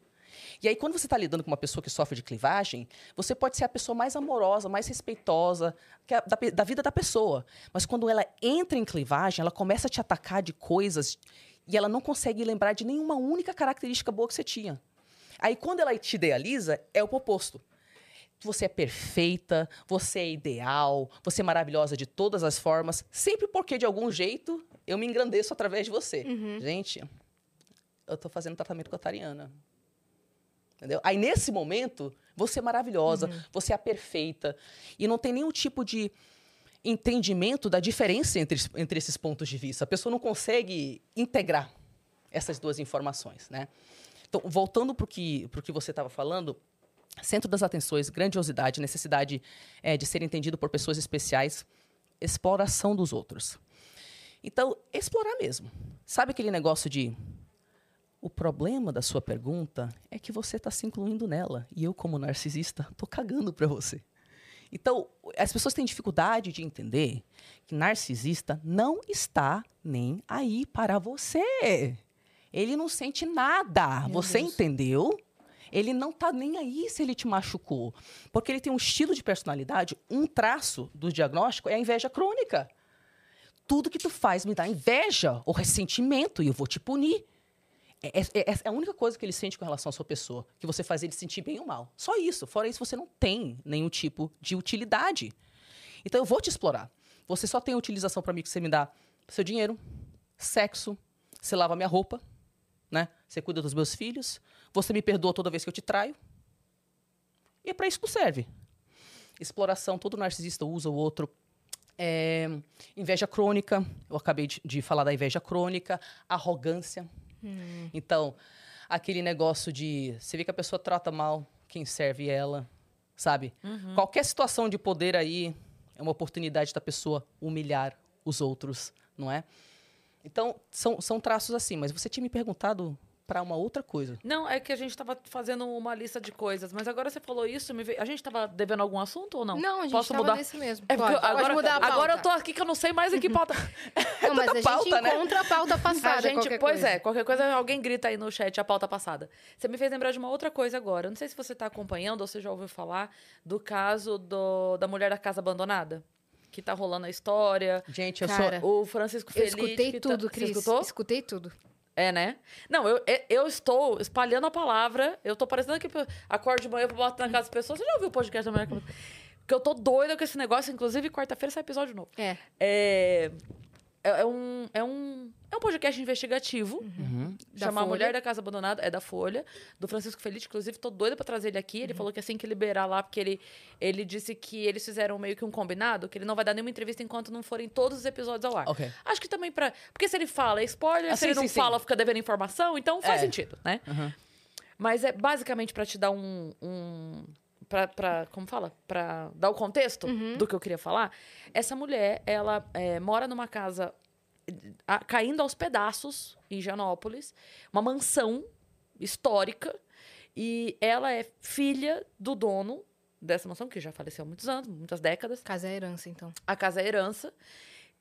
E aí, quando você está lidando com uma pessoa que sofre de clivagem, você pode ser a pessoa mais amorosa, mais respeitosa da, da vida da pessoa. Mas quando ela entra em clivagem, ela começa a te atacar de coisas e ela não consegue lembrar de nenhuma única característica boa que você tinha. Aí, quando ela te idealiza, é o oposto. Você é perfeita, você é ideal, você é maravilhosa de todas as formas, sempre porque, de algum jeito, eu me engrandeço através de você. Gente, eu tô fazendo tratamento com a Tariana. Entendeu? Aí, nesse momento, você é maravilhosa, você é a perfeita. E não tem nenhum tipo de entendimento da diferença entre, entre esses pontos de vista. A pessoa não consegue integrar essas duas informações, né? Então, voltando para o que, pro que você estava falando, centro das atenções, grandiosidade, necessidade eh, de ser entendido por pessoas especiais, exploração dos outros. Então, explorar mesmo. Sabe aquele negócio de o problema da sua pergunta é que você está se incluindo nela e eu, como narcisista, tô cagando para você. Então, as pessoas têm dificuldade de entender que narcisista não está nem aí para você. Ele não sente nada. Meu você Deus. entendeu? Ele não tá nem aí se ele te machucou. Porque ele tem um estilo de personalidade, um traço do diagnóstico é a inveja crônica. Tudo que tu faz me dá inveja ou ressentimento e eu vou te punir. É, é- é a única coisa que ele sente com relação à sua pessoa, que você faz ele se sentir bem ou mal. Só isso. Fora isso, você não tem nenhum tipo de utilidade. Então eu vou te explorar. Você só tem utilização para mim que você me dá seu dinheiro, sexo, você lava minha roupa, né? Você cuida dos meus filhos, você me perdoa toda vez que eu te traio. E é para isso que serve. Exploração, todo narcisista usa o outro. É, inveja crônica, eu acabei de, de falar da inveja crônica, arrogância. Então, aquele negócio de. Você vê que a pessoa trata mal quem serve ela, sabe? Qualquer situação de poder aí é uma oportunidade da pessoa humilhar os outros, não é? Então, são, são traços assim, mas você tinha me perguntado para uma outra coisa. Não, é que a gente tava fazendo uma lista de coisas, mas agora você falou isso, me veio- a gente tava devendo algum assunto ou não? Não, a gente Posso tava mudar? nesse mesmo. É porque Pode, eu- agora, pode mudar a pauta. agora eu tô aqui que eu não sei mais em que pauta. *laughs* Não, mas a gente pauta, né? encontra a pauta A passada, gente, qualquer pois coisa. é, qualquer coisa, alguém grita aí no chat a pauta passada. Você me fez lembrar de uma outra coisa agora. Eu Não sei se você tá acompanhando ou você já ouviu falar do caso do, da mulher da casa abandonada. Que tá rolando a história. Gente, eu Cara, sou. O Francisco Eu Feliz. escutei que tá- tudo, Você Cris. escutou? Escutei tudo. É, né? Não, eu, eu- eu estou espalhando a palavra. Eu tô parecendo que acordo de manhã pra botar na casa das pessoas. Você já ouviu o podcast da manhã? Porque eu tô doida com esse negócio. Inclusive, quarta-feira sai episódio novo. É. É, é, é um, é, um, é um podcast investigativo. Uhum. Da Chama A. Mulher da Casa Abandonada. É da Folha. Do Francisco Feliz. Inclusive, tô doida pra trazer ele aqui. Ele falou que assim que liberar lá, porque ele, ele disse que eles fizeram meio que um combinado, que ele não vai dar nenhuma entrevista enquanto não forem todos os episódios ao ar. Ok. Acho que também pra. Porque se ele fala é spoiler, Ah, se sim, ele não sim, sim. fala, fica devendo informação, então faz É. sentido, né? Uhum. Mas é basicamente pra te dar um. um pra, pra- como fala? Pra dar o contexto do que eu queria falar. Essa mulher, ela é, mora numa casa a- caindo aos pedaços em Janópolis, uma mansão histórica, e ela é filha do dono dessa mansão, que já faleceu há muitos anos, muitas décadas. Casa é herança, então. A casa é herança.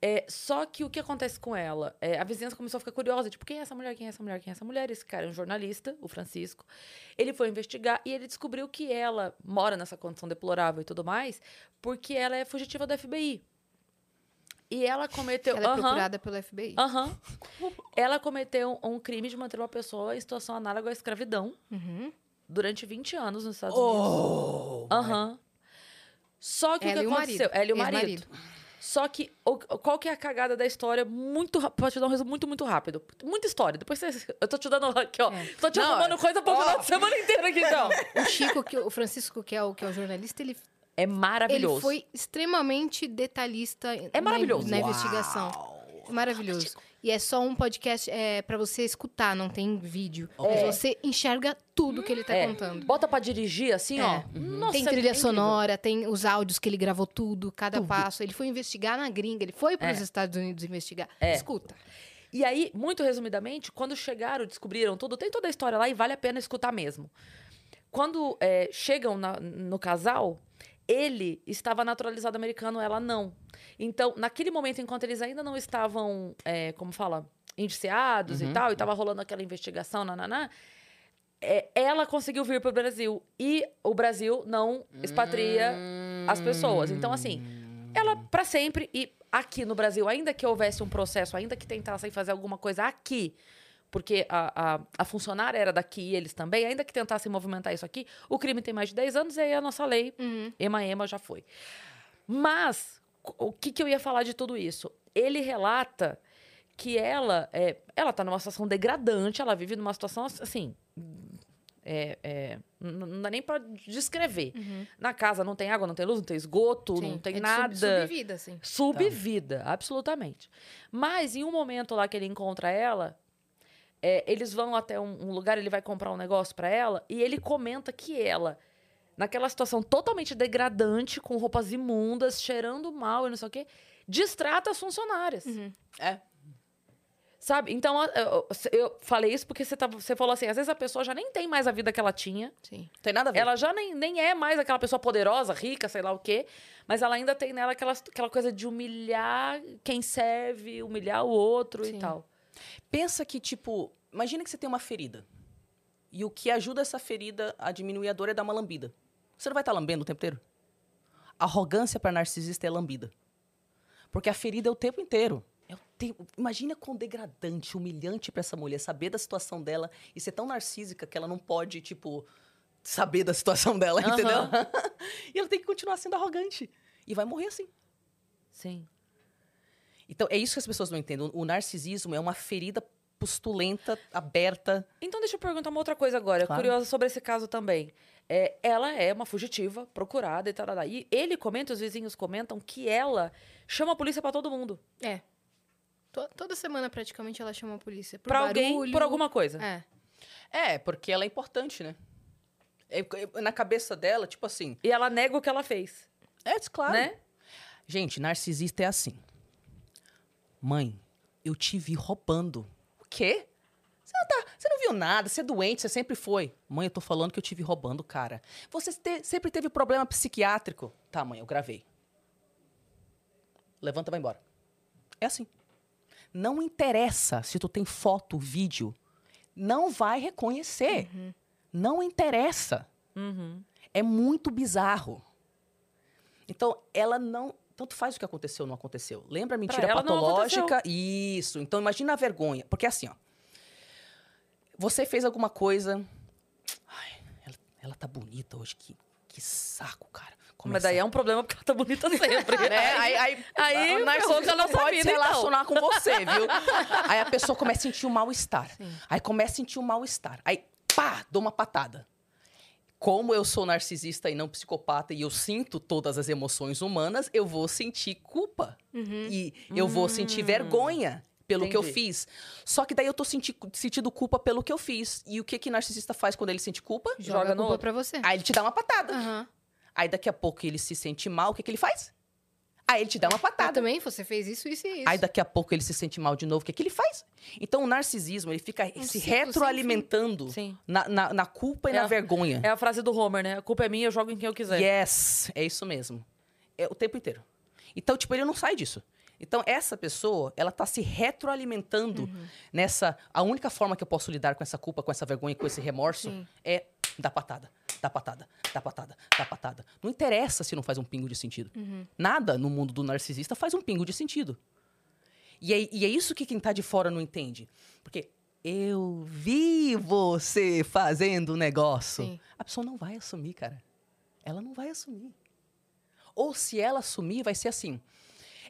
É, só que o que acontece com ela? É, a vizinhança começou a ficar curiosa, tipo, quem é essa mulher? Quem é essa mulher? Quem é essa mulher? Esse cara é um jornalista, o Francisco. Ele foi investigar e ele descobriu que ela mora nessa condição deplorável e tudo mais, porque ela é fugitiva do FBI. E ela cometeu. Ela é Aham, procurada pelo FBI. aham. Ela cometeu um crime de manter uma pessoa em situação análoga à escravidão Uhum. durante 20 anos nos Estados Unidos. Oh! Aham. Só que Ela o que aconteceu? marido. Ela e o marido. Só que, o- qual que é a cagada da história? Muito rápido. Pode te dar um resumo muito, muito rápido. Muita história. Depois você, eu tô te dando aqui, ó. É. Tô te Não, arrumando coisa pro ó. final de semana inteira aqui, então. *laughs* O Chico, que, o Francisco, que é o, que é o jornalista, ele, É ele maravilhoso. foi extremamente detalhista É na- maravilhoso. na, investigação. É maravilhoso. E é só um podcast é, para você escutar, não tem vídeo. Mas você enxerga tudo que ele tá É. contando. Bota pra dirigir, assim, É. ó. Nossa, tem trilha sonora, tem os áudios que ele gravou tudo, cada passo. Ele foi investigar na gringa, ele foi para os É. Estados Unidos investigar. É. Escuta. E aí, muito resumidamente, quando chegaram, descobriram tudo, tem toda a história lá e vale a pena escutar mesmo. Quando chegam na- no casal, ele estava naturalizado americano, ela não. Então, naquele momento, enquanto eles ainda não estavam, é, como fala, indiciados e tal, e tava rolando aquela investigação, nananá. É, ela conseguiu vir pro Brasil. E o Brasil não expatria as pessoas. Então, assim, ela para sempre. E aqui no Brasil, ainda que houvesse um processo, ainda que tentassem fazer alguma coisa aqui, porque a, a, a funcionária era daqui e eles também, ainda que tentassem movimentar isso aqui, o crime tem mais de 10 anos e aí a nossa lei, ema-ema, já foi. Mas, o que, que eu ia falar de tudo isso? Ele relata que ela, é, ela tá numa situação degradante, ela vive numa situação assim. É, é, não dá nem pra descrever. Na casa não tem água, não tem luz, não tem esgoto, não Sim, tem é nada. Sub, subvida, assim. Subvida, absolutamente. Mas em um momento lá que ele encontra ela, é, eles vão até um, um lugar, ele vai comprar um negócio pra ela, e ele comenta que ela, naquela situação totalmente degradante, com roupas imundas, cheirando mal e não sei o quê, distrata as funcionárias. É. Sabe? Então, eu, falei isso porque você, tava, você falou assim: às vezes a pessoa já nem tem mais a vida que ela tinha. Sim. Tem nada a ver. Ela já nem, nem é mais aquela pessoa poderosa, rica, sei lá o quê. Mas ela ainda tem nela aquela, aquela coisa de humilhar quem serve, humilhar o outro Sim. e tal. Pensa que, tipo, imagina que você tem uma ferida. E o que ajuda essa ferida a diminuir a dor é dar uma lambida. Você não vai estar lambendo o tempo inteiro? Arrogância para narcisista é lambida. Porque a ferida é o tempo inteiro. É o tempo. Imagina quão degradante, humilhante para essa mulher saber da situação dela e ser tão narcísica que ela não pode, tipo, saber da situação dela, *laughs* Aham. entendeu? *laughs* e ela tem que continuar sendo arrogante. E vai morrer assim. Sim. Então, é isso que as pessoas não entendem. O narcisismo é uma ferida pustulenta, aberta. Então, deixa eu perguntar uma outra coisa agora. Claro. Curiosa sobre esse caso também. É, ela é uma fugitiva, procurada e tal. E ele comenta, os vizinhos comentam, que ela chama a polícia pra todo mundo. É. To- toda semana, praticamente, ela chama a polícia. Por Pra alguém, barulho. por alguma coisa. É. É, porque ela é importante, né? É, é, na cabeça dela, tipo assim. E ela nega o que ela fez. É, claro. Né? Gente, narcisista é assim. Mãe, eu te vi roubando. O quê? Você não, tá, você não viu nada, você é doente, você sempre foi. Mãe, eu tô falando que eu te vi roubando, cara. Você te- sempre teve problema psiquiátrico. Tá, mãe, eu gravei. Levanta e vai embora. É assim. Não interessa se tu tem foto, vídeo. Não vai reconhecer. Não interessa. Uhum. É muito bizarro. Então, ela não. Tanto faz o que aconteceu ou não aconteceu. Lembra a mentira patológica? Isso. Então, imagina a vergonha. Porque assim, ó. Você fez alguma coisa. Ai, ela, ela tá bonita hoje. Que, que saco, cara. Mas daí é um problema porque ela tá bonita sempre. né? *laughs* Aí, aí, Aí o narcisista a nossa pode vida, se então. relacionar com você, viu? *laughs* Aí a pessoa começa a sentir um mal-estar. Aí começa a sentir um mal-estar. Aí, pá, dou uma patada. Como eu sou narcisista e não psicopata e eu sinto todas as emoções humanas, eu vou sentir culpa. E eu vou sentir vergonha pelo que eu Entendi. fiz. Só que daí eu tô senti sentindo culpa pelo que eu fiz. E o que que narcisista faz quando ele sente culpa? Joga, Joga culpa pra você. Aí ele te dá uma patada. Aham. Aí daqui a pouco ele se sente mal, o que que ele faz? Aí ele te dá uma Ah, patada. também, você fez isso, isso e isso. Aí daqui a pouco ele se sente mal de novo. O que, que ele faz? Então o narcisismo ele fica Um se retroalimentando na, na, na culpa e É na a- vergonha. É a frase do Homer, né? A culpa é minha, eu jogo em quem eu quiser. Yes, é isso mesmo. É o tempo inteiro. Então, tipo, ele não sai disso. Então, essa pessoa, ela tá se retroalimentando Uhum. nessa. A única forma que eu posso lidar com essa culpa, com essa vergonha, com esse remorso Sim. é dar patada, dar patada, dar patada, dar patada. Não interessa se não faz um pingo de sentido. Uhum. Nada no mundo do narcisista faz um pingo de sentido. E é, e é isso que quem tá de fora não entende. Porque eu vi você fazendo o negócio. Sim. A pessoa não vai assumir, cara. Ela não vai assumir. Ou se ela assumir, vai ser assim.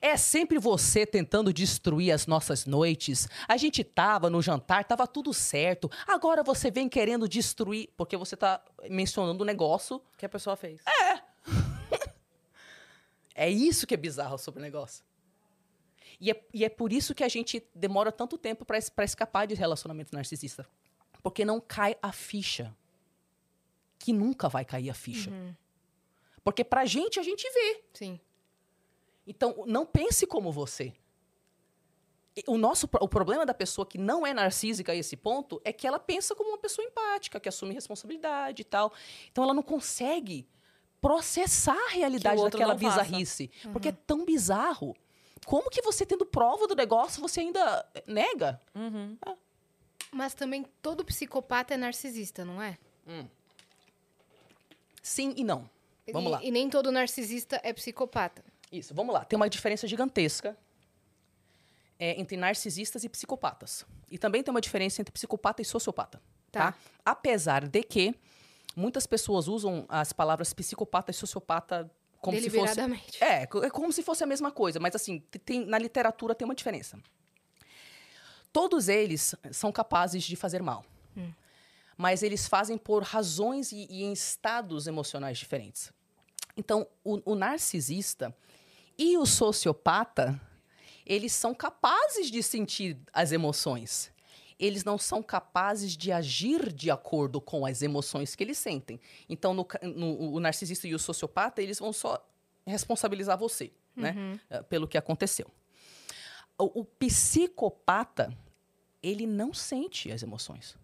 É sempre você tentando destruir as nossas noites. A gente tava no jantar, tava tudo certo. Agora você vem querendo destruir, porque você tá mencionando um negócio. Que a pessoa fez. É *laughs* isso que é bizarro sobre o negócio. E é, e é por isso que a gente demora tanto tempo pra escapar de relacionamento narcisista. Porque não cai a ficha. Que nunca vai cair a ficha. Porque pra gente, a gente vê. Sim. Então, não pense como você. O, nosso, o problema da pessoa que não é narcísica a esse ponto é que ela pensa como uma pessoa empática, que assume responsabilidade e tal. Então, ela não consegue processar a realidade daquela bizarrice. Porque é tão bizarro Como que você tendo prova do negócio, você ainda nega? Uhum. Mas também todo psicopata é narcisista, não é? Sim e não. Vamos e, lá. E nem todo narcisista é psicopata. Isso, vamos lá. Tem uma diferença gigantesca é, entre narcisistas e psicopatas. E também tem uma diferença entre psicopata e sociopata. Tá. Tá? Apesar de que muitas pessoas usam as palavras psicopata e sociopata como se fosse. É, é como se fosse a mesma coisa, mas assim, te- tem, na literatura tem uma diferença. Todos eles são capazes de fazer mal. Mas eles fazem por razões e, e em estados emocionais diferentes. Então, o, o narcisista e o sociopata, eles são capazes de sentir as emoções. Eles não são capazes de agir de acordo com as emoções que eles sentem. Então, no no- o narcisista e o sociopata, eles vão só responsabilizar você, né? eh, Pelo que aconteceu. O, o psicopata, ele não sente as emoções.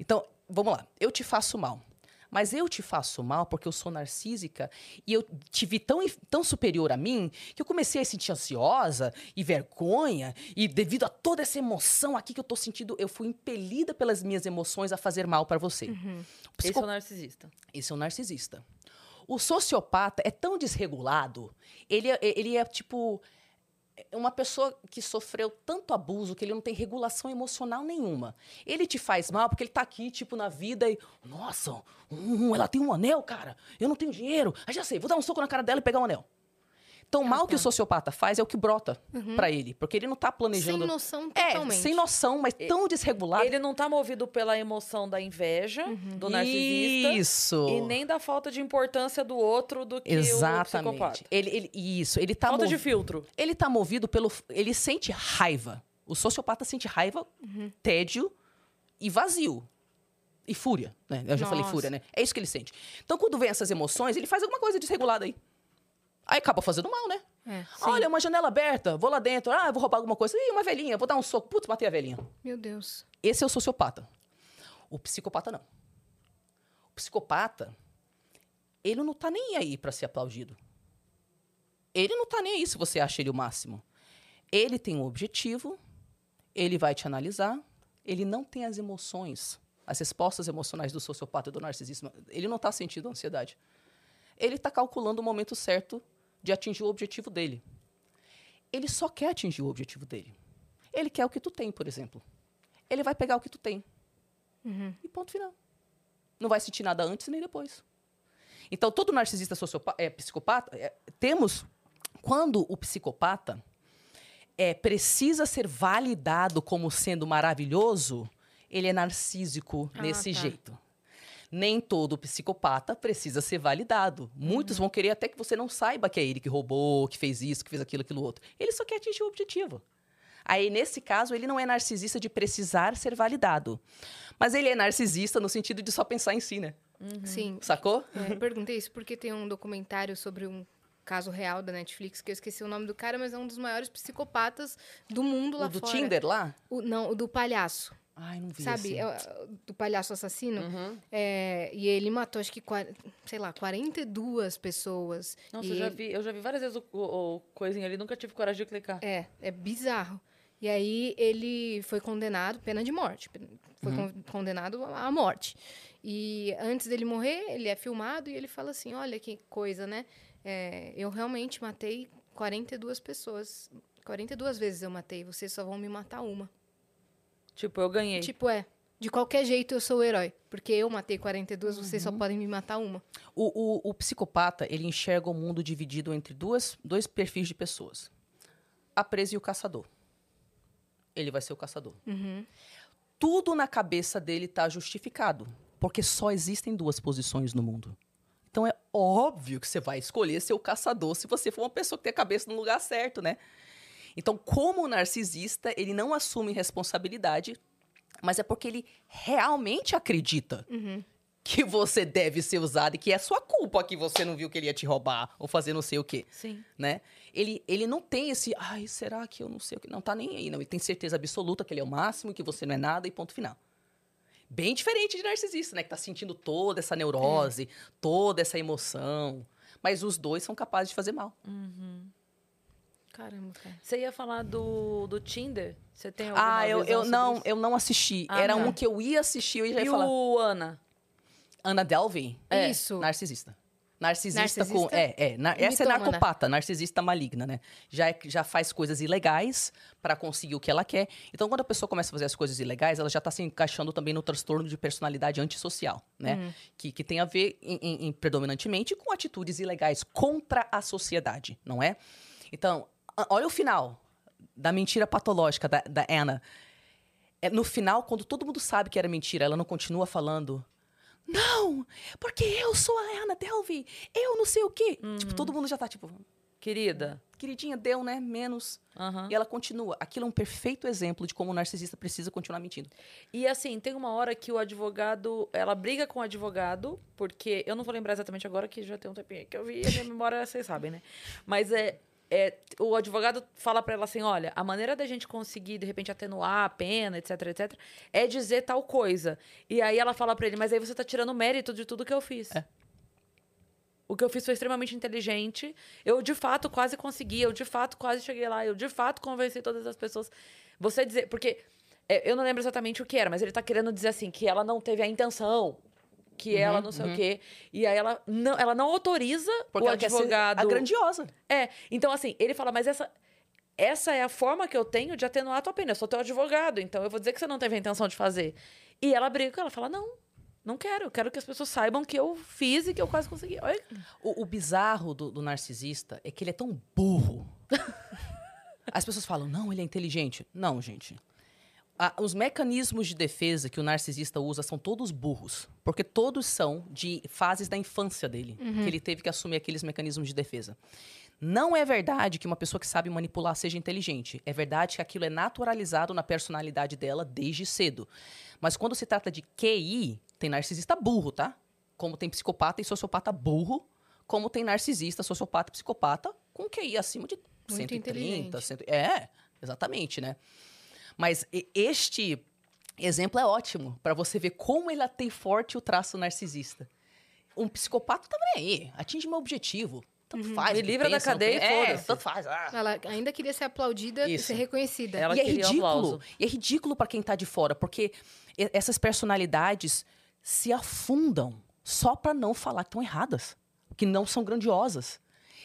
Então, vamos lá. Eu te faço mal. Mas eu te faço mal porque eu sou narcísica e eu te vi tão, tão superior a mim que eu comecei a sentir ansiosa e vergonha. E devido a toda essa emoção aqui que eu tô sentindo, eu fui impelida pelas minhas emoções a fazer mal para você. O Esse psico- é o narcisista. esse é um narcisista. O sociopata é tão desregulado, ele é, ele é tipo uma pessoa que sofreu tanto abuso que ele não tem regulação emocional nenhuma. Ele te faz mal porque ele tá aqui, tipo, na vida e. Nossa, hum, ela tem um anel, cara. Eu não tenho dinheiro. Ah, já sei, vou dar um soco na cara dela e pegar o anel. Então, o mal que o sociopata faz é o que brota pra ele. Porque ele não tá planejando. Sem noção é, totalmente. sem noção, mas tão desregulado. Ele não tá movido pela emoção da inveja do narcisista. Isso. E nem da falta de importância do outro do que o Exatamente. psicopata. Ele, ele- isso, ele tá Falta de filtro. Ele tá movido pelo. Ele sente raiva. O sociopata sente raiva, tédio e vazio. E fúria, né? Eu já falei Nossa. fúria, né? É isso que ele sente. Então, quando vem essas emoções, ele faz alguma coisa desregulada aí. Aí acaba fazendo mal, né? É. Olha, uma janela aberta, vou lá dentro. Ah, vou roubar alguma coisa. Ih, uma velhinha, vou dar um soco. Putz, matei a velhinha. Meu Deus. Esse é o sociopata. O psicopata não. O psicopata, ele não tá nem aí pra ser aplaudido. Ele não tá nem aí se você acha ele o máximo. Ele tem um objetivo, ele vai te analisar, ele não tem as emoções, as respostas emocionais do sociopata e do narcisismo. Ele não tá sentindo ansiedade. Ele tá calculando o momento certo de atingir o objetivo dele. Ele só quer atingir o objetivo dele. Ele quer o que tu tem, por exemplo ele vai pegar o que tu tem. E ponto final. Não vai sentir nada antes nem depois. Então, todo narcisista é, psicopata, é, temos. Quando o psicopata é, precisa ser validado como sendo maravilhoso, ele é narcísico Ah, nesse tá. jeito. Nem todo psicopata precisa ser validado. Muitos vão querer até que você não saiba que é ele que roubou, que fez isso, que fez aquilo, aquilo outro. Ele só quer atingir o objetivo. Aí, nesse caso, ele não é narcisista de precisar ser validado. Mas ele é narcisista no sentido de só pensar em si, né? Sim. Sacou? É, eu perguntei isso porque tem um documentário sobre um caso real da Netflix, que eu esqueci o nome do cara, mas é um dos maiores psicopatas do mundo lá O do fora. Tinder lá? O- não, o do palhaço. Ai, não vi Sabe? esse. É o- do palhaço assassino. Uhum. É, e ele matou, acho que, sei lá, 42 pessoas. Nossa, E eu já, vi, eu já vi várias vezes o, o, o coisinha ali, nunca tive coragem de clicar. É, é bizarro. E aí ele foi condenado, pena de morte. Foi Uhum. con- condenado à morte. E antes dele morrer, ele é filmado e ele fala assim: olha que coisa, né? É, eu realmente matei 42 pessoas. 42 vezes eu matei, vocês só vão me matar uma. Tipo, eu ganhei. Tipo, é. De qualquer jeito eu sou o herói. Porque eu matei 42, vocês Uhum. só podem me matar uma. O, o- o psicopata, ele enxerga o mundo dividido entre duas, dois perfis de pessoas. A presa e o caçador. Ele vai ser o caçador. Tudo na cabeça dele está justificado. Porque só existem duas posições no mundo. Então é óbvio que você vai escolher ser o caçador se você for uma pessoa que tem a cabeça no lugar certo, né? Então, como narcisista, ele não assume responsabilidade, mas é porque ele realmente acredita que você deve ser usado e que é sua culpa que você não viu que ele ia te roubar ou fazer não sei o quê, Sim. né? Ele, ele não tem esse, ai, será que eu não sei o que? Não tá nem aí, não. Ele tem certeza absoluta que ele é o máximo, que você não é nada e ponto final. Bem diferente de narcisista, né? Que tá sentindo toda essa neurose, toda essa emoção. Mas os dois são capazes de fazer mal. Caramba, cara. Você ia falar do, do Tinder? Você tem alguma Ah, eu, eu sobre não, isso? eu não assisti. Ah, Era tá. um que eu ia assistir e já ia E falar. o Ana? Ana Delvey? É, Isso. Narcisista. Narcisista, Narcisista? com. É, é. na- essa é Mitomana. narcopata, narcisista maligna, né? Já, é- já faz coisas ilegais pra conseguir o que ela quer. Então, quando a pessoa começa a fazer as coisas ilegais, ela já tá se encaixando também no transtorno de personalidade antissocial, né? Que, que tem a ver, em- em- em- predominantemente, com atitudes ilegais contra a sociedade, não é? Então, olha o final da mentira patológica da, da Anna. É, no final, quando todo mundo sabe que era mentira, ela não continua falando. Não, porque eu sou a Anna Delvey, eu não sei o quê. Tipo, todo mundo já tá tipo, Querida. queridinha, deu, né? Menos. Aham. E ela continua. Aquilo é um perfeito exemplo de como o narcisista precisa continuar mentindo. E assim, tem uma hora que o advogado. Ela briga com o advogado, porque. Eu não vou lembrar exatamente agora, que já tem um tempinho que eu vi, a minha memória, vocês sabem, né? Mas é. É o advogado fala pra ela assim: olha, a maneira da gente conseguir, de repente, atenuar a pena, etc, etc, é dizer tal coisa. E aí ela fala pra ele, mas aí você tá tirando mérito de tudo que eu fiz. É. O que eu fiz foi extremamente inteligente. Eu, de fato, quase consegui. Eu, de fato, quase cheguei lá. Eu, de fato, convenci todas as pessoas. Você dizer... Porque é, eu não lembro exatamente o que era, mas ele tá querendo dizer assim, que ela não teve a intenção. Que Uhum, ela não sei o quê. E aí ela não, ela não autoriza Porque o ela quer ser advogado... a grandiosa. É, então assim, ele fala, mas essa... Essa é a forma que eu tenho de atenuar a tua pena. Eu sou teu advogado, então eu vou dizer que você não teve a intenção de fazer. E ela briga com ela, fala, não, não quero. Eu quero que as pessoas saibam que eu fiz e que eu quase consegui. Olha, O, o bizarro do, do narcisista é que ele é tão burro. *laughs* As pessoas falam, não, ele é inteligente. Não, gente. Ah, os mecanismos de defesa que o narcisista usa são todos burros. Porque todos são de fases da infância dele. Que ele teve que assumir aqueles mecanismos de defesa. Não é verdade que uma pessoa que sabe manipular seja inteligente. É verdade que aquilo é naturalizado na personalidade dela desde cedo. Mas quando se trata de QI, tem narcisista burro, tá? Como tem psicopata e sociopata burro, como tem narcisista, sociopata e psicopata com QI acima de Muito 130, inteligente. 100, é, exatamente, né? Mas este exemplo é ótimo para você ver como ela tem forte o traço narcisista. Um psicopata tá nem aí, atinge meu objetivo. Tanto faz. Me livra da pensa, não cadeia e. É, tanto faz. ah. Ela ainda queria ser aplaudida e ser reconhecida. Ela e é ridículo. E é ridículo para quem tá de fora, porque essas personalidades se afundam só para não falar que estão erradas, que não são grandiosas.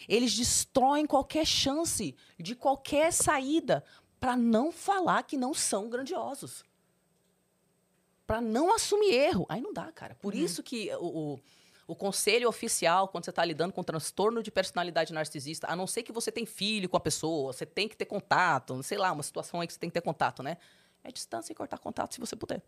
Eles destroem qualquer chance de qualquer saída para não falar que não são grandiosos. Para não assumir erro. Aí não dá, cara. Por isso que o, o, o conselho oficial, quando você está lidando com transtorno de personalidade narcisista, a não ser que você tem filho com a pessoa, você tem que ter contato, sei lá, uma situação aí que você tem que ter contato, né? É distância e cortar contato se você puder.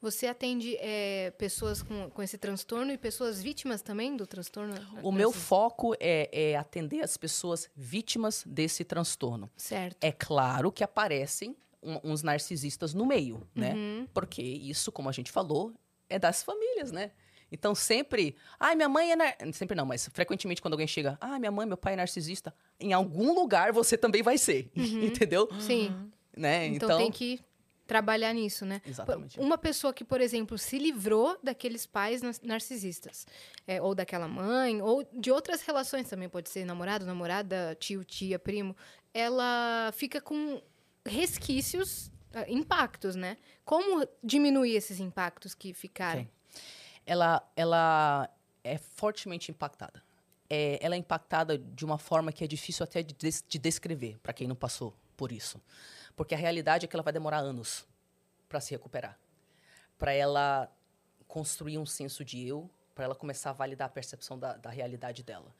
Você atende é, pessoas com, com esse transtorno e pessoas vítimas também do transtorno? O meu foco é, é atender as pessoas vítimas desse transtorno. Certo. É claro que aparecem um- uns narcisistas no meio, né? Uhum. Porque isso, como a gente falou, é das famílias, né? Então sempre, ai, minha mãe é nar... sempre não, mas frequentemente quando alguém chega, ah, minha mãe, meu pai é narcisista, em algum lugar você também vai ser, *laughs* entendeu? Sim. Né? Então, Então, tem que trabalhar nisso, né? Exatamente. Uma pessoa que, por exemplo, se livrou daqueles pais nar- narcisistas, é, ou daquela mãe, ou de outras relações também, pode ser namorado, namorada, tio, tia, primo, ela fica com resquícios, ah, impactos, né? Como diminuir esses impactos que ficaram? Ela, ela é fortemente impactada. É, ela é impactada de uma forma que é difícil até de, des- de descrever para quem não passou por isso. Porque a realidade é que ela vai demorar anos para se recuperar. Para ela construir um senso de eu, para ela começar a validar a percepção da, da realidade dela.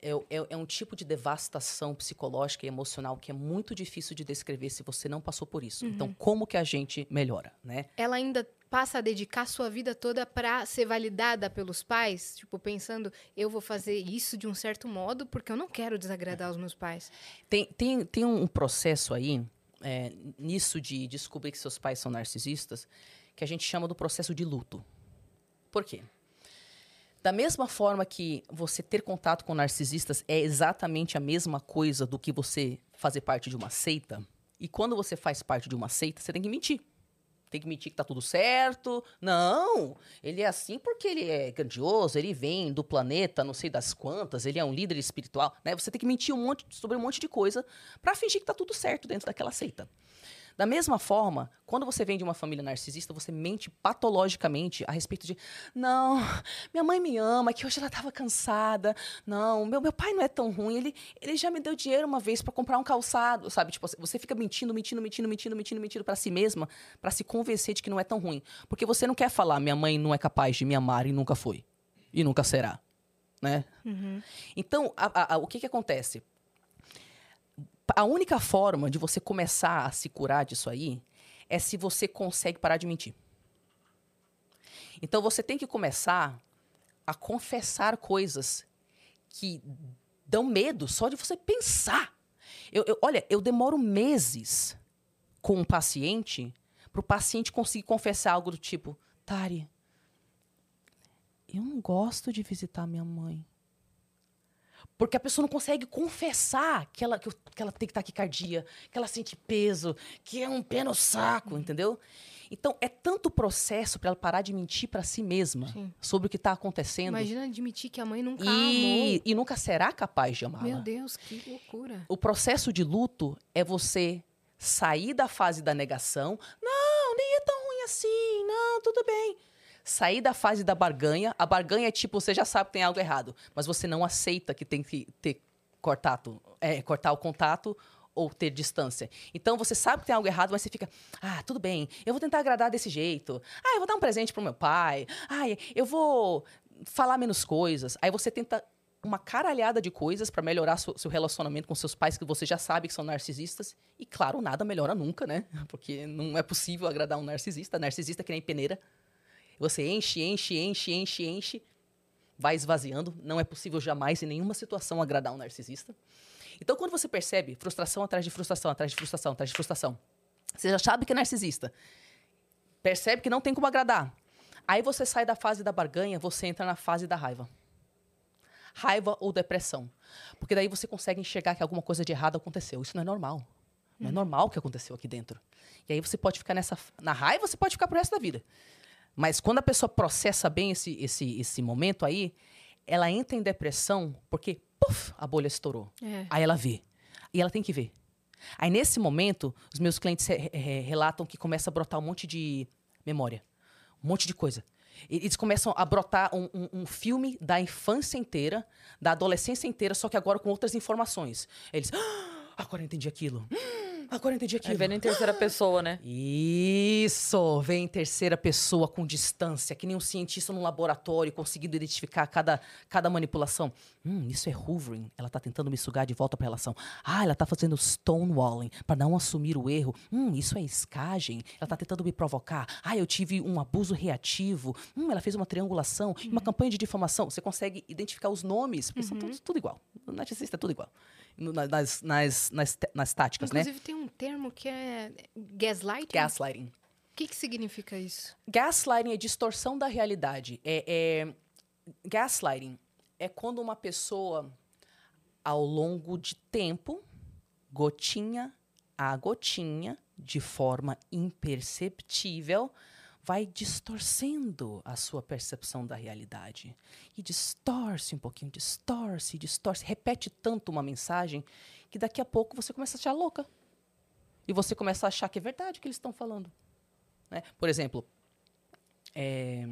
É, é- é um tipo de devastação psicológica e emocional que é muito difícil de descrever se você não passou por isso. Então, como que a gente melhora, né? Ela ainda passa a dedicar sua vida toda para ser validada pelos pais, tipo pensando, eu vou fazer isso de um certo modo porque eu não quero desagradar os meus pais. Tem, tem, tem um processo aí, é, nisso de descobrir que seus pais são narcisistas, que a gente chama do processo de luto. Por quê? Da mesma forma que você ter contato com narcisistas é exatamente a mesma coisa do que você fazer parte de uma seita, e quando você faz parte de uma seita, você tem que mentir. Tem que mentir que tá tudo certo. Não, ele é assim porque ele é grandioso, ele vem do planeta, não sei das quantas, ele é um líder espiritual, né? Você tem que mentir um monte, sobre um monte de coisa para fingir que tá tudo certo dentro daquela seita. Da mesma forma, quando você vem de uma família narcisista, você mente patologicamente a respeito de não, minha mãe me ama, que hoje ela estava cansada. Não, meu, meu pai não é tão ruim, ele, ele já me deu dinheiro uma vez para comprar um calçado, sabe? Tipo, você fica mentindo, mentindo, mentindo, mentindo, mentindo, mentindo para si mesma, para se convencer de que não é tão ruim. Porque você não quer falar, minha mãe não é capaz de me amar e nunca foi. E nunca será. Né? Uhum. Então, a, a, o que, que acontece? A única forma de você começar a se curar disso aí é se você consegue parar de mentir. Então você tem que começar a confessar coisas que dão medo só de você pensar. Eu, eu, olha, eu demoro meses com um paciente para o paciente conseguir confessar algo do tipo: Tari, eu não gosto de visitar minha mãe. Porque a pessoa não consegue confessar que ela, que, que ela tem taquicardia, que ela sente peso, que é um pé no saco, entendeu? Então, é tanto processo para ela parar de mentir para si mesma Sim. sobre o que está acontecendo. Imagina admitir que a mãe nunca e, amou. e nunca será capaz de amá-la. Meu Deus, que loucura. O processo de luto é você sair da fase da negação. Não, nem é tão ruim assim. Não, tudo bem sair da fase da barganha. A barganha é tipo, você já sabe que tem algo errado, mas você não aceita que tem que ter contato, é, cortar o contato ou ter distância. Então você sabe que tem algo errado, mas você fica, ah, tudo bem, eu vou tentar agradar desse jeito. Ah, eu vou dar um presente pro meu pai. Ah, eu vou falar menos coisas. Aí você tenta uma caralhada de coisas para melhorar seu, seu, relacionamento com seus pais que você já sabe que são narcisistas. E claro, nada melhora nunca, né? *laughs* Porque não é possível agradar um narcisista. Narcisista é que nem peneira. Você enche, enche, enche, enche, enche, vai esvaziando. Não é possível jamais, em nenhuma situação, agradar um narcisista. Então, quando você percebe frustração atrás de frustração, atrás de frustração, atrás de frustração, você já sabe que é narcisista, percebe que não tem como agradar. Aí você sai da fase da barganha, você entra na fase da raiva. Raiva ou depressão. Porque daí você consegue enxergar que alguma coisa de errado aconteceu. Isso não é normal. Não é normal o que aconteceu aqui dentro. E aí você pode ficar nessa. Na raiva, você pode ficar pro resto da vida. Mas quando a pessoa processa bem esse, esse, esse momento aí, ela entra em depressão porque, puf, a bolha estourou. É. Aí ela vê. E ela tem que ver. Aí, nesse momento, os meus clientes re re relatam que começa a brotar um monte de memória. Um monte de coisa. Eles começam a brotar um, um, um, filme da infância inteira, da adolescência inteira, só que agora com outras informações. Eles, ah, agora eu entendi aquilo. Hum, Agora eu entendi aquilo. Aí vendo em terceira pessoa, né? Isso! Vem em terceira pessoa com distância, que nem um cientista no laboratório conseguindo identificar cada, cada manipulação. Hum, isso é hoovering. Ela tá tentando me sugar de volta pra relação. Ah, ela tá fazendo stonewalling para não assumir o erro. Hum, isso é escagem. Ela tá tentando me provocar. Ah, eu tive um abuso reativo. Hum, ela fez uma triangulação, uhum. uma campanha de difamação. Você consegue identificar os nomes, porque uhum. são tudo, tudo igual. O narcisista é tudo igual nas, nas, nas, nas táticas, Inclusive, né? Inclusive, tem um termo que é gaslighting. Gaslighting. O que, que significa isso? Gaslighting é distorção da realidade. É, é, gaslighting é quando uma pessoa, ao longo de tempo, gotinha a gotinha, de forma imperceptível, vai distorcendo a sua percepção da realidade. E distorce um pouquinho, distorce, distorce, repete tanto uma mensagem que daqui a pouco você começa a achar louca. E você começa a achar que é verdade o que eles estão falando. Né? Por exemplo, é...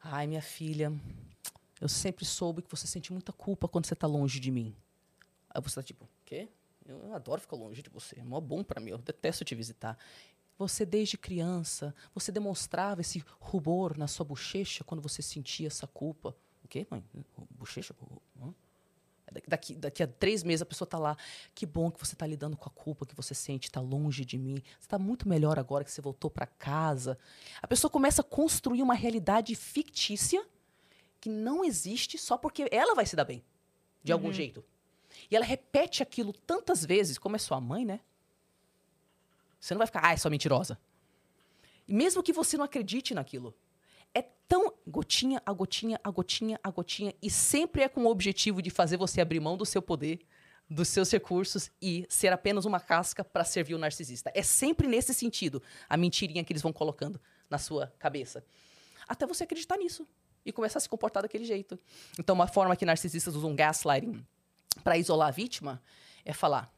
ai, minha filha, eu sempre soube que você sente muita culpa quando você está longe de mim. Aí você está tipo, quê? Eu adoro ficar longe de você, é mó bom para mim, eu detesto te visitar. Você, desde criança, você demonstrava esse rubor na sua bochecha quando você sentia essa culpa. O quê, mãe? Bochecha? Daqui, daqui a três meses a pessoa está lá. Que bom que você está lidando com a culpa que você sente, está longe de mim. Você está muito melhor agora que você voltou para casa. A pessoa começa a construir uma realidade fictícia que não existe só porque ela vai se dar bem, de uhum. algum jeito. E ela repete aquilo tantas vezes, como é sua mãe, né? Você não vai ficar, ah, é só mentirosa. E mesmo que você não acredite naquilo, é tão gotinha a gotinha, a gotinha, a gotinha, e sempre é com o objetivo de fazer você abrir mão do seu poder, dos seus recursos e ser apenas uma casca para servir o narcisista. É sempre nesse sentido a mentirinha que eles vão colocando na sua cabeça. Até você acreditar nisso e começar a se comportar daquele jeito. Então, uma forma que narcisistas usam gaslighting para isolar a vítima é falar: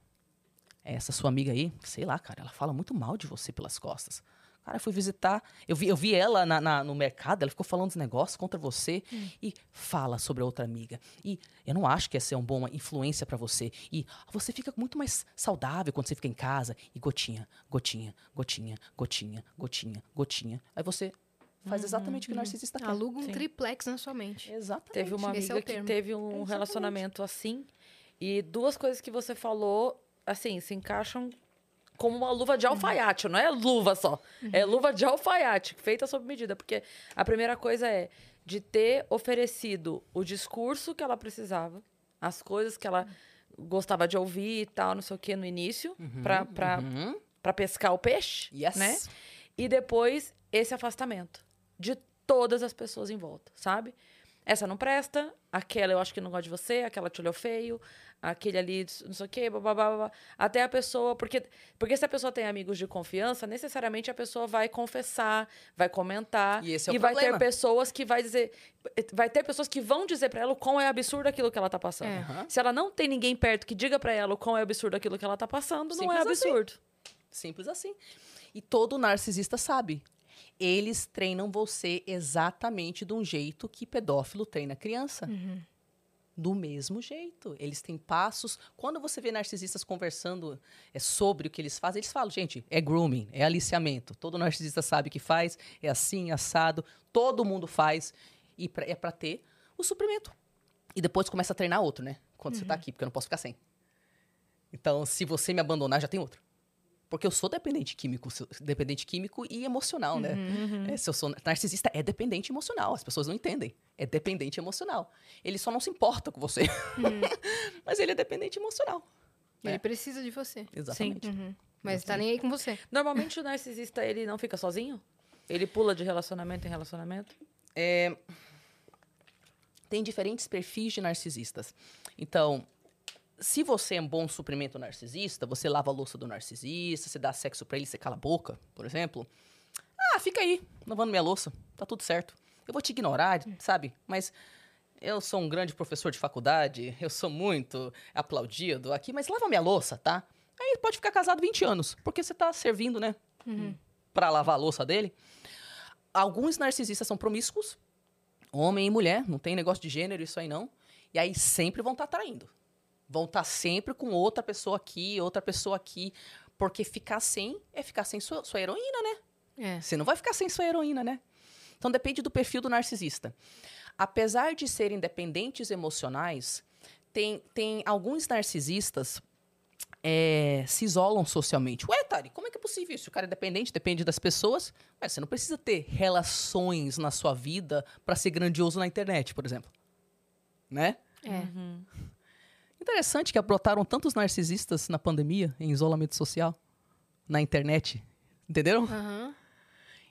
essa sua amiga aí, sei lá, cara, ela fala muito mal de você pelas costas. Cara, eu fui visitar, eu vi, eu vi ela na, na- no mercado, ela ficou falando dos negócios contra você e fala sobre a outra amiga. E eu não acho que essa é uma boa influência pra você. E você fica muito mais saudável quando você fica em casa. E gotinha, gotinha, gotinha, gotinha, gotinha, gotinha. Aí você faz exatamente o que o narcisista quer. Aluga um Sim. triplex na sua mente. Exatamente. Teve uma é amiga o que termo. teve um Exatamente. relacionamento assim. E duas coisas que você falou, assim, se encaixam como uma luva de alfaiate. Não é luva só. É luva de alfaiate, feita sob medida. Porque a primeira coisa é de ter oferecido o discurso que ela precisava, as coisas que ela gostava de ouvir e tal, não sei o que, no início, pra, pra, Uhum. pra pescar o peixe. Yes. né? E depois esse afastamento de todas as pessoas em volta, sabe? Essa não presta, aquela eu acho que não gosta de você, aquela te olhou feio, aquele ali não sei o quê, blá, blá, blá, blá. até a pessoa, porque porque se a pessoa tem amigos de confiança, necessariamente a pessoa vai confessar, vai comentar E esse é o vai ter problema. pessoas que vai dizer, vai ter pessoas que vão dizer pra ela o quão é absurdo aquilo que ela tá passando. É. Se ela não tem ninguém perto que diga pra ela o quão é absurdo aquilo que ela tá passando, não é Simples assim. absurdo. Simples assim. E todo narcisista sabe. Eles treinam você exatamente de um jeito que pedófilo treina criança. Do mesmo jeito. Eles têm passos. Quando você vê narcisistas conversando é, sobre o que eles fazem, eles falam, gente, é grooming, é aliciamento. Todo narcisista sabe que faz, é assim, assado. Todo mundo faz. E pra- é pra ter o suprimento. E depois começa a treinar outro, né? Quando você tá aqui, porque eu não posso ficar sem. Então, se você me abandonar, já tem outro. Porque eu sou dependente químico, dependente químico e emocional, né? É, se eu sou narcisista, é dependente emocional. As pessoas não entendem. É dependente emocional. Ele só não se importa com você. *laughs* Mas ele é dependente emocional. Ele É. precisa de você. Exatamente. Mas tá nem aí com você. Normalmente o narcisista, ele não fica sozinho? Ele pula de relacionamento em relacionamento? É, Tem diferentes perfis de narcisistas. Então, se você é um bom suprimento narcisista, você lava a louça do narcisista, você dá sexo pra ele, você cala a boca, por exemplo. Ah, fica aí, lavando minha louça. Tá tudo certo. Eu vou te ignorar, sabe? Mas eu sou um grande professor de faculdade, eu sou muito aplaudido aqui, mas lava minha louça, tá? Aí pode ficar casado 20 anos, porque você tá servindo, né? Pra lavar a louça dele. Alguns narcisistas são promíscuos, homem e mulher, não tem negócio de gênero, isso aí não. E aí sempre vão estar traindo. Vão estar sempre com outra pessoa aqui, outra pessoa aqui. Porque ficar sem é ficar sem sua, sua heroína, né? É. Você não vai ficar sem sua heroína, né? Então depende do perfil do narcisista. Apesar de serem dependentes emocionais, tem, tem alguns narcisistas é, se isolam socialmente. Ué, Tari, como é que é possível isso? O cara é dependente, depende das pessoas. Mas você não precisa ter relações na sua vida para ser grandioso na internet, por exemplo. Né? É. Interessante que brotaram tantos narcisistas na pandemia, em isolamento social, na internet. Entenderam? Aham.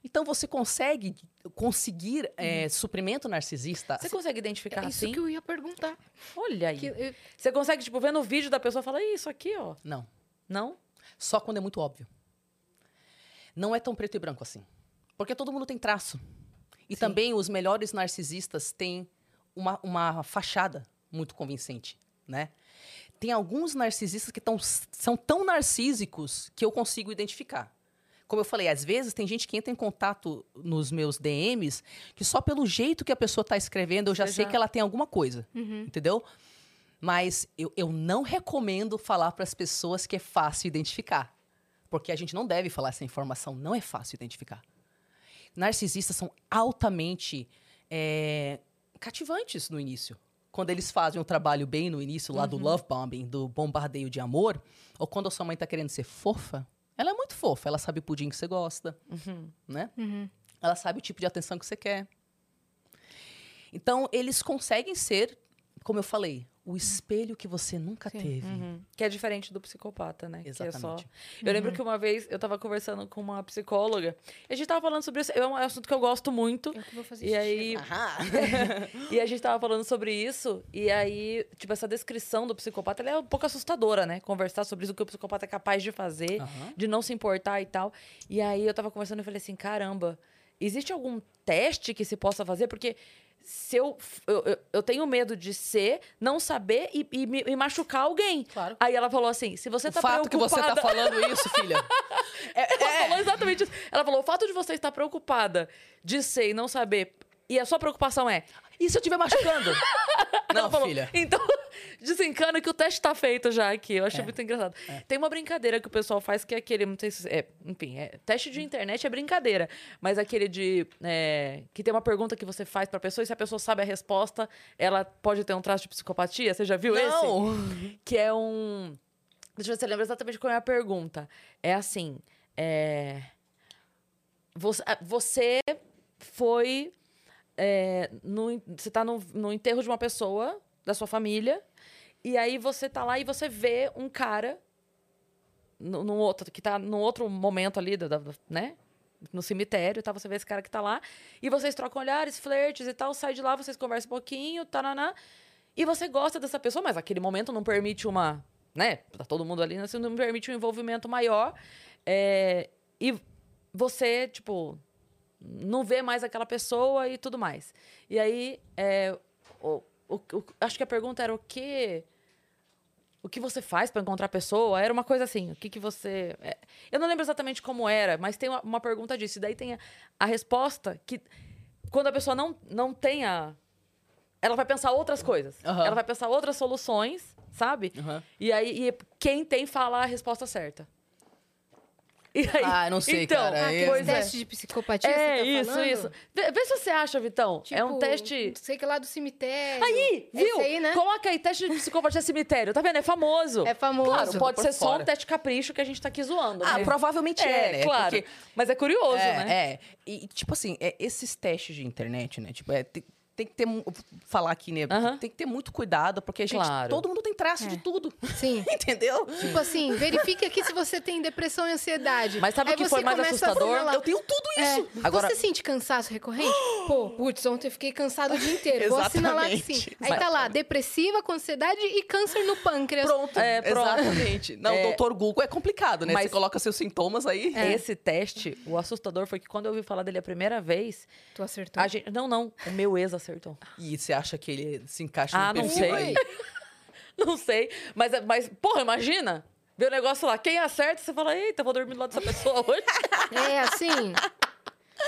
Então você consegue conseguir é, suprimento narcisista. Você consegue identificar É isso assim? que eu ia perguntar. Olha aí. Que eu- Você consegue, tipo, ver no vídeo da pessoa e falar, "Ih, isso aqui, ó. Não. Não? Só quando é muito óbvio. Não é tão preto e branco assim. Porque todo mundo tem traço. E também os melhores narcisistas têm uma, uma fachada muito convincente, né? Tem alguns narcisistas que tão, são tão narcísicos que eu consigo identificar. Como eu falei, às vezes tem gente que entra em contato nos meus DMs que só pelo jeito que a pessoa está escrevendo eu já sei que ela tem alguma coisa. Entendeu? Mas eu, eu não recomendo falar para as pessoas que é fácil identificar. Porque a gente não deve falar essa informação, não é fácil identificar. Narcisistas são altamente é, cativantes no início. Quando eles fazem um trabalho bem no início, lá do love bombing, do bombardeio de amor, ou quando a sua mãe tá querendo ser fofa, ela é muito fofa, ela sabe o pudim que você gosta, né? Ela sabe o tipo de atenção que você quer. Então, eles conseguem ser, como eu falei, o espelho que você nunca Sim. teve. Uhum. Que é diferente do psicopata, né? Que é só... Exatamente. Eu lembro que uma vez eu tava conversando com uma psicóloga e a gente tava falando sobre isso. É um assunto que eu gosto muito. Eu que vou fazer E aí, *laughs* e a gente tava falando sobre isso, e aí, tipo, essa descrição do psicopata, ela é um pouco assustadora, né? Conversar sobre isso, o que o psicopata é capaz de fazer, Aham. de não se importar e tal. E aí eu tava conversando e falei assim, caramba, existe algum teste que se possa fazer? Porque se eu, eu, eu- tenho medo de ser, não saber e, e me- e machucar alguém. Claro. Aí ela falou assim, se você O tá fato que você preocupada... tá falando isso, filha. *laughs* É, Ela é. falou exatamente isso. Ela falou: o fato de você estar preocupada de ser e não saber. E a sua preocupação é. E se eu estiver machucando? *laughs* Ela Não, falou, filha. Então, *laughs* desencana que o teste tá feito já aqui. Eu achei É, muito engraçado. Tem uma brincadeira que o pessoal faz que é aquele. Não sei se. É, enfim, é, teste de internet é brincadeira. Mas aquele de. é, que tem uma pergunta que você faz pra pessoa e se a pessoa sabe a resposta, ela pode ter um traço de psicopatia. Você já viu esse? Não. *laughs* que é um. Deixa eu ver se você lembra exatamente qual é a pergunta. É assim. É... Você, você foi. É, no, você tá no, no enterro de uma pessoa da sua família. E aí você tá lá e você vê um cara. No, no outro, que tá num outro momento ali, né? No cemitério, tá? Você vê esse cara que tá lá. E vocês trocam olhares, flertes e tal. Sai de lá, vocês conversam um pouquinho, taraná. E você gosta dessa pessoa, mas aquele momento não permite uma. Né? Tá todo mundo ali, né? Não permite um envolvimento maior. É, e você, tipo, não vê mais aquela pessoa e tudo mais. E aí, é, o, o- o- acho que a pergunta era o que. O que você faz para encontrar a pessoa? Era uma coisa assim. O que, que você. é, eu não lembro exatamente como era, mas tem uma, uma pergunta disso. E daí tem a, a resposta que. Quando a pessoa não, não tem a. Ela vai pensar outras coisas. Aham. Ela vai pensar outras soluções, sabe? Aham. E aí, e quem tem fala a resposta certa. Aí, Ah, não sei, então, cara. Ah, É, é. testes de psicopatia, É, tá isso, falando? isso. Vê, se você acha, Vitão. é um Tipo, teste. Sei que lá do cemitério. Aí, viu? Esse aí, né? Coloca aí, teste de psicopatia cemitério. Tá vendo? É famoso. É famoso. Claro, pode ser só fora. um teste capricho que a gente tá aqui zoando. Ah, né? provavelmente é, É, né? claro. Porque Mas é curioso, é, né? É. E, tipo assim, é, esses testes de internet, né? Tipo, é, tem, tem que ter. vou Falar aqui, né? Tem que ter muito cuidado, porque, gente, Claro. todo mundo tem traço É. de tudo. Sim. *laughs* Entendeu? Tipo assim, verifique aqui se você tem depressão e ansiedade. Mas sabe o que você foi mais assustador? Eu tenho tudo É. isso. Agora, Você sente cansaço recorrente? *gasps* Pô, putz, ontem eu fiquei cansado o dia inteiro. Vou assinalar que sim. Exatamente. Aí tá lá, depressiva, com ansiedade e câncer no pâncreas. pronto. É, pronto. Exatamente. Não, É. o doutor Google é complicado, né? Mas- Você coloca seus sintomas aí. Esse teste, o assustador foi que quando eu ouvi falar dele a primeira vez, Tu acertou. a gente. Não, não. O meu ex acertou. E você acha que ele se encaixa Ah, no não perfil sei. aí? *laughs* Não sei. Mas, mas porra, imagina. Ver o negócio lá. Quem acerta, você fala, eita, vou dormir do lado dessa pessoa hoje. *laughs* É assim.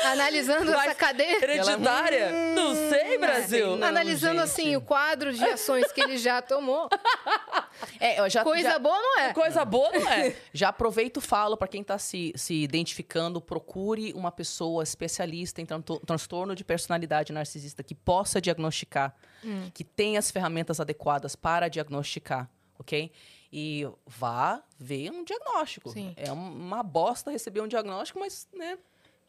Analisando Mas- essa cadeira. Hereditária? Não sei, Brasil. Não, Analisando gente. assim o quadro de ações que ele já tomou. É, já, Coisa já, boa não é? Coisa boa, não é? *laughs* já aproveito e falo para quem tá se, se identificando, procure uma pessoa especialista em tran- transtorno de personalidade narcisista que possa diagnosticar, Hum. que tenha as ferramentas adequadas para diagnosticar, ok? E vá ver um diagnóstico. Sim. É um- uma bosta receber um diagnóstico, mas, né?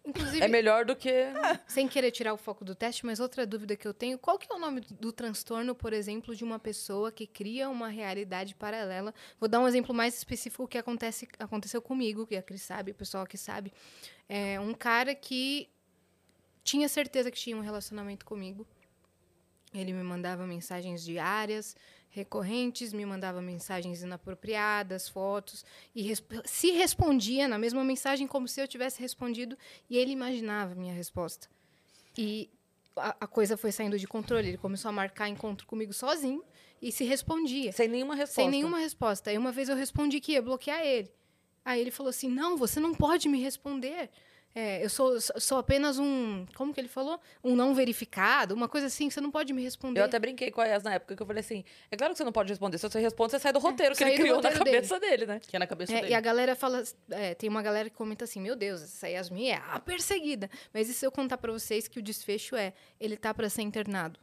Inclusive, É melhor do que. *laughs* sem querer tirar o foco do teste, mas outra dúvida que eu tenho, qual que é o nome do, do transtorno, por exemplo, de uma pessoa que cria uma realidade paralela? Vou dar um exemplo mais específico que acontece, aconteceu comigo, que a Cris sabe, o pessoal aqui sabe. É um cara que tinha certeza que tinha um relacionamento comigo. Ele me mandava mensagens diárias, recorrentes, me mandava mensagens inapropriadas, fotos, e resp- se respondia na mesma mensagem como se eu tivesse respondido, e ele imaginava a minha resposta. E a, a coisa foi saindo de controle. Ele começou a marcar encontro comigo sozinho e se respondia. Sem nenhuma resposta. Sem nenhuma resposta. Aí uma vez eu respondi que ia bloquear ele. Aí ele falou assim: não, você não pode me responder. É, eu sou, sou apenas um. Como que ele falou? Um não verificado, uma coisa assim, você não pode me responder. Eu até brinquei com a Yas na época que eu falei assim: é claro que você não pode responder. Se você responde, você sai do roteiro que saí ele criou na cabeça dele, né? Que é na cabeça É, dele. e a galera fala. é, tem uma galera que comenta assim: Meu Deus, essa Yasmin é a perseguida. Mas e se eu contar pra vocês que o desfecho é: ele tá pra ser internado?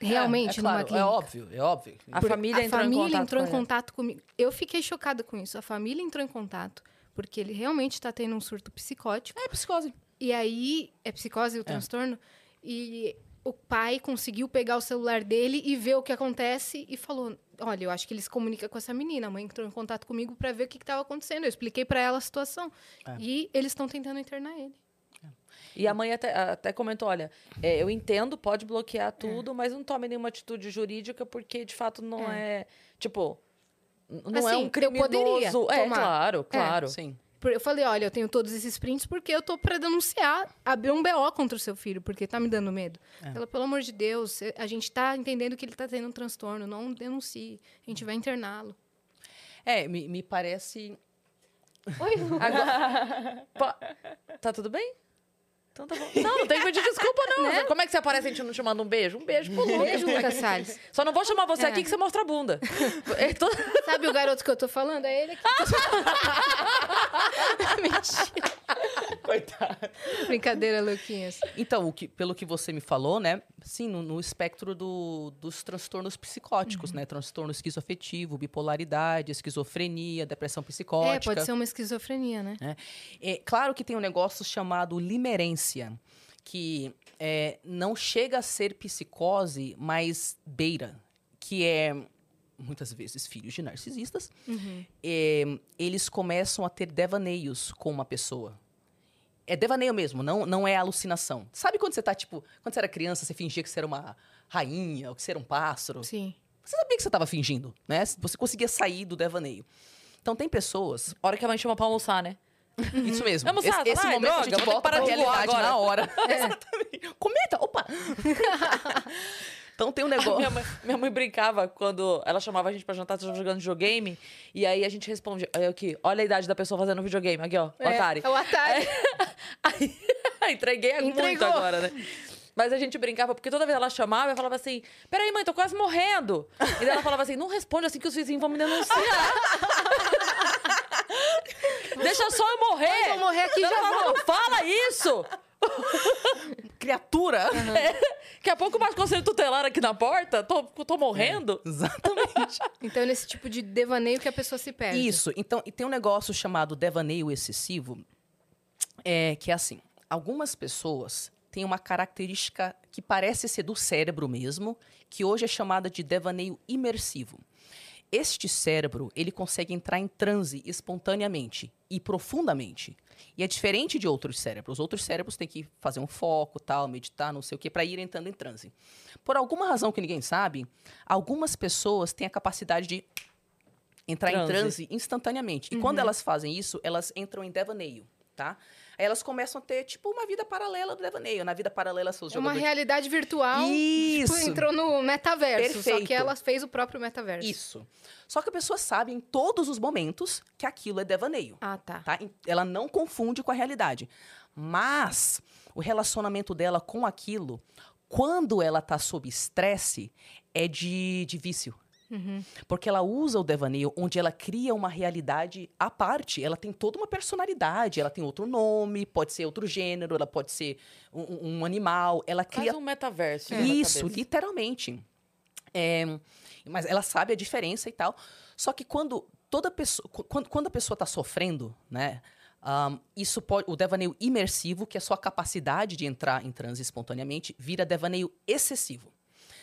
Realmente, é, é numa claro, clínica. É óbvio, é óbvio. A Por- família a entrou em família contato entrou com em contato comigo. Eu fiquei chocada com isso. A família entrou em contato. Porque ele realmente está tendo um surto psicótico. É psicose. E aí, é psicose o transtorno? E o pai conseguiu pegar o celular dele e ver o que acontece e falou: Olha, eu acho que ele se comunica com essa menina. A mãe entrou em contato comigo para ver o que estava acontecendo. Eu expliquei para ela a situação. É. E eles estão tentando internar ele. E a mãe até, até comentou: olha, é, eu entendo, pode bloquear tudo, mas não tome nenhuma atitude jurídica, porque de fato não é. tipo, não é Assim, um eu criminoso. poderia é, tomar. claro, claro. Sim. Por- Eu falei, olha, eu tenho todos esses prints porque eu tô pra denunciar, abrir um BO contra o seu filho, porque tá me dando medo. Ela, pelo amor de Deus, eh, a gente tá entendendo que ele tá tendo um transtorno, não denuncie. A gente vai interná-lo. É, me, me parece. Agora, *laughs* Po- tá tudo bem? Então tá bom. Não, não tem que pedir desculpa, não. Como é que você aparece e a gente não te manda um beijo? Um beijo pro Lucas. Beijo, Lucas Salles. Só não vou chamar você É. aqui que você mostra a bunda. *laughs* To- Sabe o garoto que eu tô falando? É ele aqui. *laughs* *laughs* Mentira. Coitado. Brincadeira, Luquinhas. Então, o que, pelo que você me falou, né? Sim, no, no espectro do- dos transtornos psicóticos, né? Transtorno esquizoafetivo, bipolaridade, esquizofrenia, depressão psicótica. É, pode ser uma esquizofrenia, né? É, claro que tem um negócio chamado limerência, que é, não chega a ser psicose, mas beira, que é muitas vezes filhos de narcisistas. É, eles começam a ter devaneios com uma pessoa. É devaneio mesmo, não, não é alucinação. Sabe quando você tá, tipo, quando você era criança, você fingia que você era uma rainha, ou que você era um pássaro? Sim. Você sabia que você estava fingindo, né? Você conseguia sair do devaneio. Então tem pessoas Hora que a mãe chama pra almoçar, né? *laughs* isso mesmo. Vamos lá, esse, esse vai, momento droga, a gente volta de voar realidade agora. na hora. *laughs* Exatamente. Comenta, opa! *laughs* então tem um *laughs* negócio. Minha mãe, minha mãe brincava quando ela chamava a gente pra jantar, tava jogando videogame, e aí a gente respondia, aí aqui, olha a idade da pessoa fazendo videogame, aqui ó, o É, Atari. É o Atari. Aí, *laughs* *laughs* entreguei muito Entregou. agora, né? Mas a gente brincava, porque toda vez ela chamava, eu falava assim: peraí, mãe, tô quase morrendo. E daí ela falava assim: não responde assim que os vizinhos vão me denunciar. Deixa só eu morrer. Quando eu morrer aqui, Ela já falava, vou. Não fala isso! *laughs* Criatura! Daqui a pouco mais conselho tutelar aqui na porta, tô, tô morrendo. Exatamente. *laughs* Então, nesse tipo de devaneio que a pessoa se perde. Isso. Então, e tem um negócio chamado devaneio excessivo, é, que é assim: algumas pessoas têm uma característica que parece ser do cérebro mesmo, que hoje é chamada de devaneio imersivo. Este cérebro, ele consegue entrar em transe espontaneamente e profundamente. E é diferente de outros cérebros. Outros cérebros têm que fazer um foco, tal, meditar, não sei o quê, para ir entrando em transe. Por alguma razão que ninguém sabe, algumas pessoas têm a capacidade de entrar Transe. em transe instantaneamente. E quando elas fazem isso, elas entram em devaneio, tá? Aí elas começam a ter, tipo, uma vida paralela do devaneio. Na vida paralela, seus É uma jogadores... realidade virtual. Isso. Tipo, entrou no metaverso. Só Perfeito. que ela fez o próprio metaverso. Isso. Só que a pessoa sabe em todos os momentos que aquilo é devaneio. Ah, tá. tá? Ela não confunde com a realidade. Mas o relacionamento dela com aquilo, quando ela tá sob estresse, é de, de vício. Porque ela usa o devaneio onde ela cria uma realidade à parte. Ela tem toda uma personalidade, ela tem outro nome, pode ser outro gênero, ela pode ser um- um, um animal. Ela cria Cria um metaverso. na isso, literalmente. É, mas ela sabe a diferença e tal. Só que quando toda pessoa, qu- quando, quando a pessoa está sofrendo, né? ahn, isso pode, o devaneio imersivo, que é a sua capacidade de entrar em transe espontaneamente, vira devaneio excessivo.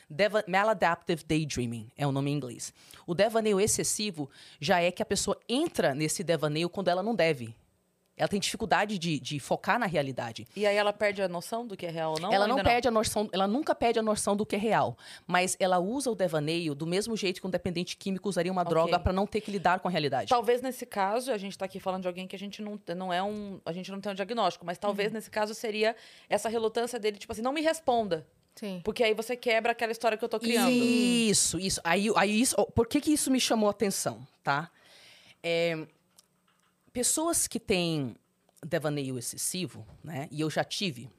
Deva, maladaptive daydreaming é o nome em inglês. O devaneio excessivo já é que a pessoa entra nesse devaneio quando ela não deve. Ela tem dificuldade de, de focar na realidade. E aí ela perde a noção do que é real ou não? ela não perde a noção, ela nunca perde a noção do que é real, mas ela usa o devaneio do mesmo jeito que um dependente químico usaria uma Ok. droga para não ter que lidar com a realidade. Talvez nesse caso, a gente tá aqui falando de alguém que a gente não, não é um. A gente não tem um diagnóstico, mas talvez nesse caso seria essa relutância dele, tipo assim, não me responda. Sim. Porque aí você quebra aquela história que eu tô criando. Isso, isso. Aí, aí isso, ó, por que que isso me chamou a atenção, tá? É, pessoas que têm devaneio excessivo, né? E eu já tive,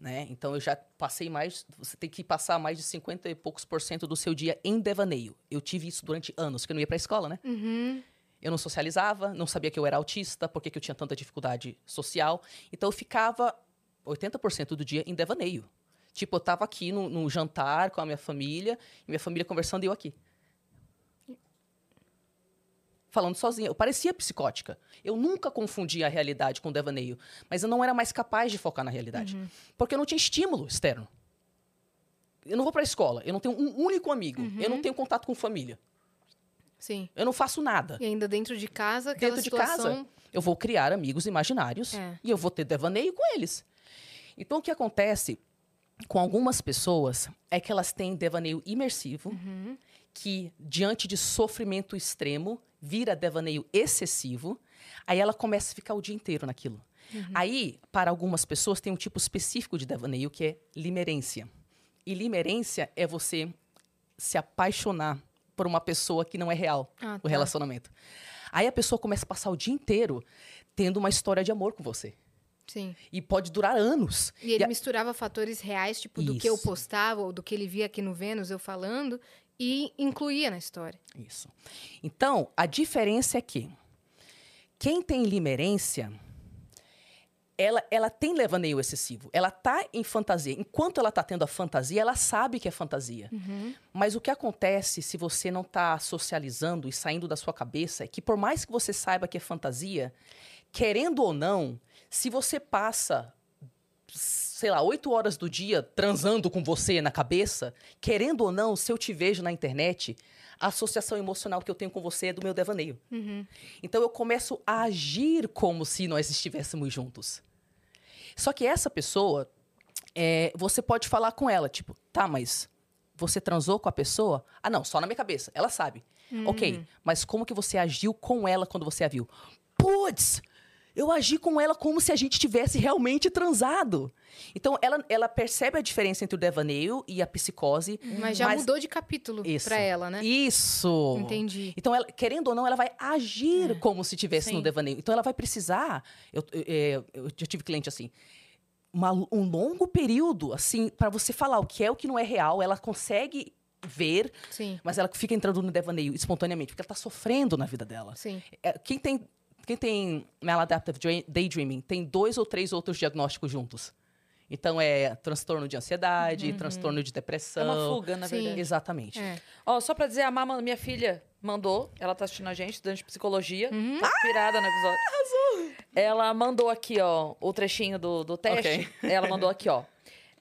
né? Então eu já passei mais, você tem que passar mais de 50 e poucos por cento do seu dia em devaneio. Eu tive isso durante anos, porque eu não ia pra escola, né? Uhum. Eu não socializava, não sabia que eu era autista, porque que eu tinha tanta dificuldade social. Então eu ficava 80% do dia em devaneio. Tipo, eu tava aqui no, no jantar com a minha família, e minha família conversando e eu aqui. Falando sozinha. Eu parecia psicótica. Eu nunca confundia a realidade com o devaneio. Mas eu não era mais capaz de focar na realidade. Porque eu não tinha estímulo externo. eu não vou pra escola, eu não tenho um único amigo, eu Uhum. não tenho contato com família, Sim. eu não faço nada. E ainda dentro de casa, Dentro de situação... casa, eu vou criar amigos imaginários É. e eu vou ter devaneio com eles. Então, o que acontece com algumas pessoas é que elas têm devaneio imersivo, Uhum. que, diante de sofrimento extremo, vira devaneio excessivo, aí ela começa a ficar o dia inteiro naquilo. Uhum. Aí, para algumas pessoas, tem um tipo específico de devaneio que é limerência. E limerência é você se apaixonar por uma pessoa que não é real, Ah, o tá. relacionamento. Aí a pessoa começa a passar o dia inteiro tendo uma história de amor com você. Sim. E pode durar anos. E ele a- misturava fatores reais, tipo, do que eu postava ou do que ele via aqui no Vênus, eu falando, e incluía na história. Isso. Então, a diferença é que quem tem limerência, ela, ela tem levaneio excessivo. Ela tá em fantasia. Enquanto ela tá tendo a fantasia, ela sabe que é fantasia. Mas o que acontece se você não tá socializando e saindo da sua cabeça é que por mais que você saiba que é fantasia, querendo ou não, se você passa sei lá, oito horas do dia transando com você na cabeça, querendo ou não, se eu te vejo na internet, a associação emocional que eu tenho com você é do meu devaneio. Então eu começo a agir como se nós estivéssemos juntos. Só que essa pessoa, é, você pode falar com ela, tipo, tá, mas você transou com a pessoa? Ah, não, só na minha cabeça. Ela sabe. Ok, mas como que você agiu com ela quando você a viu? Putz! Eu agi com ela como se a gente tivesse realmente transado. Então, ela, ela percebe a diferença entre o devaneio e a psicose. Mas já mudou de capítulo Isso. pra ela, né? Isso! Entendi. Então, ela, querendo ou não, ela vai agir como se tivesse no Sim. devaneio. Então, ela vai precisar. Eu, eu, é, eu já tive cliente assim. uma- um longo período, assim, para você falar o que é o que não é real. Ela consegue ver, Sim, mas ela fica entrando no devaneio espontaneamente, porque ela tá sofrendo na vida dela. sim. É, quem tem. Quem tem maladaptive daydreaming tem dois ou três outros diagnósticos juntos. Então é transtorno de ansiedade, transtorno de É depressão. uma fuga, na Sim. verdade. Exatamente. É. Ó, só pra dizer, a Mama, minha filha, mandou. Ela tá assistindo a gente, estudante de psicologia. Tá pirada no episódio. Ela mandou aqui, ó, o trechinho do, do teste. Ela mandou aqui, ó.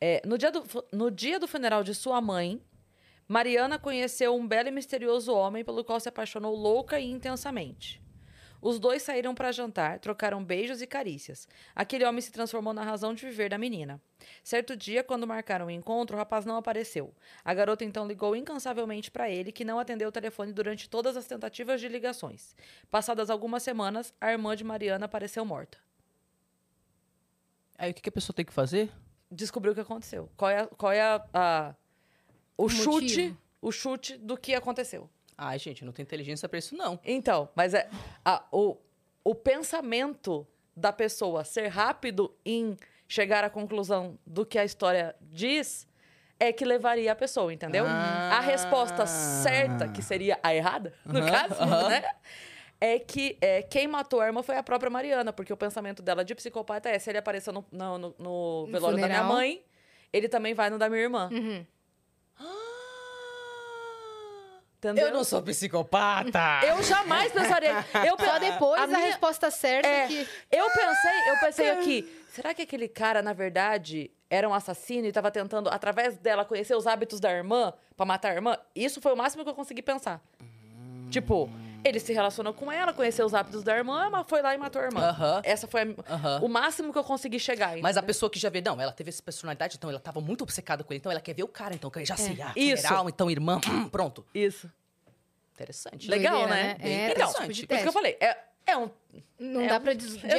É, no, dia do, no dia do funeral de sua mãe, Mariana conheceu um belo e misterioso homem pelo qual se apaixonou louca e intensamente. Os dois saíram para jantar, trocaram beijos e carícias. Aquele homem se transformou na razão de viver da menina. Certo dia, quando marcaram o encontro, o rapaz não apareceu. A garota então ligou incansavelmente para ele, que não atendeu o telefone durante todas as tentativas de ligações. Passadas algumas semanas, a irmã de Mariana apareceu morta. Aí o que, a pessoa tem que fazer? Descobriu o que aconteceu. Qual é, a- qual é a, a- o, O chute, o chute do que aconteceu? Ai, gente, não tem inteligência pra isso, não. Então, mas é a- o, o pensamento da pessoa ser rápido em chegar à conclusão do que a história diz é que levaria a pessoa, entendeu? Ah. A resposta certa, que seria a errada, no Aham, caso, aham. né? É que é, quem matou a irmã foi a própria Mariana, porque o pensamento dela de psicopata é: se ele apareceu no, no, no- no velório da minha mãe, ele também vai no da minha irmã. Uhum. Entendeu? Eu não sou psicopata! Eu jamais pensaria. Eu *laughs* Só depois a, a minha- resposta certa É, que... Eu pensei, eu pensei aqui, será que aquele cara, na verdade, era um assassino e estava tentando, através dela, conhecer os hábitos da irmã pra matar a irmã? Isso foi o máximo que eu consegui pensar. Tipo, ele se relacionou com ela, conheceu os hábitos da irmã, mas foi lá e matou a irmã. Essa foi a- o máximo que eu consegui chegar. Mas a entendeu? pessoa que já vê, não, ela teve essa personalidade, então ela tava muito obcecada com ele, então ela quer ver o cara, então já sei, ah, Isso. funeral, então irmã, hum, pronto. Isso. Interessante. Legal, Doideira, né? né? É, interessante. esse tipo isso que eu falei, é, é um... Não É dá um- pra diagnosticar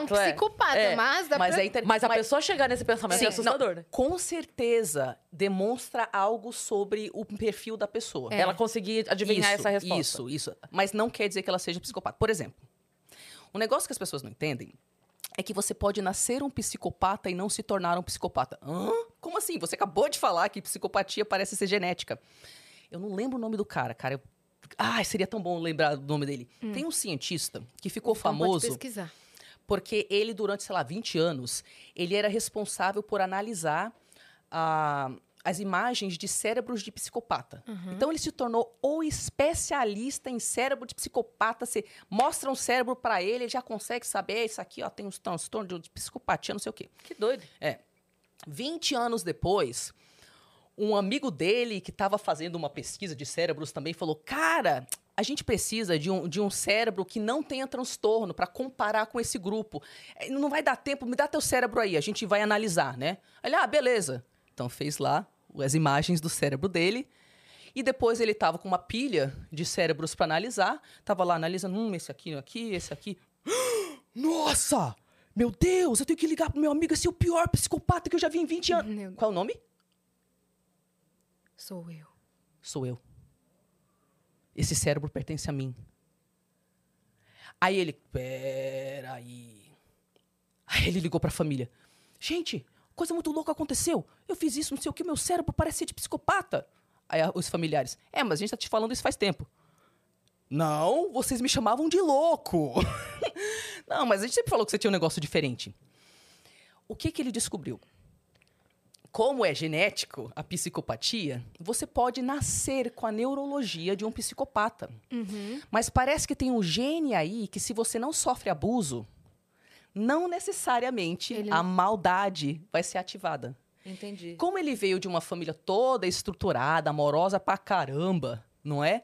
um Exato, é. psicopata, É. mas dá Mas pra... é inter... Mas a mas- pessoa chegar nesse pensamento Sim, é assustador, né? Com certeza demonstra algo sobre o perfil da pessoa. É. Ela conseguir adivinhar isso, essa resposta. Isso, isso. Mas não quer dizer que ela seja psicopata. Por exemplo, um negócio que as pessoas não entendem é que você pode nascer um psicopata e não se tornar um psicopata. Hã? Como assim? Você acabou de falar que psicopatia parece ser genética. Eu não lembro o nome do cara, cara. Eu... Ai, seria tão bom lembrar do nome dele. Tem um cientista que ficou Então pode famoso pesquisar. porque ele, durante, sei lá, 20 anos, ele era responsável por analisar ah, as imagens de cérebros de psicopata. Então, ele se tornou o especialista em cérebro de psicopata. Você mostra um cérebro para ele, ele já consegue saber, isso aqui ó, tem uns transtornos de psicopatia, não sei o quê. Que doido. 20 anos depois, um amigo dele que estava fazendo uma pesquisa de cérebros também falou: Cara, a gente precisa de um, de um cérebro que não tenha transtorno para comparar com esse grupo. É, Não vai dar tempo, me dá teu cérebro aí, a gente vai analisar, né? Ele, ah, beleza. Então fez lá as imagens do cérebro dele. E depois ele tava com uma pilha de cérebros para analisar. Tava lá analisando, hum, esse aqui, aqui, esse aqui. *gasps* Nossa! Meu Deus, eu tenho que ligar pro meu amigo, esse é o pior psicopata que eu já vi em 20 anos. Qual é o nome? Sou eu. Sou eu. Esse cérebro pertence a mim. Aí ele, peraí. Aí ele ligou pra família. Gente, coisa muito louca aconteceu. Eu fiz isso, não sei o que, meu cérebro parece ser de psicopata. Aí a- os familiares, é, mas a gente tá te falando isso faz tempo. Não, vocês me chamavam de louco. *laughs* não, mas a gente sempre falou que você tinha um negócio diferente. O que que ele descobriu? Como é genético a psicopatia, você pode nascer com a neurologia de um psicopata. Mas parece que tem um gene aí que, se você não sofre abuso, não necessariamente Ele- a maldade vai ser ativada. Entendi. Como ele veio de uma família toda estruturada, amorosa pra caramba, não é?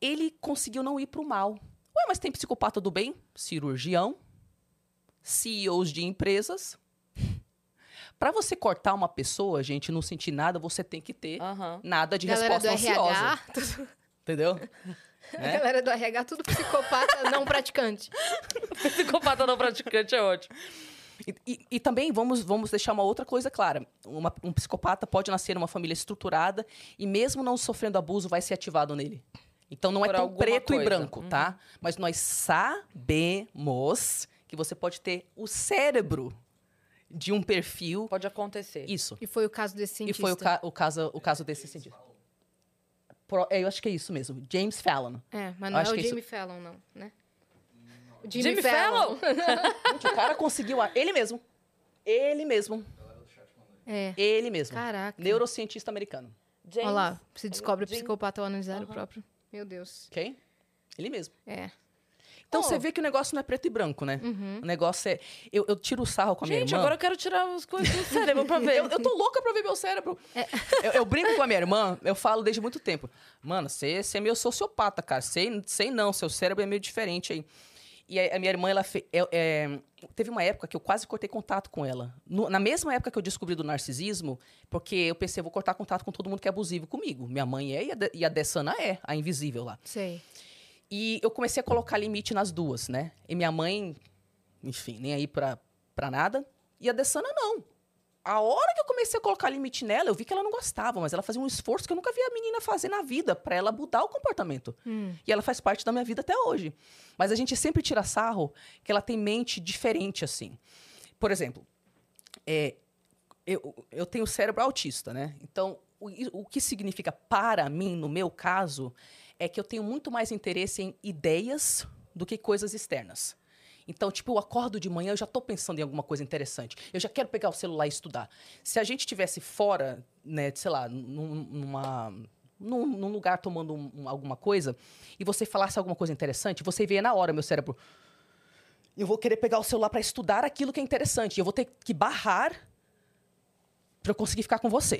Ele conseguiu não ir pro mal. Ué, mas tem psicopata do bem? Cirurgião, CEOs de empresas. Pra você cortar uma pessoa, gente, não sentir nada, você tem que ter Aham. nada de Galera do resposta ansiosa. RH, *laughs* tudo- Entendeu? *laughs* Né? galera do RH, tudo psicopata *laughs* não praticante. Psicopata não praticante é ótimo. E, e- e também vamos, vamos deixar uma outra coisa clara. Uma- um psicopata pode nascer numa família estruturada e mesmo não sofrendo abuso, vai ser ativado nele. Então não é Por tão alguma preto e coisa. branco, tá? Mas nós sabemos que você pode ter o cérebro de um perfil. Pode acontecer. Isso. E foi o caso desse E cientista. foi o, ca- o caso, o caso desse cientista. Pro- é, eu acho que é isso mesmo. James Fallon. É, mas não Acho é o que isso- Jamie Fallon, não, né? O Jimmy Fallon? *laughs* Gente, o cara conseguiu. a- Ele mesmo. Ele mesmo. É. Ele mesmo. Caraca. Neurocientista americano. James, Olha lá, se descobre Jim- psicopata ao analisar o próprio. Meu Deus. Ok? Ele mesmo. É. Então você vê que o negócio não é preto e branco, né? O negócio é. Eu, eu tiro o sarro com a minha Gente, irmã. agora eu quero tirar as coisas do *laughs* cérebro pra ver. Eu, eu tô louca pra ver meu cérebro. É. Eu, eu brinco com a minha irmã, eu falo desde muito tempo. Mano, você você é meio sociopata, cara. Sei, sei não, seu cérebro é meio diferente aí. E a, a minha irmã, ela fe- é- é, teve uma época que eu quase cortei contato com ela. No- na mesma época que eu descobri do narcisismo, porque eu pensei, eu vou cortar contato com todo mundo que é abusivo comigo. Minha mãe é e a, De- e a Dessana é, a invisível lá. Sei. E eu comecei a colocar limite nas duas, né? E minha mãe, enfim, nem aí pra, pra nada. E a Dessana, não. A hora que eu comecei a colocar limite nela, eu vi que ela não gostava, mas ela fazia um esforço que eu nunca vi a menina fazer na vida pra ela mudar o comportamento. E ela faz parte da minha vida até hoje. Mas a gente sempre tira sarro que ela tem mente diferente, assim. Por exemplo, é, eu, eu tenho cérebro autista, né? Então, o, o que significa para mim, no meu caso, é que eu tenho muito mais interesse em ideias do que coisas externas. Então, tipo, eu acordo de manhã, eu já tô pensando em alguma coisa interessante. Eu já quero pegar o celular e estudar. Se a gente estivesse fora, né, sei lá, num- numa, num, num lugar tomando um- um- alguma coisa, e você falasse alguma coisa interessante, você veria na hora, meu cérebro. Eu vou querer pegar o celular para estudar aquilo que é interessante. E eu vou ter que barrar para eu conseguir ficar com você,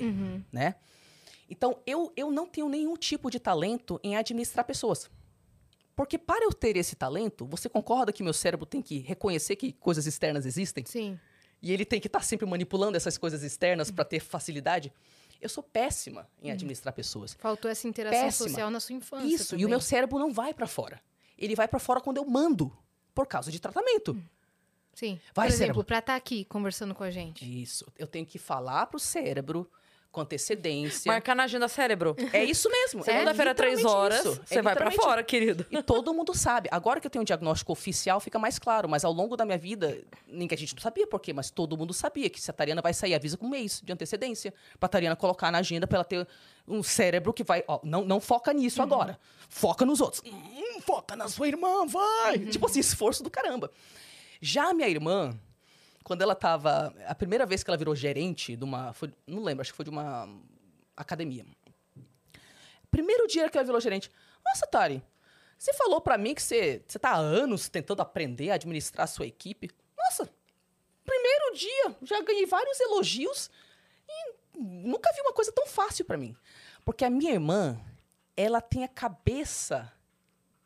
né? Então, eu, eu não tenho nenhum tipo de talento em administrar pessoas. Porque para eu ter esse talento, você concorda que meu cérebro tem que reconhecer que coisas externas existem? Sim. E ele tem que estar sempre manipulando essas coisas externas para ter facilidade? Eu sou péssima em administrar pessoas. Faltou essa interação Péssima. social na sua infância. Isso, e o também. meu cérebro não vai para fora. Ele vai para fora quando eu mando, por causa de tratamento. Sim. Vai, Por exemplo, pra estar aqui conversando com a gente. Isso, eu tenho que falar pro cérebro com antecedência. Marcar na agenda cérebro. É isso mesmo. *laughs* Segunda-feira, é três horas, isso. você É vai literalmente fora, querido. E todo mundo sabe. Agora que eu tenho um diagnóstico oficial, fica mais claro. Mas ao longo da minha vida, ninguém a gente não sabia por quê, mas todo mundo sabia que se a Tariana vai sair, avisa com um mês de antecedência. Pra Tariana colocar na agenda pra ela ter um cérebro que vai. Ó, não, não foca nisso agora. Foca nos outros. Hum, foca na sua irmã, vai! Tipo assim, esforço do caramba. Já a minha irmã, quando ela tava. A primeira vez que ela virou gerente de uma. foi- não lembro, acho que foi de uma academia. Primeiro dia que ela virou gerente. Nossa, Tari, você falou pra mim que você, você tá há anos tentando aprender a administrar a sua equipe. Nossa, primeiro dia, já ganhei vários elogios e nunca vi uma coisa tão fácil pra mim. Porque a minha irmã, ela tem a cabeça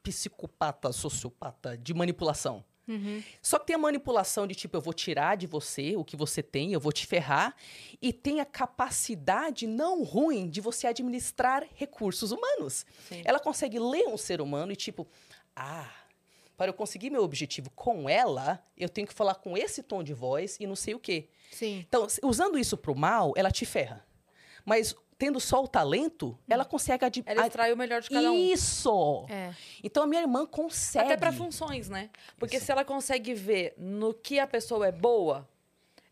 psicopata, sociopata de manipulação. Só que tem a manipulação de tipo, eu vou tirar de você o que você tem, eu vou te ferrar. E tem a capacidade não ruim de você administrar recursos humanos. Sim. Ela consegue ler um ser humano e tipo, ah, para eu conseguir meu objetivo com ela, eu tenho que falar com esse tom de voz e não sei o quê. Sim. Então, usando isso pro mal, ela te ferra. Mas tendo só o talento, ela consegue ad... Ela extrai o melhor de cada um. Isso! É. Então a minha irmã consegue. Até pra funções, né? Porque se ela consegue ver no que a pessoa é boa,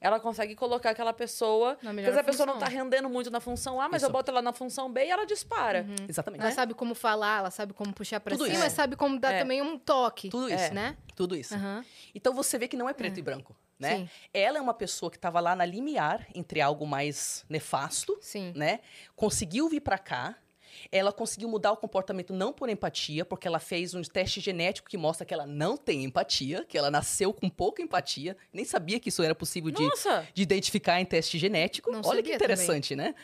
ela consegue colocar aquela pessoa. Na Porque melhor se a pessoa não função. tá rendendo muito na função A, mas Isso. eu boto ela na função B e ela dispara. Exatamente. Ela sabe como falar, ela sabe como puxar pra Tudo cima, isso. mas sabe como dar É. também um toque. Tudo isso. Né? Tudo isso. Aham. Então você vê que não é preto e branco, né? Sim. Ela é uma pessoa que estava lá na limiar entre algo mais nefasto, Sim. né? Conseguiu vir pra cá. Ela conseguiu mudar o comportamento não por empatia, porque ela fez um teste genético que mostra que ela não tem empatia, que ela nasceu com pouca empatia. Nem sabia que isso era possível de, de identificar em teste genético. Não Olha que interessante, né?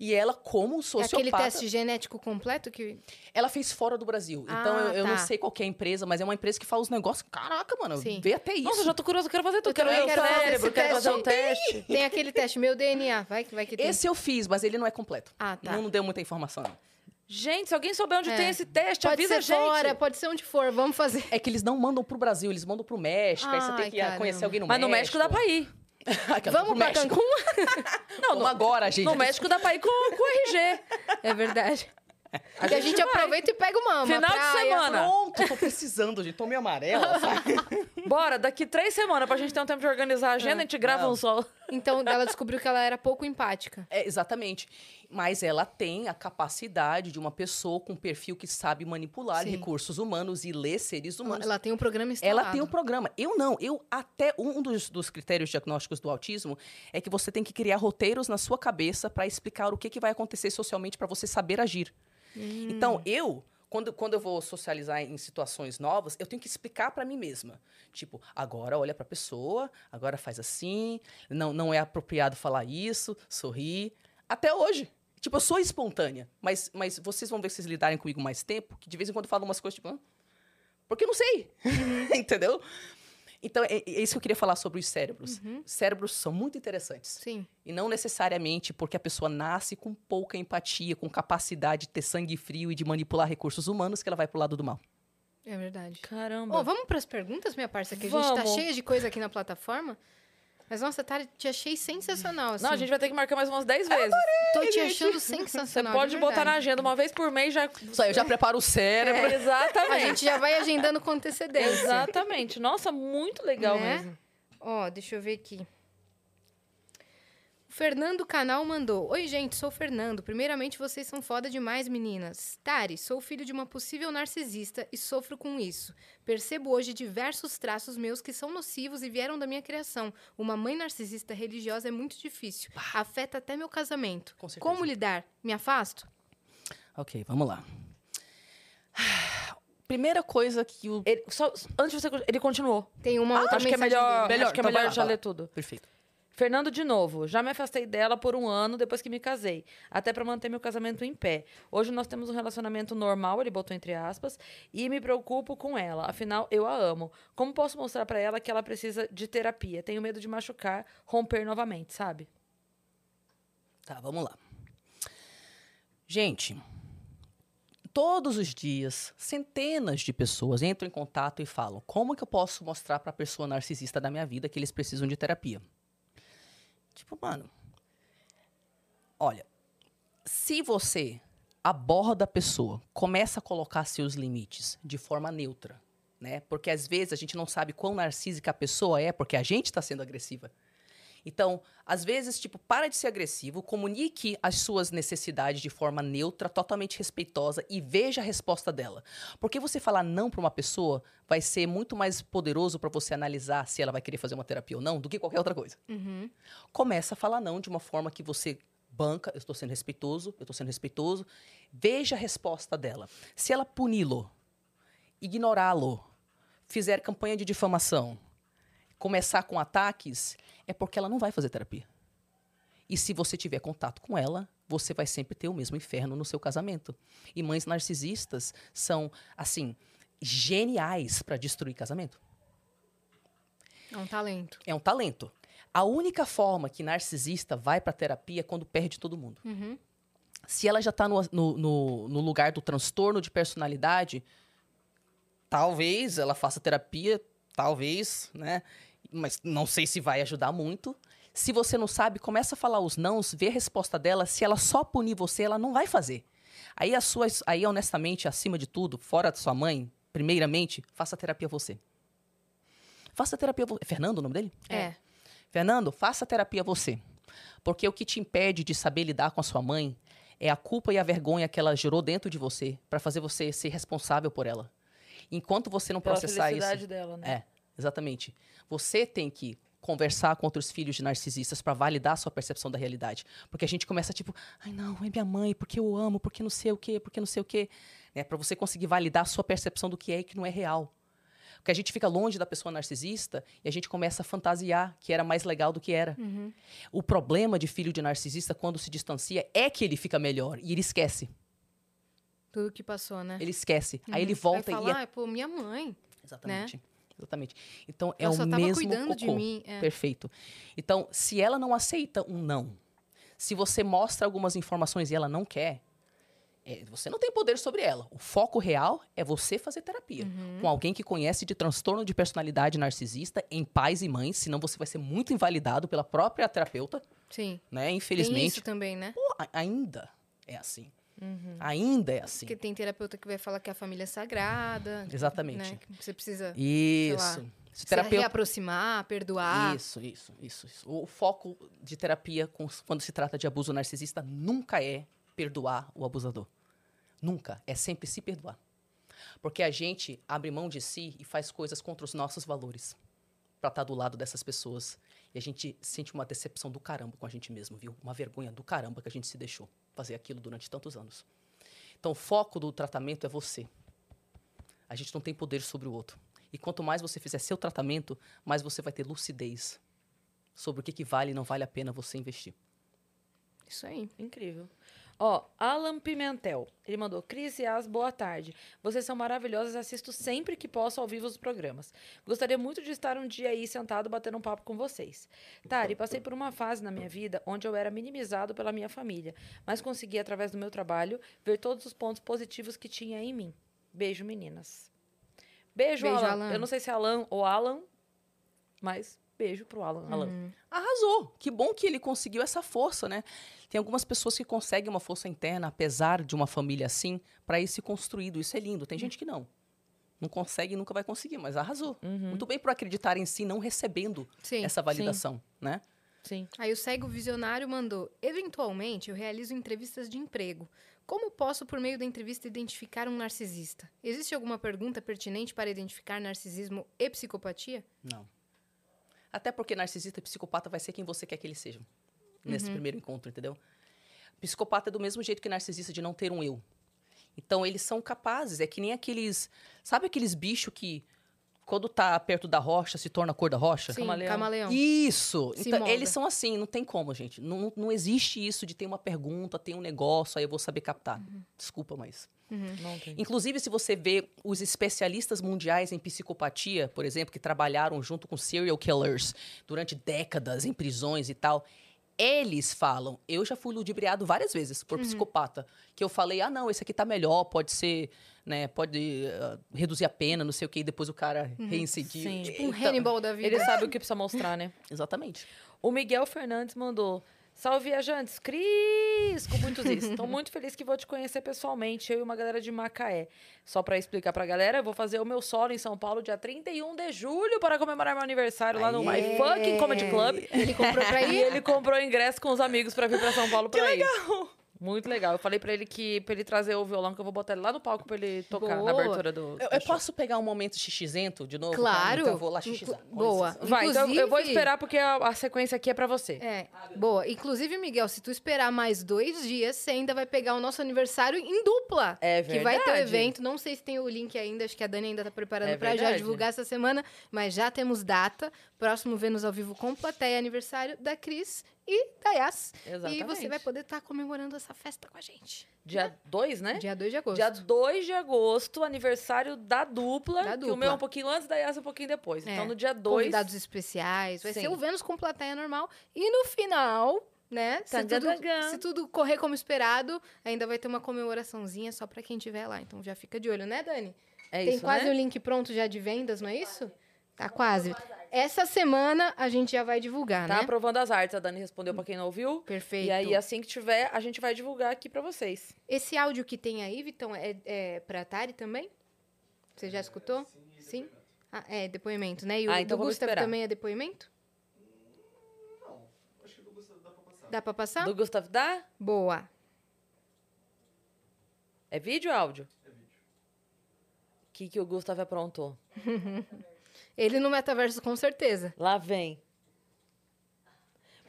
E ela, como É sociopata... aquele teste genético completo que. Ela fez fora do Brasil. Ah, então, eu, eu não tá. sei qual que é a empresa, mas é uma empresa que faz os negócios... Caraca, mano, Sim. vê até isso. Nossa, eu já tô curioso, eu quero fazer tudo. Eu Quero ver o quero fazer cérebro, esse quero fazer teste. o teste. Tem aquele teste, meu DNA. Vai que vai que tem. Esse eu fiz, mas ele não é completo. Ah, tá. Não, não deu muita informação, não. Gente, se alguém souber onde É. tem esse teste, Pode avisa ser a gente. fora, pode ser onde for, vamos fazer. É que eles não mandam pro Brasil, eles mandam pro México. aí você tem que caramba. conhecer alguém no Mas no México dá pra ir. *laughs* Aquela, Vamos México. Cancún? *laughs* Não, não agora, gente. No México dá pra ir com, com o RG. É verdade. A Que a gente vai. aproveita e pega uma, uma Final de praia. semana. Pronto, tô precisando de tome amarela, *laughs* sabe? Bora, daqui três semanas pra gente ter um tempo de organizar a agenda, a gente grava Não. um só. Então, ela descobriu que ela era pouco empática. É, exatamente. Mas ela tem a capacidade de uma pessoa com um perfil que sabe manipular Sim. recursos humanos e ler seres humanos. Ela tem um programa instalado. Ela tem um programa. Eu não. Eu até um dos, dos critérios diagnósticos do autismo é que você tem que criar roteiros na sua cabeça para explicar o que, que vai acontecer socialmente para você saber agir. Então, eu quando, quando eu vou socializar em situações novas, eu tenho que explicar para mim mesma. Tipo, agora olha para a pessoa, agora faz assim, não, não é apropriado falar isso, sorrir. Até hoje. Tipo, eu sou espontânea, mas, mas vocês vão ver se vocês lidarem comigo mais tempo, que de vez em quando eu falo umas coisas tipo, "Hã? porque eu não sei. *laughs* Entendeu? Então, é, é isso que eu queria falar sobre os cérebros. Cérebros são muito interessantes. Sim. E não necessariamente porque a pessoa nasce com pouca empatia, com capacidade de ter sangue frio e de manipular recursos humanos, que ela vai pro lado do mal. É verdade. Caramba. Ô, vamos pras perguntas, minha parça, que a gente tá Vamos. cheia de coisa aqui na plataforma. Mas, nossa, tá, te achei sensacional, assim. Não, a gente vai ter que marcar mais umas 10 vezes. Tô te achando *laughs* Você sensacional. pode de botar na agenda uma vez por mês já. Só eu já *laughs* preparo o cérebro. É, exatamente. A gente já vai agendando com antecedência. Exatamente. Nossa, muito legal Né? mesmo. Ó, deixa eu ver aqui. Fernando Canal mandou. Oi, gente, sou o Fernando. Primeiramente, vocês são foda demais, meninas. Tari, sou filho de uma possível narcisista e sofro com isso. Percebo hoje diversos traços meus que são nocivos e vieram da minha criação. Uma mãe narcisista religiosa é muito difícil. Afeta até meu casamento. Com. Como lidar? Me afasto? Ok, vamos lá. *sighs* Primeira coisa que o. Ele, só, antes de você. Ele continuou. Tem uma outra acho que é melhor, dele. Melhor, acho que é então melhor já ler tudo. Perfeito. Fernando de novo. Já me afastei dela por um ano depois que me casei, até pra manter meu casamento em pé. Hoje nós temos um relacionamento normal, ele botou entre aspas, e me preocupo com ela. Afinal, eu a amo. Como posso mostrar pra ela que ela precisa de terapia? Tenho medo de machucar, romper novamente, sabe? Tá, vamos lá. Gente, todos os dias, centenas de pessoas entram em contato e falam: como que eu posso mostrar para a pessoa narcisista da minha vida que eles precisam de terapia? Tipo, mano, olha, se você aborda a pessoa, começa a colocar seus limites de forma neutra, né? Porque às vezes a gente não sabe quão narcísica a pessoa é porque a gente está sendo agressiva. Então, às vezes, tipo, para de ser agressivo, comunique as suas necessidades de forma neutra, totalmente respeitosa e veja a resposta dela. Porque você falar não para uma pessoa vai ser muito mais poderoso para você analisar se ela vai querer fazer uma terapia ou não do que qualquer outra coisa. Uhum. Começa a falar não de uma forma que você banca, eu estou sendo respeitoso, eu estou sendo respeitoso. Veja a resposta dela. Se ela puni-lo, ignorá-lo, fizer campanha de difamação, começar com ataques, é porque ela não vai fazer terapia. E se você tiver contato com ela, você vai sempre ter o mesmo inferno no seu casamento. E mães narcisistas são, assim, geniais para destruir casamento. É um talento. É um talento. A única forma que narcisista vai para terapia é quando perde todo mundo. Uhum. Se ela já está no, no, no, no lugar do transtorno de personalidade, talvez ela faça terapia, talvez, né? Mas não sei se vai ajudar muito. Se você não sabe, começa a falar os nãos, vê a resposta dela. Se ela só punir você, ela não vai fazer. Aí a sua, aí honestamente, acima de tudo, fora da sua mãe, primeiramente, faça terapia você. Faça terapia você. É Fernando o nome dele? É. Fernando, faça terapia você. Porque o que te impede de saber lidar com a sua mãe é a culpa e a vergonha que ela gerou dentro de você para fazer você ser responsável por ela. Enquanto você não Pela processar felicidade isso, dela, né? é, exatamente. Você tem que conversar com outros filhos de narcisistas para validar a sua percepção da realidade. Porque a gente começa tipo, ai não, é minha mãe, porque eu amo, porque não sei o quê, porque não sei o quê. Né? Para você conseguir validar a sua percepção do que é e que não é real. Porque a gente fica longe da pessoa narcisista e a gente começa a fantasiar que era mais legal do que era. O problema de filho de narcisista, quando se distancia, é que ele fica melhor e ele esquece. Tudo que passou, né? Ele esquece. Aí ele Uhum. volta Vai e falar, é "Ah, pô, minha mãe. Exatamente. Exatamente. Então é Ela o mesmo cuidando cocô. de mim, é. Perfeito. Então, se ela não aceita um não, se você mostra algumas informações e ela não quer, é, você não tem poder sobre ela. O foco real é você fazer terapia Uhum. com alguém que conhece de transtorno de personalidade narcisista em pais e mães, senão você vai ser muito invalidado pela própria terapeuta, Sim. né? Tem Infelizmente, isso também, né? Pô, ainda é assim. Ainda é assim. Porque tem terapeuta que vai falar que a família é sagrada. Exatamente. Né? Você precisa Isso. Se se terapeuta reaproximar, perdoar. Isso, isso, isso, isso. O foco de terapia com- quando se trata de abuso narcisista nunca é perdoar o abusador. Nunca. É sempre se perdoar. Porque a gente abre mão de si e faz coisas contra os nossos valores pra estar do lado dessas pessoas. E a gente sente uma decepção do caramba com a gente mesmo, viu? Uma vergonha do caramba que a gente se deixou fazer aquilo durante tantos anos. Então, o foco do tratamento é você. A gente não tem poder sobre o outro. E quanto mais você fizer seu tratamento, mais você vai ter lucidez sobre o que, que vale e não vale a pena você investir. Isso aí. Incrível. Ó, Alan Pimentel. Ele mandou: Cris e As, boa tarde. Vocês são maravilhosas, assisto sempre que posso ao vivo os programas. Gostaria muito de estar um dia aí sentado batendo um papo com vocês. Tari, passei por uma fase na minha vida onde eu era minimizado pela minha família, mas consegui, através do meu trabalho, ver todos os pontos positivos que tinha em mim. Beijo, meninas. Beijo, Beijo, Alan. Alan. Eu não sei se é Alan ou Alan, mas beijo pro Alan. Alan. Uhum. Arrasou! Que bom que ele conseguiu essa força, né? Tem algumas pessoas que conseguem uma força interna, apesar de uma família assim, para ir se construído. Isso é lindo. Tem gente que não. Não consegue e nunca vai conseguir, mas arrasou. Muito bem por acreditar em si, não recebendo Sim. essa validação, né? Sim. Aí o cego visionário mandou: Eventualmente eu realizo entrevistas de emprego. Como posso, por meio da entrevista, identificar um narcisista? Existe alguma pergunta pertinente para identificar narcisismo e psicopatia? Não. Até porque narcisista e psicopata vai ser quem você quer que eles sejam. Nesse primeiro encontro, entendeu? Psicopata é do mesmo jeito que narcisista de não ter um eu. Então, eles são capazes. É que nem aqueles... Sabe aqueles bichos que, quando tá perto da rocha, se torna a cor da rocha? Sim, Camaleão. camaleão. Isso! Se Então, molda. eles são assim, não tem como, gente. Não, não- existe isso de ter uma pergunta, ter um negócio, aí eu vou saber captar. Desculpa, mas... Não tem. Inclusive, se você vê os especialistas mundiais em psicopatia, por exemplo, que trabalharam junto com serial killers durante décadas em prisões e tal, eles falam, eu já fui ludibriado várias vezes por psicopata, que eu falei, ah, não, esse aqui tá melhor, pode ser, né, pode ah, reduzir a pena, não sei o quê, e depois o cara reincidiu. Sim. Tipo um Então, Hannibal da vida. Ele sabe o que precisa mostrar, né? *laughs* Exatamente. O Miguel Fernandes mandou. Salve, viajantes! Cris! Com muitos is. Estou muito feliz que vou te conhecer pessoalmente, eu e uma galera de Macaé. Só para explicar pra galera, eu vou fazer o meu solo em São Paulo dia 31 de julho para comemorar meu aniversário lá no My! Fucking Comedy Club. Ele comprou pra E ir? ele comprou ingresso com os amigos pra vir pra São Paulo pra ir. Muito legal. Eu falei pra ele que pra ele trazer o violão, que eu vou botar ele lá no palco pra ele tocar na Boa. abertura do. Eu, eu posso pegar um momento xixento de novo? Claro. Então eu vou lá xixizar. Boa. Vai, então eu vou Inclusive- esperar porque a, a sequência aqui é pra você. É, boa. Inclusive, Miguel, se tu esperar mais dois dias, você ainda vai pegar o nosso aniversário em dupla. É Que vai ter o verdade. evento. Não sei se tem o link ainda, acho que a Dani ainda tá preparando É pra já verdade. divulgar essa semana, mas já temos data. Próximo Vênus ao vivo com plateia, aniversário da Cris e da Yas. E Exatamente. você vai poder estar comemorando essa festa com a gente. Dia 2, né? Dia 2 de agosto. Dia 2 de agosto, aniversário da dupla. Da Que o dupla. meu é um pouquinho antes, da Yas um pouquinho depois. É. Então, no dia 2. Convidados especiais. Vai ser Sim. o Vênus com plateia normal. E no final, né? Se tudo, se tudo correr como esperado, ainda vai ter uma comemoraçãozinha só pra quem tiver lá. Então já fica de olho, né, Dani? É Tem isso, quase né? o link pronto já de vendas, não é isso? Tá quase. Essa semana a gente já vai divulgar, Tá né? aprovando as artes. A Dani respondeu pra quem não ouviu. Perfeito. E aí, assim que tiver, a gente vai divulgar aqui pra vocês. Esse áudio que tem aí, Vitão, é, é pra Atari também? Você já escutou? Sim? Ah, é, depoimento, né? E o Ah, então do Gustavo esperar. também é depoimento? Dá pra passar? Do Gustavo dá? Boa. É vídeo ou áudio? É vídeo. O que, que o Gustavo aprontou? *laughs* Ele no metaverso, com certeza. Lá vem.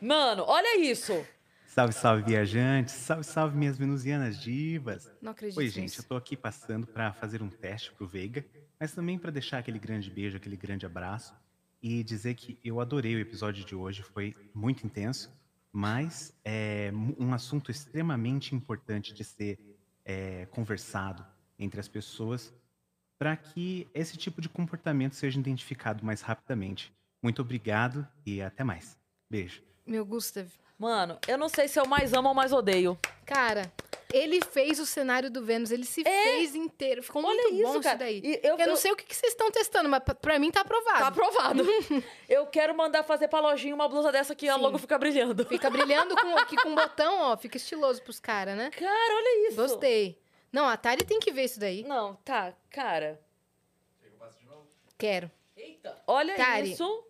Mano, olha isso! Salve, salve, viajantes! Salve, salve, minhas venusianas divas! Não acredito Oi, gente, nisso. eu tô aqui passando para fazer um teste pro Veiga, mas também para deixar aquele grande beijo, aquele grande abraço e dizer que eu adorei o episódio de hoje, foi muito intenso, mas é um assunto extremamente importante de ser é, conversado entre as pessoas para que esse tipo de comportamento seja identificado mais rapidamente. Muito obrigado e até mais. Beijo. Meu Gustav. Mano, eu não sei se eu mais amo ou mais odeio. Cara, ele fez o cenário do Vênus, ele se fez inteiro. Ficou É. Olha muito isso, bom cara. isso daí. E eu, eu- não eu- sei o que, que vocês estão testando, mas pra- mim tá aprovado. Tá aprovado. *laughs* eu quero mandar fazer pra lojinha uma blusa dessa que a logo fica brilhando. Fica brilhando com, aqui com um *laughs* botão, ó. Fica estiloso pros caras, né? Cara, olha isso. Gostei. Não, a Atari tem que ver isso daí. Não, tá, cara. Quero. Eita. Olha Tari, isso.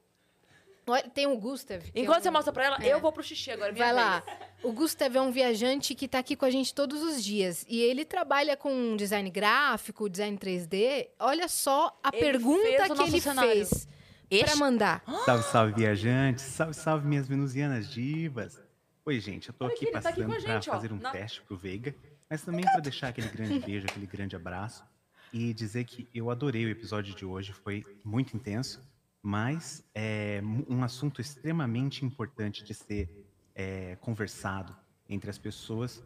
Olha, tem o Gustav. que é Enquanto um- você mostra pra ela, É. eu vou pro xixi agora. minha Vai lá. vez. O Gustav é um viajante que tá aqui com a gente todos os dias. E ele trabalha com design gráfico, design 3D. Olha só a Ele pergunta que ele cenário. fez pra Este- mandar. *gasps* Salve, salve, viajantes! Salve, salve, minhas venusianas divas! Oi, gente, eu tô Olha aqui aqui, ele tá aqui passando a pra gente, ó, fazer um na- teste pro Veiga, mas também pra deixar aquele grande beijo, aquele grande abraço e dizer que eu adorei o episódio de hoje, foi muito intenso, mas é um assunto extremamente importante de ser é, conversado entre as pessoas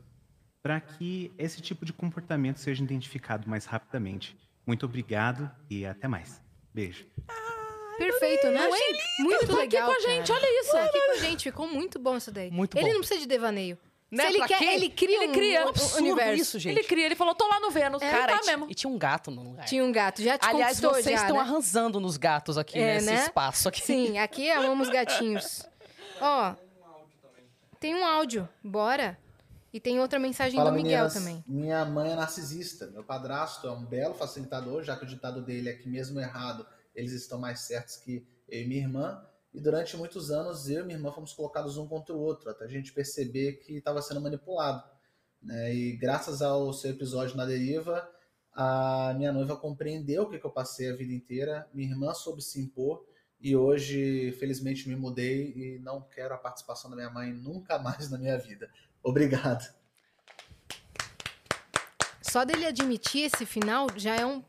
para que esse tipo de comportamento seja identificado mais rapidamente. Muito obrigado e até mais. Beijo. Perfeito, né? Muito tá aqui legal. com a gente, cara. olha isso. Tá aqui com a gente, ficou muito bom isso daí. Muito ele bom. não precisa de devaneio. Né? Se ele Pra quer, quê? ele cria Ele um, cria. um Absurdo universo. isso, gente. Ele cria, ele falou, tô lá no Vênus. É, Cara, tá e, mesmo. e tinha um gato no lugar. Tinha um gato, já te Aliás, conquistou vocês já, estão né? arrasando nos gatos aqui É, nesse né? espaço aqui. Sim, aqui amamos gatinhos. Ó, tem um áudio, bora. E tem outra mensagem Fala, do Miguel meninas. também. Minha mãe é narcisista. Meu padrasto é um belo facilitador, já que o ditado dele é que mesmo errado, eles estão mais certos que eu e minha irmã. E durante muitos anos, eu e minha irmã fomos colocados um contra o outro, até a gente perceber que estava sendo manipulado. né? E graças ao seu episódio na deriva, a minha noiva compreendeu o que que eu passei a vida inteira, minha irmã soube se impor, e hoje, felizmente, me mudei e não quero a participação da minha mãe nunca mais na minha vida. Obrigado. Só dele admitir esse final já é um,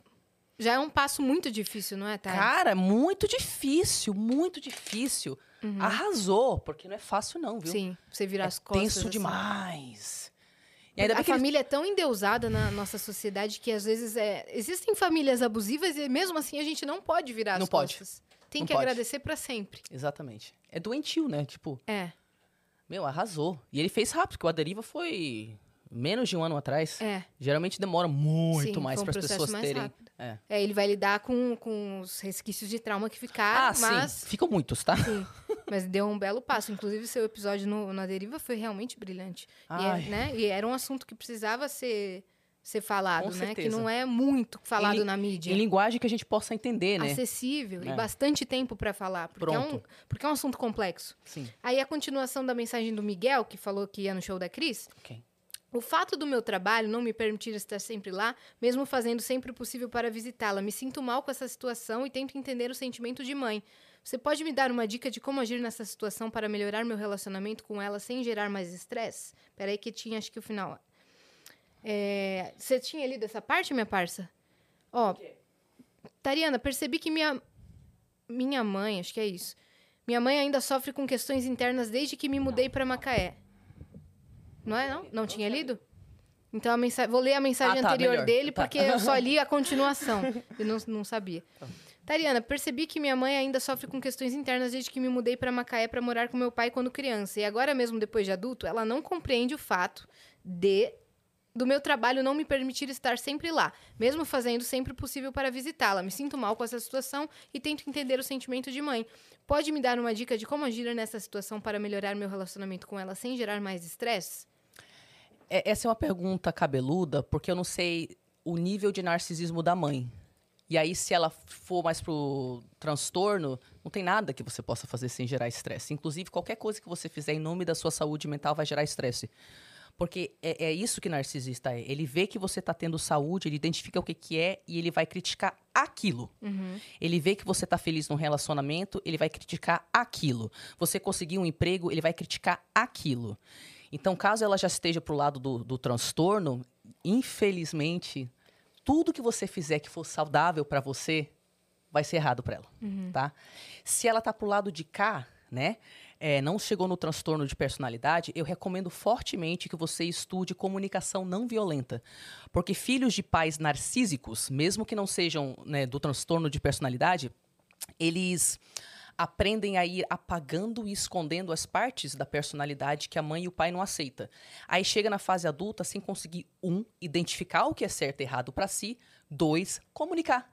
já é um passo muito difícil, não é, Thay? Cara, muito difícil, muito difícil. Arrasou, porque não é fácil não, viu? Uhum. Sim, você virar é as costas. tenso assim. demais. E ainda a eles- família é tão endeusada na nossa sociedade que às vezes é... existem famílias abusivas e mesmo assim a gente não pode virar Não as pode. costas. Tem Não que pode. agradecer pra sempre. Exatamente. É doentio, né? Tipo, É, meu, arrasou. E ele fez rápido, porque o A Deriva foi menos de um ano atrás. é. Geralmente demora muito Sim, mais para as pessoas mais terem. rápido. É. É, ele vai lidar com, com os resquícios de trauma que ficaram, Ah, mas... sim. Ficam muitos, tá? Sim, mas deu um belo passo. Inclusive, seu episódio no, na deriva foi realmente brilhante. E, é- né, e era um assunto que precisava ser, ser falado, Com né? Que certeza. não é muito falado li- na mídia. Em linguagem que a gente possa entender, né? Acessível e É. bastante tempo para falar, porque é, um, Pronto. porque é um assunto complexo. Sim. Aí a continuação da mensagem do Miguel, que falou que ia no show da Cris, Ok. O fato do meu trabalho não me permitir estar sempre lá, mesmo fazendo sempre o possível para visitá-la, me sinto mal com essa situação e tento entender o sentimento de mãe. Você pode me dar uma dica de como agir nessa situação para melhorar meu relacionamento com ela sem gerar mais estresse? Peraí que tinha, acho que o final. É, você tinha lido essa parte, minha parça? Ó, Tariana, percebi que minha, minha mãe, acho que é isso. Minha mãe ainda sofre com questões internas desde que me mudei para Macaé. Não é, não? Não tinha lido? Então, a mensa... vou ler a mensagem Ah, tá, anterior melhor. dele, Tá. porque eu só li a continuação. Eu não, não sabia. Tariana, percebi que minha mãe ainda sofre com questões internas desde que me mudei para Macaé para morar com meu pai quando criança. E agora mesmo, depois de adulto, ela não compreende o fato de do meu trabalho não me permitir estar sempre lá, mesmo fazendo sempre o possível para visitá-la. Me sinto mal com essa situação e tento entender o sentimento de mãe. Pode me dar uma dica de como agir nessa situação para melhorar meu relacionamento com ela sem gerar mais estresse? É- essa é uma pergunta cabeluda, porque eu não sei o nível de narcisismo da mãe. E aí, se ela for mais pro transtorno, não tem nada que você possa fazer sem gerar estresse. Inclusive, qualquer coisa que você fizer em nome da sua saúde mental vai gerar estresse. Porque é, é isso que narcisista é. Ele vê que você está tendo saúde, ele identifica o que, que é e ele vai criticar aquilo. Ele vê que você está feliz num relacionamento, ele vai criticar aquilo. Você conseguiu um emprego, ele vai criticar aquilo. Então, caso ela já esteja pro lado do, do transtorno, infelizmente, tudo que você fizer que for saudável para você vai ser errado para ela, tá? Se ela tá pro lado de cá, né? É, não chegou no transtorno de personalidade, eu recomendo fortemente que você estude comunicação não violenta. Porque filhos de pais narcísicos, mesmo que não sejam né, do transtorno de personalidade, eles aprendem a ir apagando e escondendo as partes da personalidade que a mãe e o pai não aceita. Aí chega na fase adulta sem conseguir um identificar o que é certo e errado para si, dois comunicar.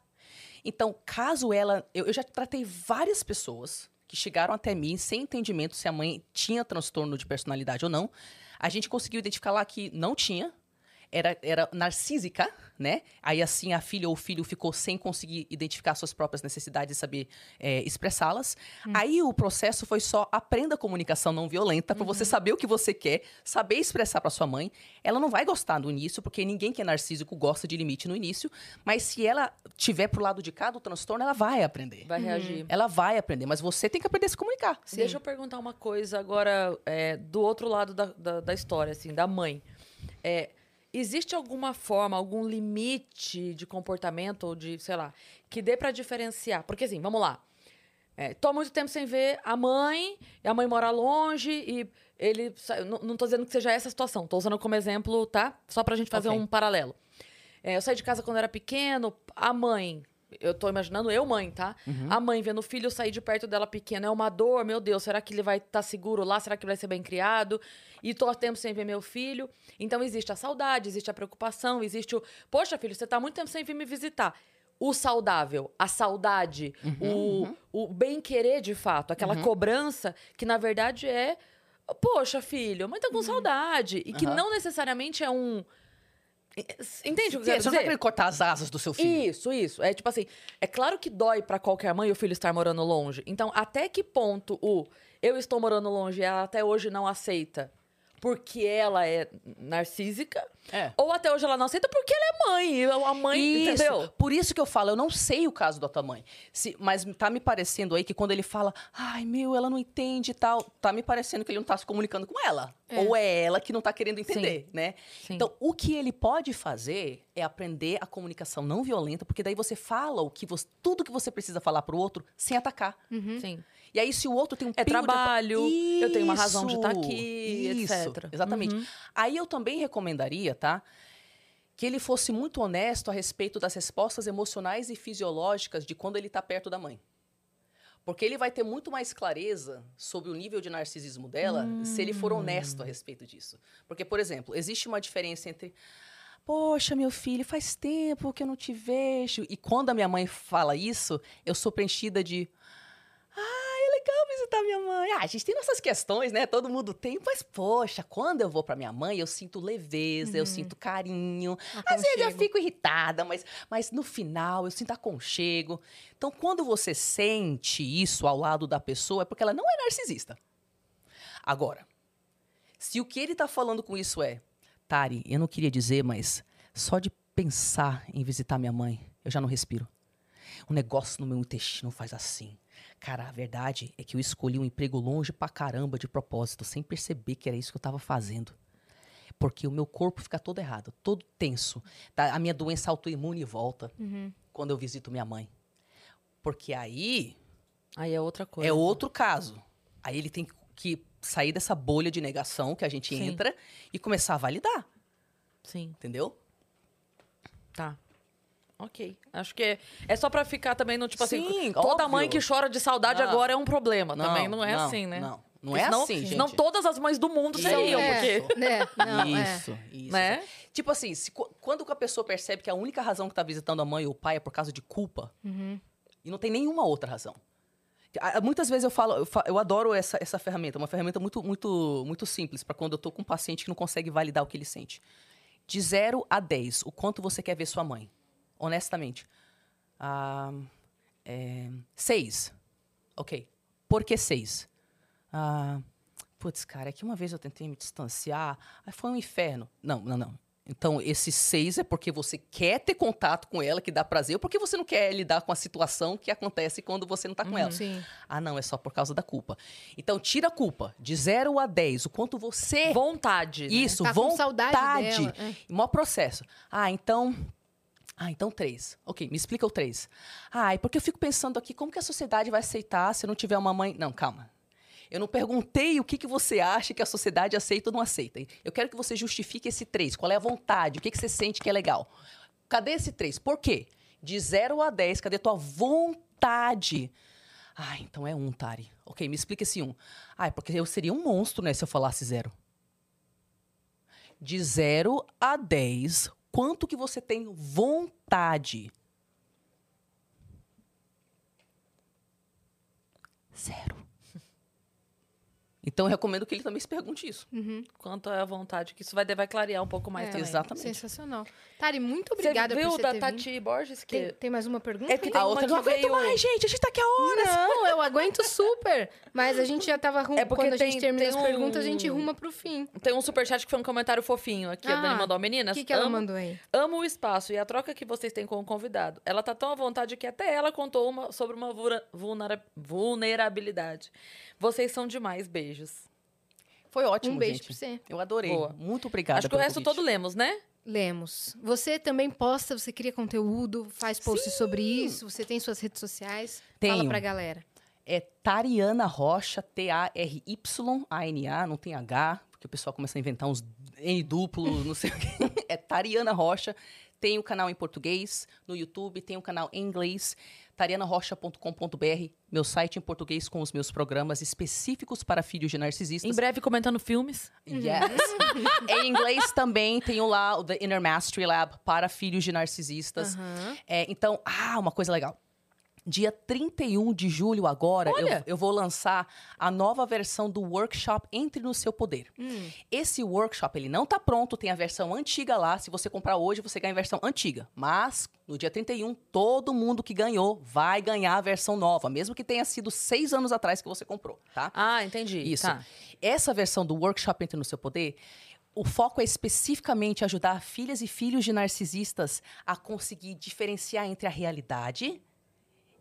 Então, caso ela, eu, eu já tratei várias pessoas que chegaram até mim sem entendimento se a mãe tinha transtorno de personalidade ou não. A gente conseguiu identificar lá que não tinha, era, era narcísica, né? Aí assim a filha ou o filho ficou sem conseguir identificar suas próprias necessidades e saber é, expressá-las. Aí o processo foi só aprenda a comunicação não violenta para você saber o que você quer, saber expressar para sua mãe. Ela não vai gostar no início, porque ninguém que é narcísico gosta de limite no início, mas se ela tiver pro lado de cá do transtorno, ela vai aprender. Vai reagir. Ela vai aprender, mas você tem que aprender a se comunicar. Deixa eu perguntar uma coisa agora, é, do outro lado da, da, da história, assim, da mãe. É, existe alguma forma, algum limite de comportamento ou de, sei lá, que dê pra diferenciar? Porque assim, vamos lá. É, tô há muito tempo sem ver a mãe, e a mãe mora longe, e ele. Não, não tô dizendo que seja essa a situação, tô usando como exemplo, tá? Só pra gente fazer Ok. um paralelo. É, eu saí de casa quando era pequeno, a mãe. Eu tô imaginando eu, mãe, tá? A mãe vendo o filho sair de perto dela pequeno é uma dor, meu Deus, será que ele vai estar seguro lá? Será que ele vai ser bem criado? E tô há tempo sem ver meu filho. Então existe a saudade, existe a preocupação, existe o. Poxa, filho, você tá há muito tempo sem vir me visitar. O saudável, a saudade, o, o bem-querer de fato, aquela cobrança que na verdade é. Poxa, filho, a mãe tá com saudade. E que não necessariamente é um. Entende o que eu quero você não dizer? cortar as asas do seu filho. Isso, isso. É tipo assim, é claro que dói pra qualquer mãe o filho estar morando longe. Então, até que ponto o eu estou morando longe e ela até hoje não aceita porque ela é narcísica? É. Ou até hoje ela não aceita porque ela é mãe. A mãe, Isso. entendeu? Por isso que eu falo, eu não sei o caso da tua mãe. Se, mas tá me parecendo aí que quando ele fala, ai meu, ela não entende e tal, tá me parecendo que ele não tá se comunicando com ela. É. Ou é ela que não tá querendo entender, né? Sim. Então, o que ele pode fazer é aprender a comunicação não violenta, porque daí você fala o que você, tudo que você precisa falar pro outro sem atacar. Sim. E aí, se o outro tem um É pingo de- trabalho, eu tenho uma razão de estar Isso, aqui, isso, etc. Exatamente. Uhum. Aí eu também recomendaria, tá? Que ele fosse muito honesto a respeito das respostas emocionais e fisiológicas de quando ele está perto da mãe. Porque ele vai ter muito mais clareza sobre o nível de narcisismo dela se ele for honesto a respeito disso. Porque, por exemplo, existe uma diferença entre. Poxa, meu filho, faz tempo que eu não te vejo. E quando a minha mãe fala isso, eu sou preenchida de. Legal visitar minha mãe. Ah, a gente tem nossas questões, né? Todo mundo tem, mas poxa, quando eu vou pra minha mãe, eu sinto leveza, eu sinto carinho. Às vezes eu Aconchego. fico irritada, mas, mas no final eu sinto aconchego. Então, quando você sente isso ao lado da pessoa, é porque ela não é narcisista. Agora, se o que ele tá falando com isso é Tari, eu não queria dizer, mas só de pensar em visitar minha mãe, eu já não respiro. Um negócio no meu intestino faz assim. Cara, a verdade é que eu escolhi um emprego longe pra caramba de propósito, sem perceber que era isso que eu tava fazendo. Porque o meu corpo fica todo errado, todo tenso. Tá? A minha doença autoimune volta quando eu visito minha mãe. Porque aí Aí é outra coisa. é outro caso. Aí ele tem que sair dessa bolha de negação que a gente Sim. entra e começar a validar, Sim, entendeu? tá. Ok. Acho que é, é só pra ficar também no tipo Sim, assim. Toda óbvio. mãe que chora de saudade Não. agora é um problema. também não é assim, né? Não, não é senão, assim, gente. Senão todas as mães do mundo Isso. seriam, É, porque. né? Não, é. isso, isso. Né? Tipo assim, se qu- quando a pessoa percebe que a única razão que tá visitando a mãe ou o pai é por causa de culpa, Uhum. e não tem nenhuma outra razão. Muitas vezes eu falo, eu, fa- eu adoro essa, essa ferramenta, uma ferramenta muito, muito, muito simples para quando eu tô com um paciente que não consegue validar o que ele sente. De 0 a 10, o quanto você quer ver sua mãe? Honestamente. Ah, é, seis. Ok. Por que seis? Ah, putz, cara, é que uma vez eu tentei me distanciar, aí foi um inferno. Não, não, não. Então, esse seis é porque você quer ter contato com ela, que dá prazer, ou porque você não quer lidar com a situação que acontece quando você não tá com ela. Sim. Ah, não, é só por causa da culpa. Então, tira a culpa. De 0 a 10, o quanto você. Vontade. né? Isso, Tá com vontade. saudade dela, é. Mó processo. Ah, então. Ah, então três. Ok, me explica o três. Ah, é porque eu fico pensando aqui, como que a sociedade vai aceitar se não tiver uma mãe. Não, calma. Eu não perguntei o que, que você acha que a sociedade aceita ou não aceita. Eu quero que você justifique esse três. Qual é a vontade? O que, que você sente que é legal? Cadê esse três? Por quê? De 0 a 10, cadê tua vontade? Ah, então é um, Tari. Ok, me explica esse um. Ah, é porque eu seria um monstro, né, se eu falasse zero. De 0 a 10, quanto que você tem vontade? Zero. Então eu recomendo que ele também se pergunte isso. Quanto é a vontade, que isso vai, vai clarear um pouco mais É, também. Exatamente. Sensacional. Tari, muito Você obrigada viu por você da ter Tati vindo. Borges que. Tem, tem mais uma pergunta? É que tem A uma outra que não aguento veio- mais, gente. A gente tá aqui a horas. Não, eu aguento super. Mas a gente já tava rum... É porque quando a gente tem- termina tem as um- perguntas, a gente ruma pro fim. Tem um superchat que foi um comentário fofinho aqui. a Ah, Dani mandou, O meninas. que, que ela amo, mandou aí? amo o espaço e a troca que vocês têm com o convidado. Ela tá tão à vontade que até ela contou uma, sobre uma vura- vulnera- vulnerabilidade. Vocês são demais, beijos. Foi ótimo, Um beijo gente. pra você. Eu adorei. Boa. Muito obrigada Acho que o resto convite. todo lemos, né? Lemos. Você também posta, você cria conteúdo, faz posts sobre isso, você tem suas redes sociais. Fala Tenho. pra galera. É Tariana Rocha, T-A-R-Y-A-N-A, não tem H, porque o pessoal começa a inventar uns N duplo, não sei o quê. *laughs* É Tariana Rocha. Tem o canal em português no YouTube, tem o canal em inglês, tarianarocha.com.br, meu site em português com os meus programas específicos para filhos de narcisistas. Em breve comentando filmes. Yes. em inglês também tenho lá o The Inner Mastery Lab para filhos de narcisistas. Aham. É, então, ah, uma coisa legal. Dia 31 de julho agora, eu, eu vou lançar a nova versão do workshop Entre no Seu Poder. Hum. Esse workshop, ele não tá pronto, tem a versão antiga lá. Se você comprar hoje, você ganha a versão antiga. Mas, no dia 31, todo mundo que ganhou vai ganhar a versão nova, mesmo que tenha sido seis anos atrás que você comprou, tá? Ah, entendi. Isso. Tá. Essa versão do workshop Entre no Seu Poder, o foco é especificamente ajudar filhas e filhos de narcisistas a conseguir diferenciar entre a realidade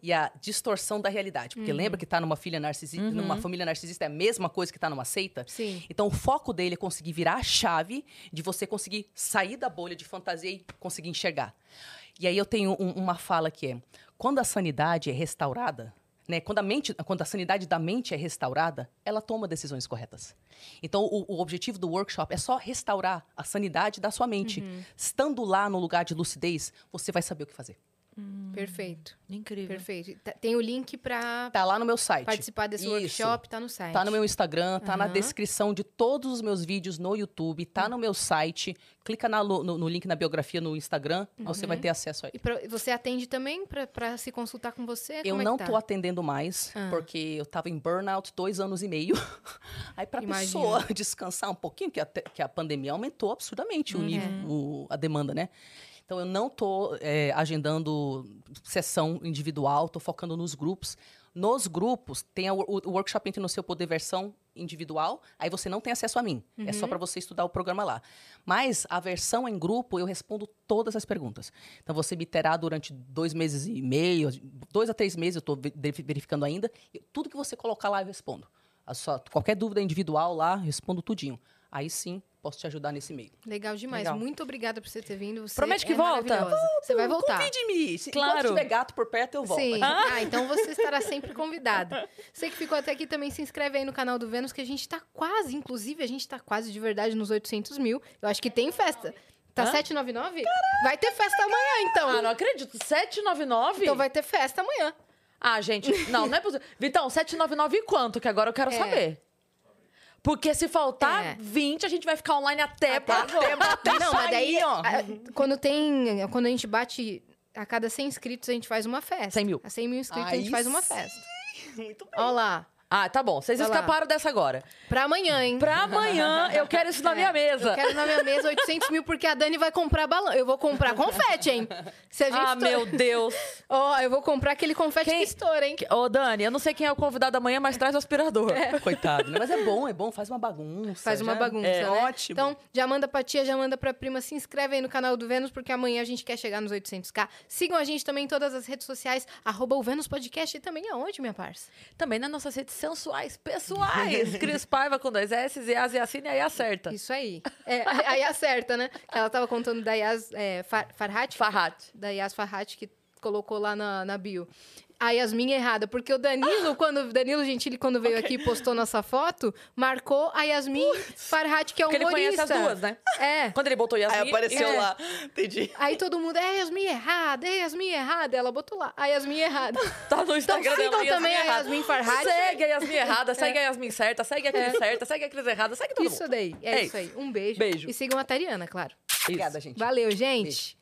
e a distorção da realidade. Porque lembra que tá numa filha narcisista, numa família narcisista é a mesma coisa que tá numa seita? Sim. Então o foco dele é conseguir virar a chave de você conseguir sair da bolha de fantasia e conseguir enxergar. E aí eu tenho um- uma fala que é: quando a sanidade é restaurada, né, quando a mente, quando a sanidade da mente é restaurada, ela toma decisões corretas. Então o, o objetivo do workshop é só restaurar a sanidade da sua mente. Estando lá no lugar de lucidez, você vai saber o que fazer. Perfeito. Incrível. Perfeito. Tá- Tem o link pra Tá lá no meu site. participar desse Isso. workshop, tá no site. Tá no meu Instagram, tá na Aham. descrição de todos os meus vídeos no YouTube, tá no meu site. Clica na- no, no link na biografia no Instagram, você vai ter acesso a ele. E pra- você atende também pra, pra se consultar com você? Eu é não que tá? tô atendendo mais, Ah. porque eu tava em burnout dois anos e meio. *laughs* Aí pra Imagino. pessoa *laughs* descansar um pouquinho, que a, que a pandemia aumentou absurdamente o nível, o- a demanda, né? Então eu não tô é, agendando sessão individual, tô focando nos grupos. Nos grupos, tem a o, o workshop Entre no Seu Poder versão individual, aí você não tem acesso a mim. É só Uhum. para você estudar o programa lá. Mas a versão em grupo, eu respondo todas as perguntas. Então você me terá durante dois meses e meio, dois a três meses, eu estou verificando ainda. tudo que você colocar lá, eu respondo. Sua- qualquer dúvida individual lá, respondo tudinho. Aí sim, posso te ajudar nesse meio. Legal demais. Legal. Muito obrigada por você ter vindo. Você Promete que é volta? maravilhosa. Você vai voltar. Convide-me! Se Claro. tiver gato por perto, eu volto. Sim. *laughs* Ah, então você estará sempre convidada. Você que ficou até aqui também se inscreve aí no canal do Vênus, que a gente tá quase, inclusive, a gente tá quase de verdade nos 800 mil. Eu acho que tem festa. Tá Hã? 799? Vai ter festa amanhã, então. Ah, não acredito. 799? Então vai ter festa amanhã. Ah, gente, não, não é possível. Vitão, 799 e quanto? Que agora eu quero É. saber. Porque se faltar É. 20, a gente vai ficar online até, pra Até *laughs* bater Não, isso mas daí, aí, ó. a- quando tem. Quando a gente bate a cada 100 inscritos, a gente faz uma festa. 100 mil. A 100 mil inscritos, a Aí gente faz uma festa. *laughs* Muito bem. Olha lá. Ah, tá bom. Vocês Vai lá. escaparam dessa agora. Pra amanhã, hein? Pra amanhã, eu quero isso na minha mesa. *laughs* É, Eu quero na minha mesa 800 mil, porque a Dani vai comprar balão. Eu vou comprar confete, hein? Se a gente Ah, estoura- meu Deus. *laughs* Ó, eu vou comprar aquele confete Quem- que estoura, hein? Ô, Dani, eu não sei quem é o convidado amanhã, mas traz o aspirador. *laughs* Coitado, né? Mas é bom, é bom, faz uma bagunça. Faz uma já- bagunça, é, né? Ótimo. Então, já manda pra tia, já manda pra prima. Se inscreve aí no canal do Vênus, porque amanhã a gente quer chegar nos 800k. Sigam a gente também em todas as redes sociais, arroba o Vênus Podcast. E também aonde, minha parça? Também nas nossas redes sensuais, pessoais. *laughs* Cris Paiva com dois S, Yas e Assine, aí acerta. Isso aí. É, *laughs* aí acerta, né? Ela tava contando da Yas é, Far, Farhat? Farhat. da Yas Farhat, que colocou lá na, na bio. A Yasmin errada, porque o Danilo, *laughs* quando o Danilo Gentili, quando veio aqui e postou nossa foto, marcou a Yasmin Farhat, que é Porque ele conhece humorista. as duas, né? É. Quando ele botou Yasmin... Aí apareceu É. lá. Entendi. Aí todo mundo, é Yasmin errada, é Yasmin errada. Ela botou lá, a Yasmin errada. *laughs* Tá no Então Instagram sigam dela, também a errada. Yasmin Farhat. Segue a Yasmin errada, *laughs* segue a Yasmin certa, segue a Cris É. certa, segue a Cris errada, segue todo Isso mundo. daí, é, É isso aí. Um beijo. Beijo. E sigam a Tariana, claro. Obrigada, gente. Valeu, gente.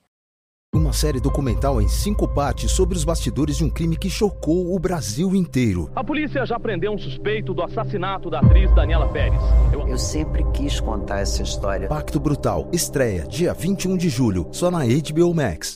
Uma série documental em cinco partes sobre os bastidores de um crime que chocou o Brasil inteiro. A polícia já prendeu um suspeito do assassinato da atriz Daniela Pérez. Eu- Eu sempre quis contar essa história. Pacto Brutal estreia dia 21 de julho, só na HBO Max.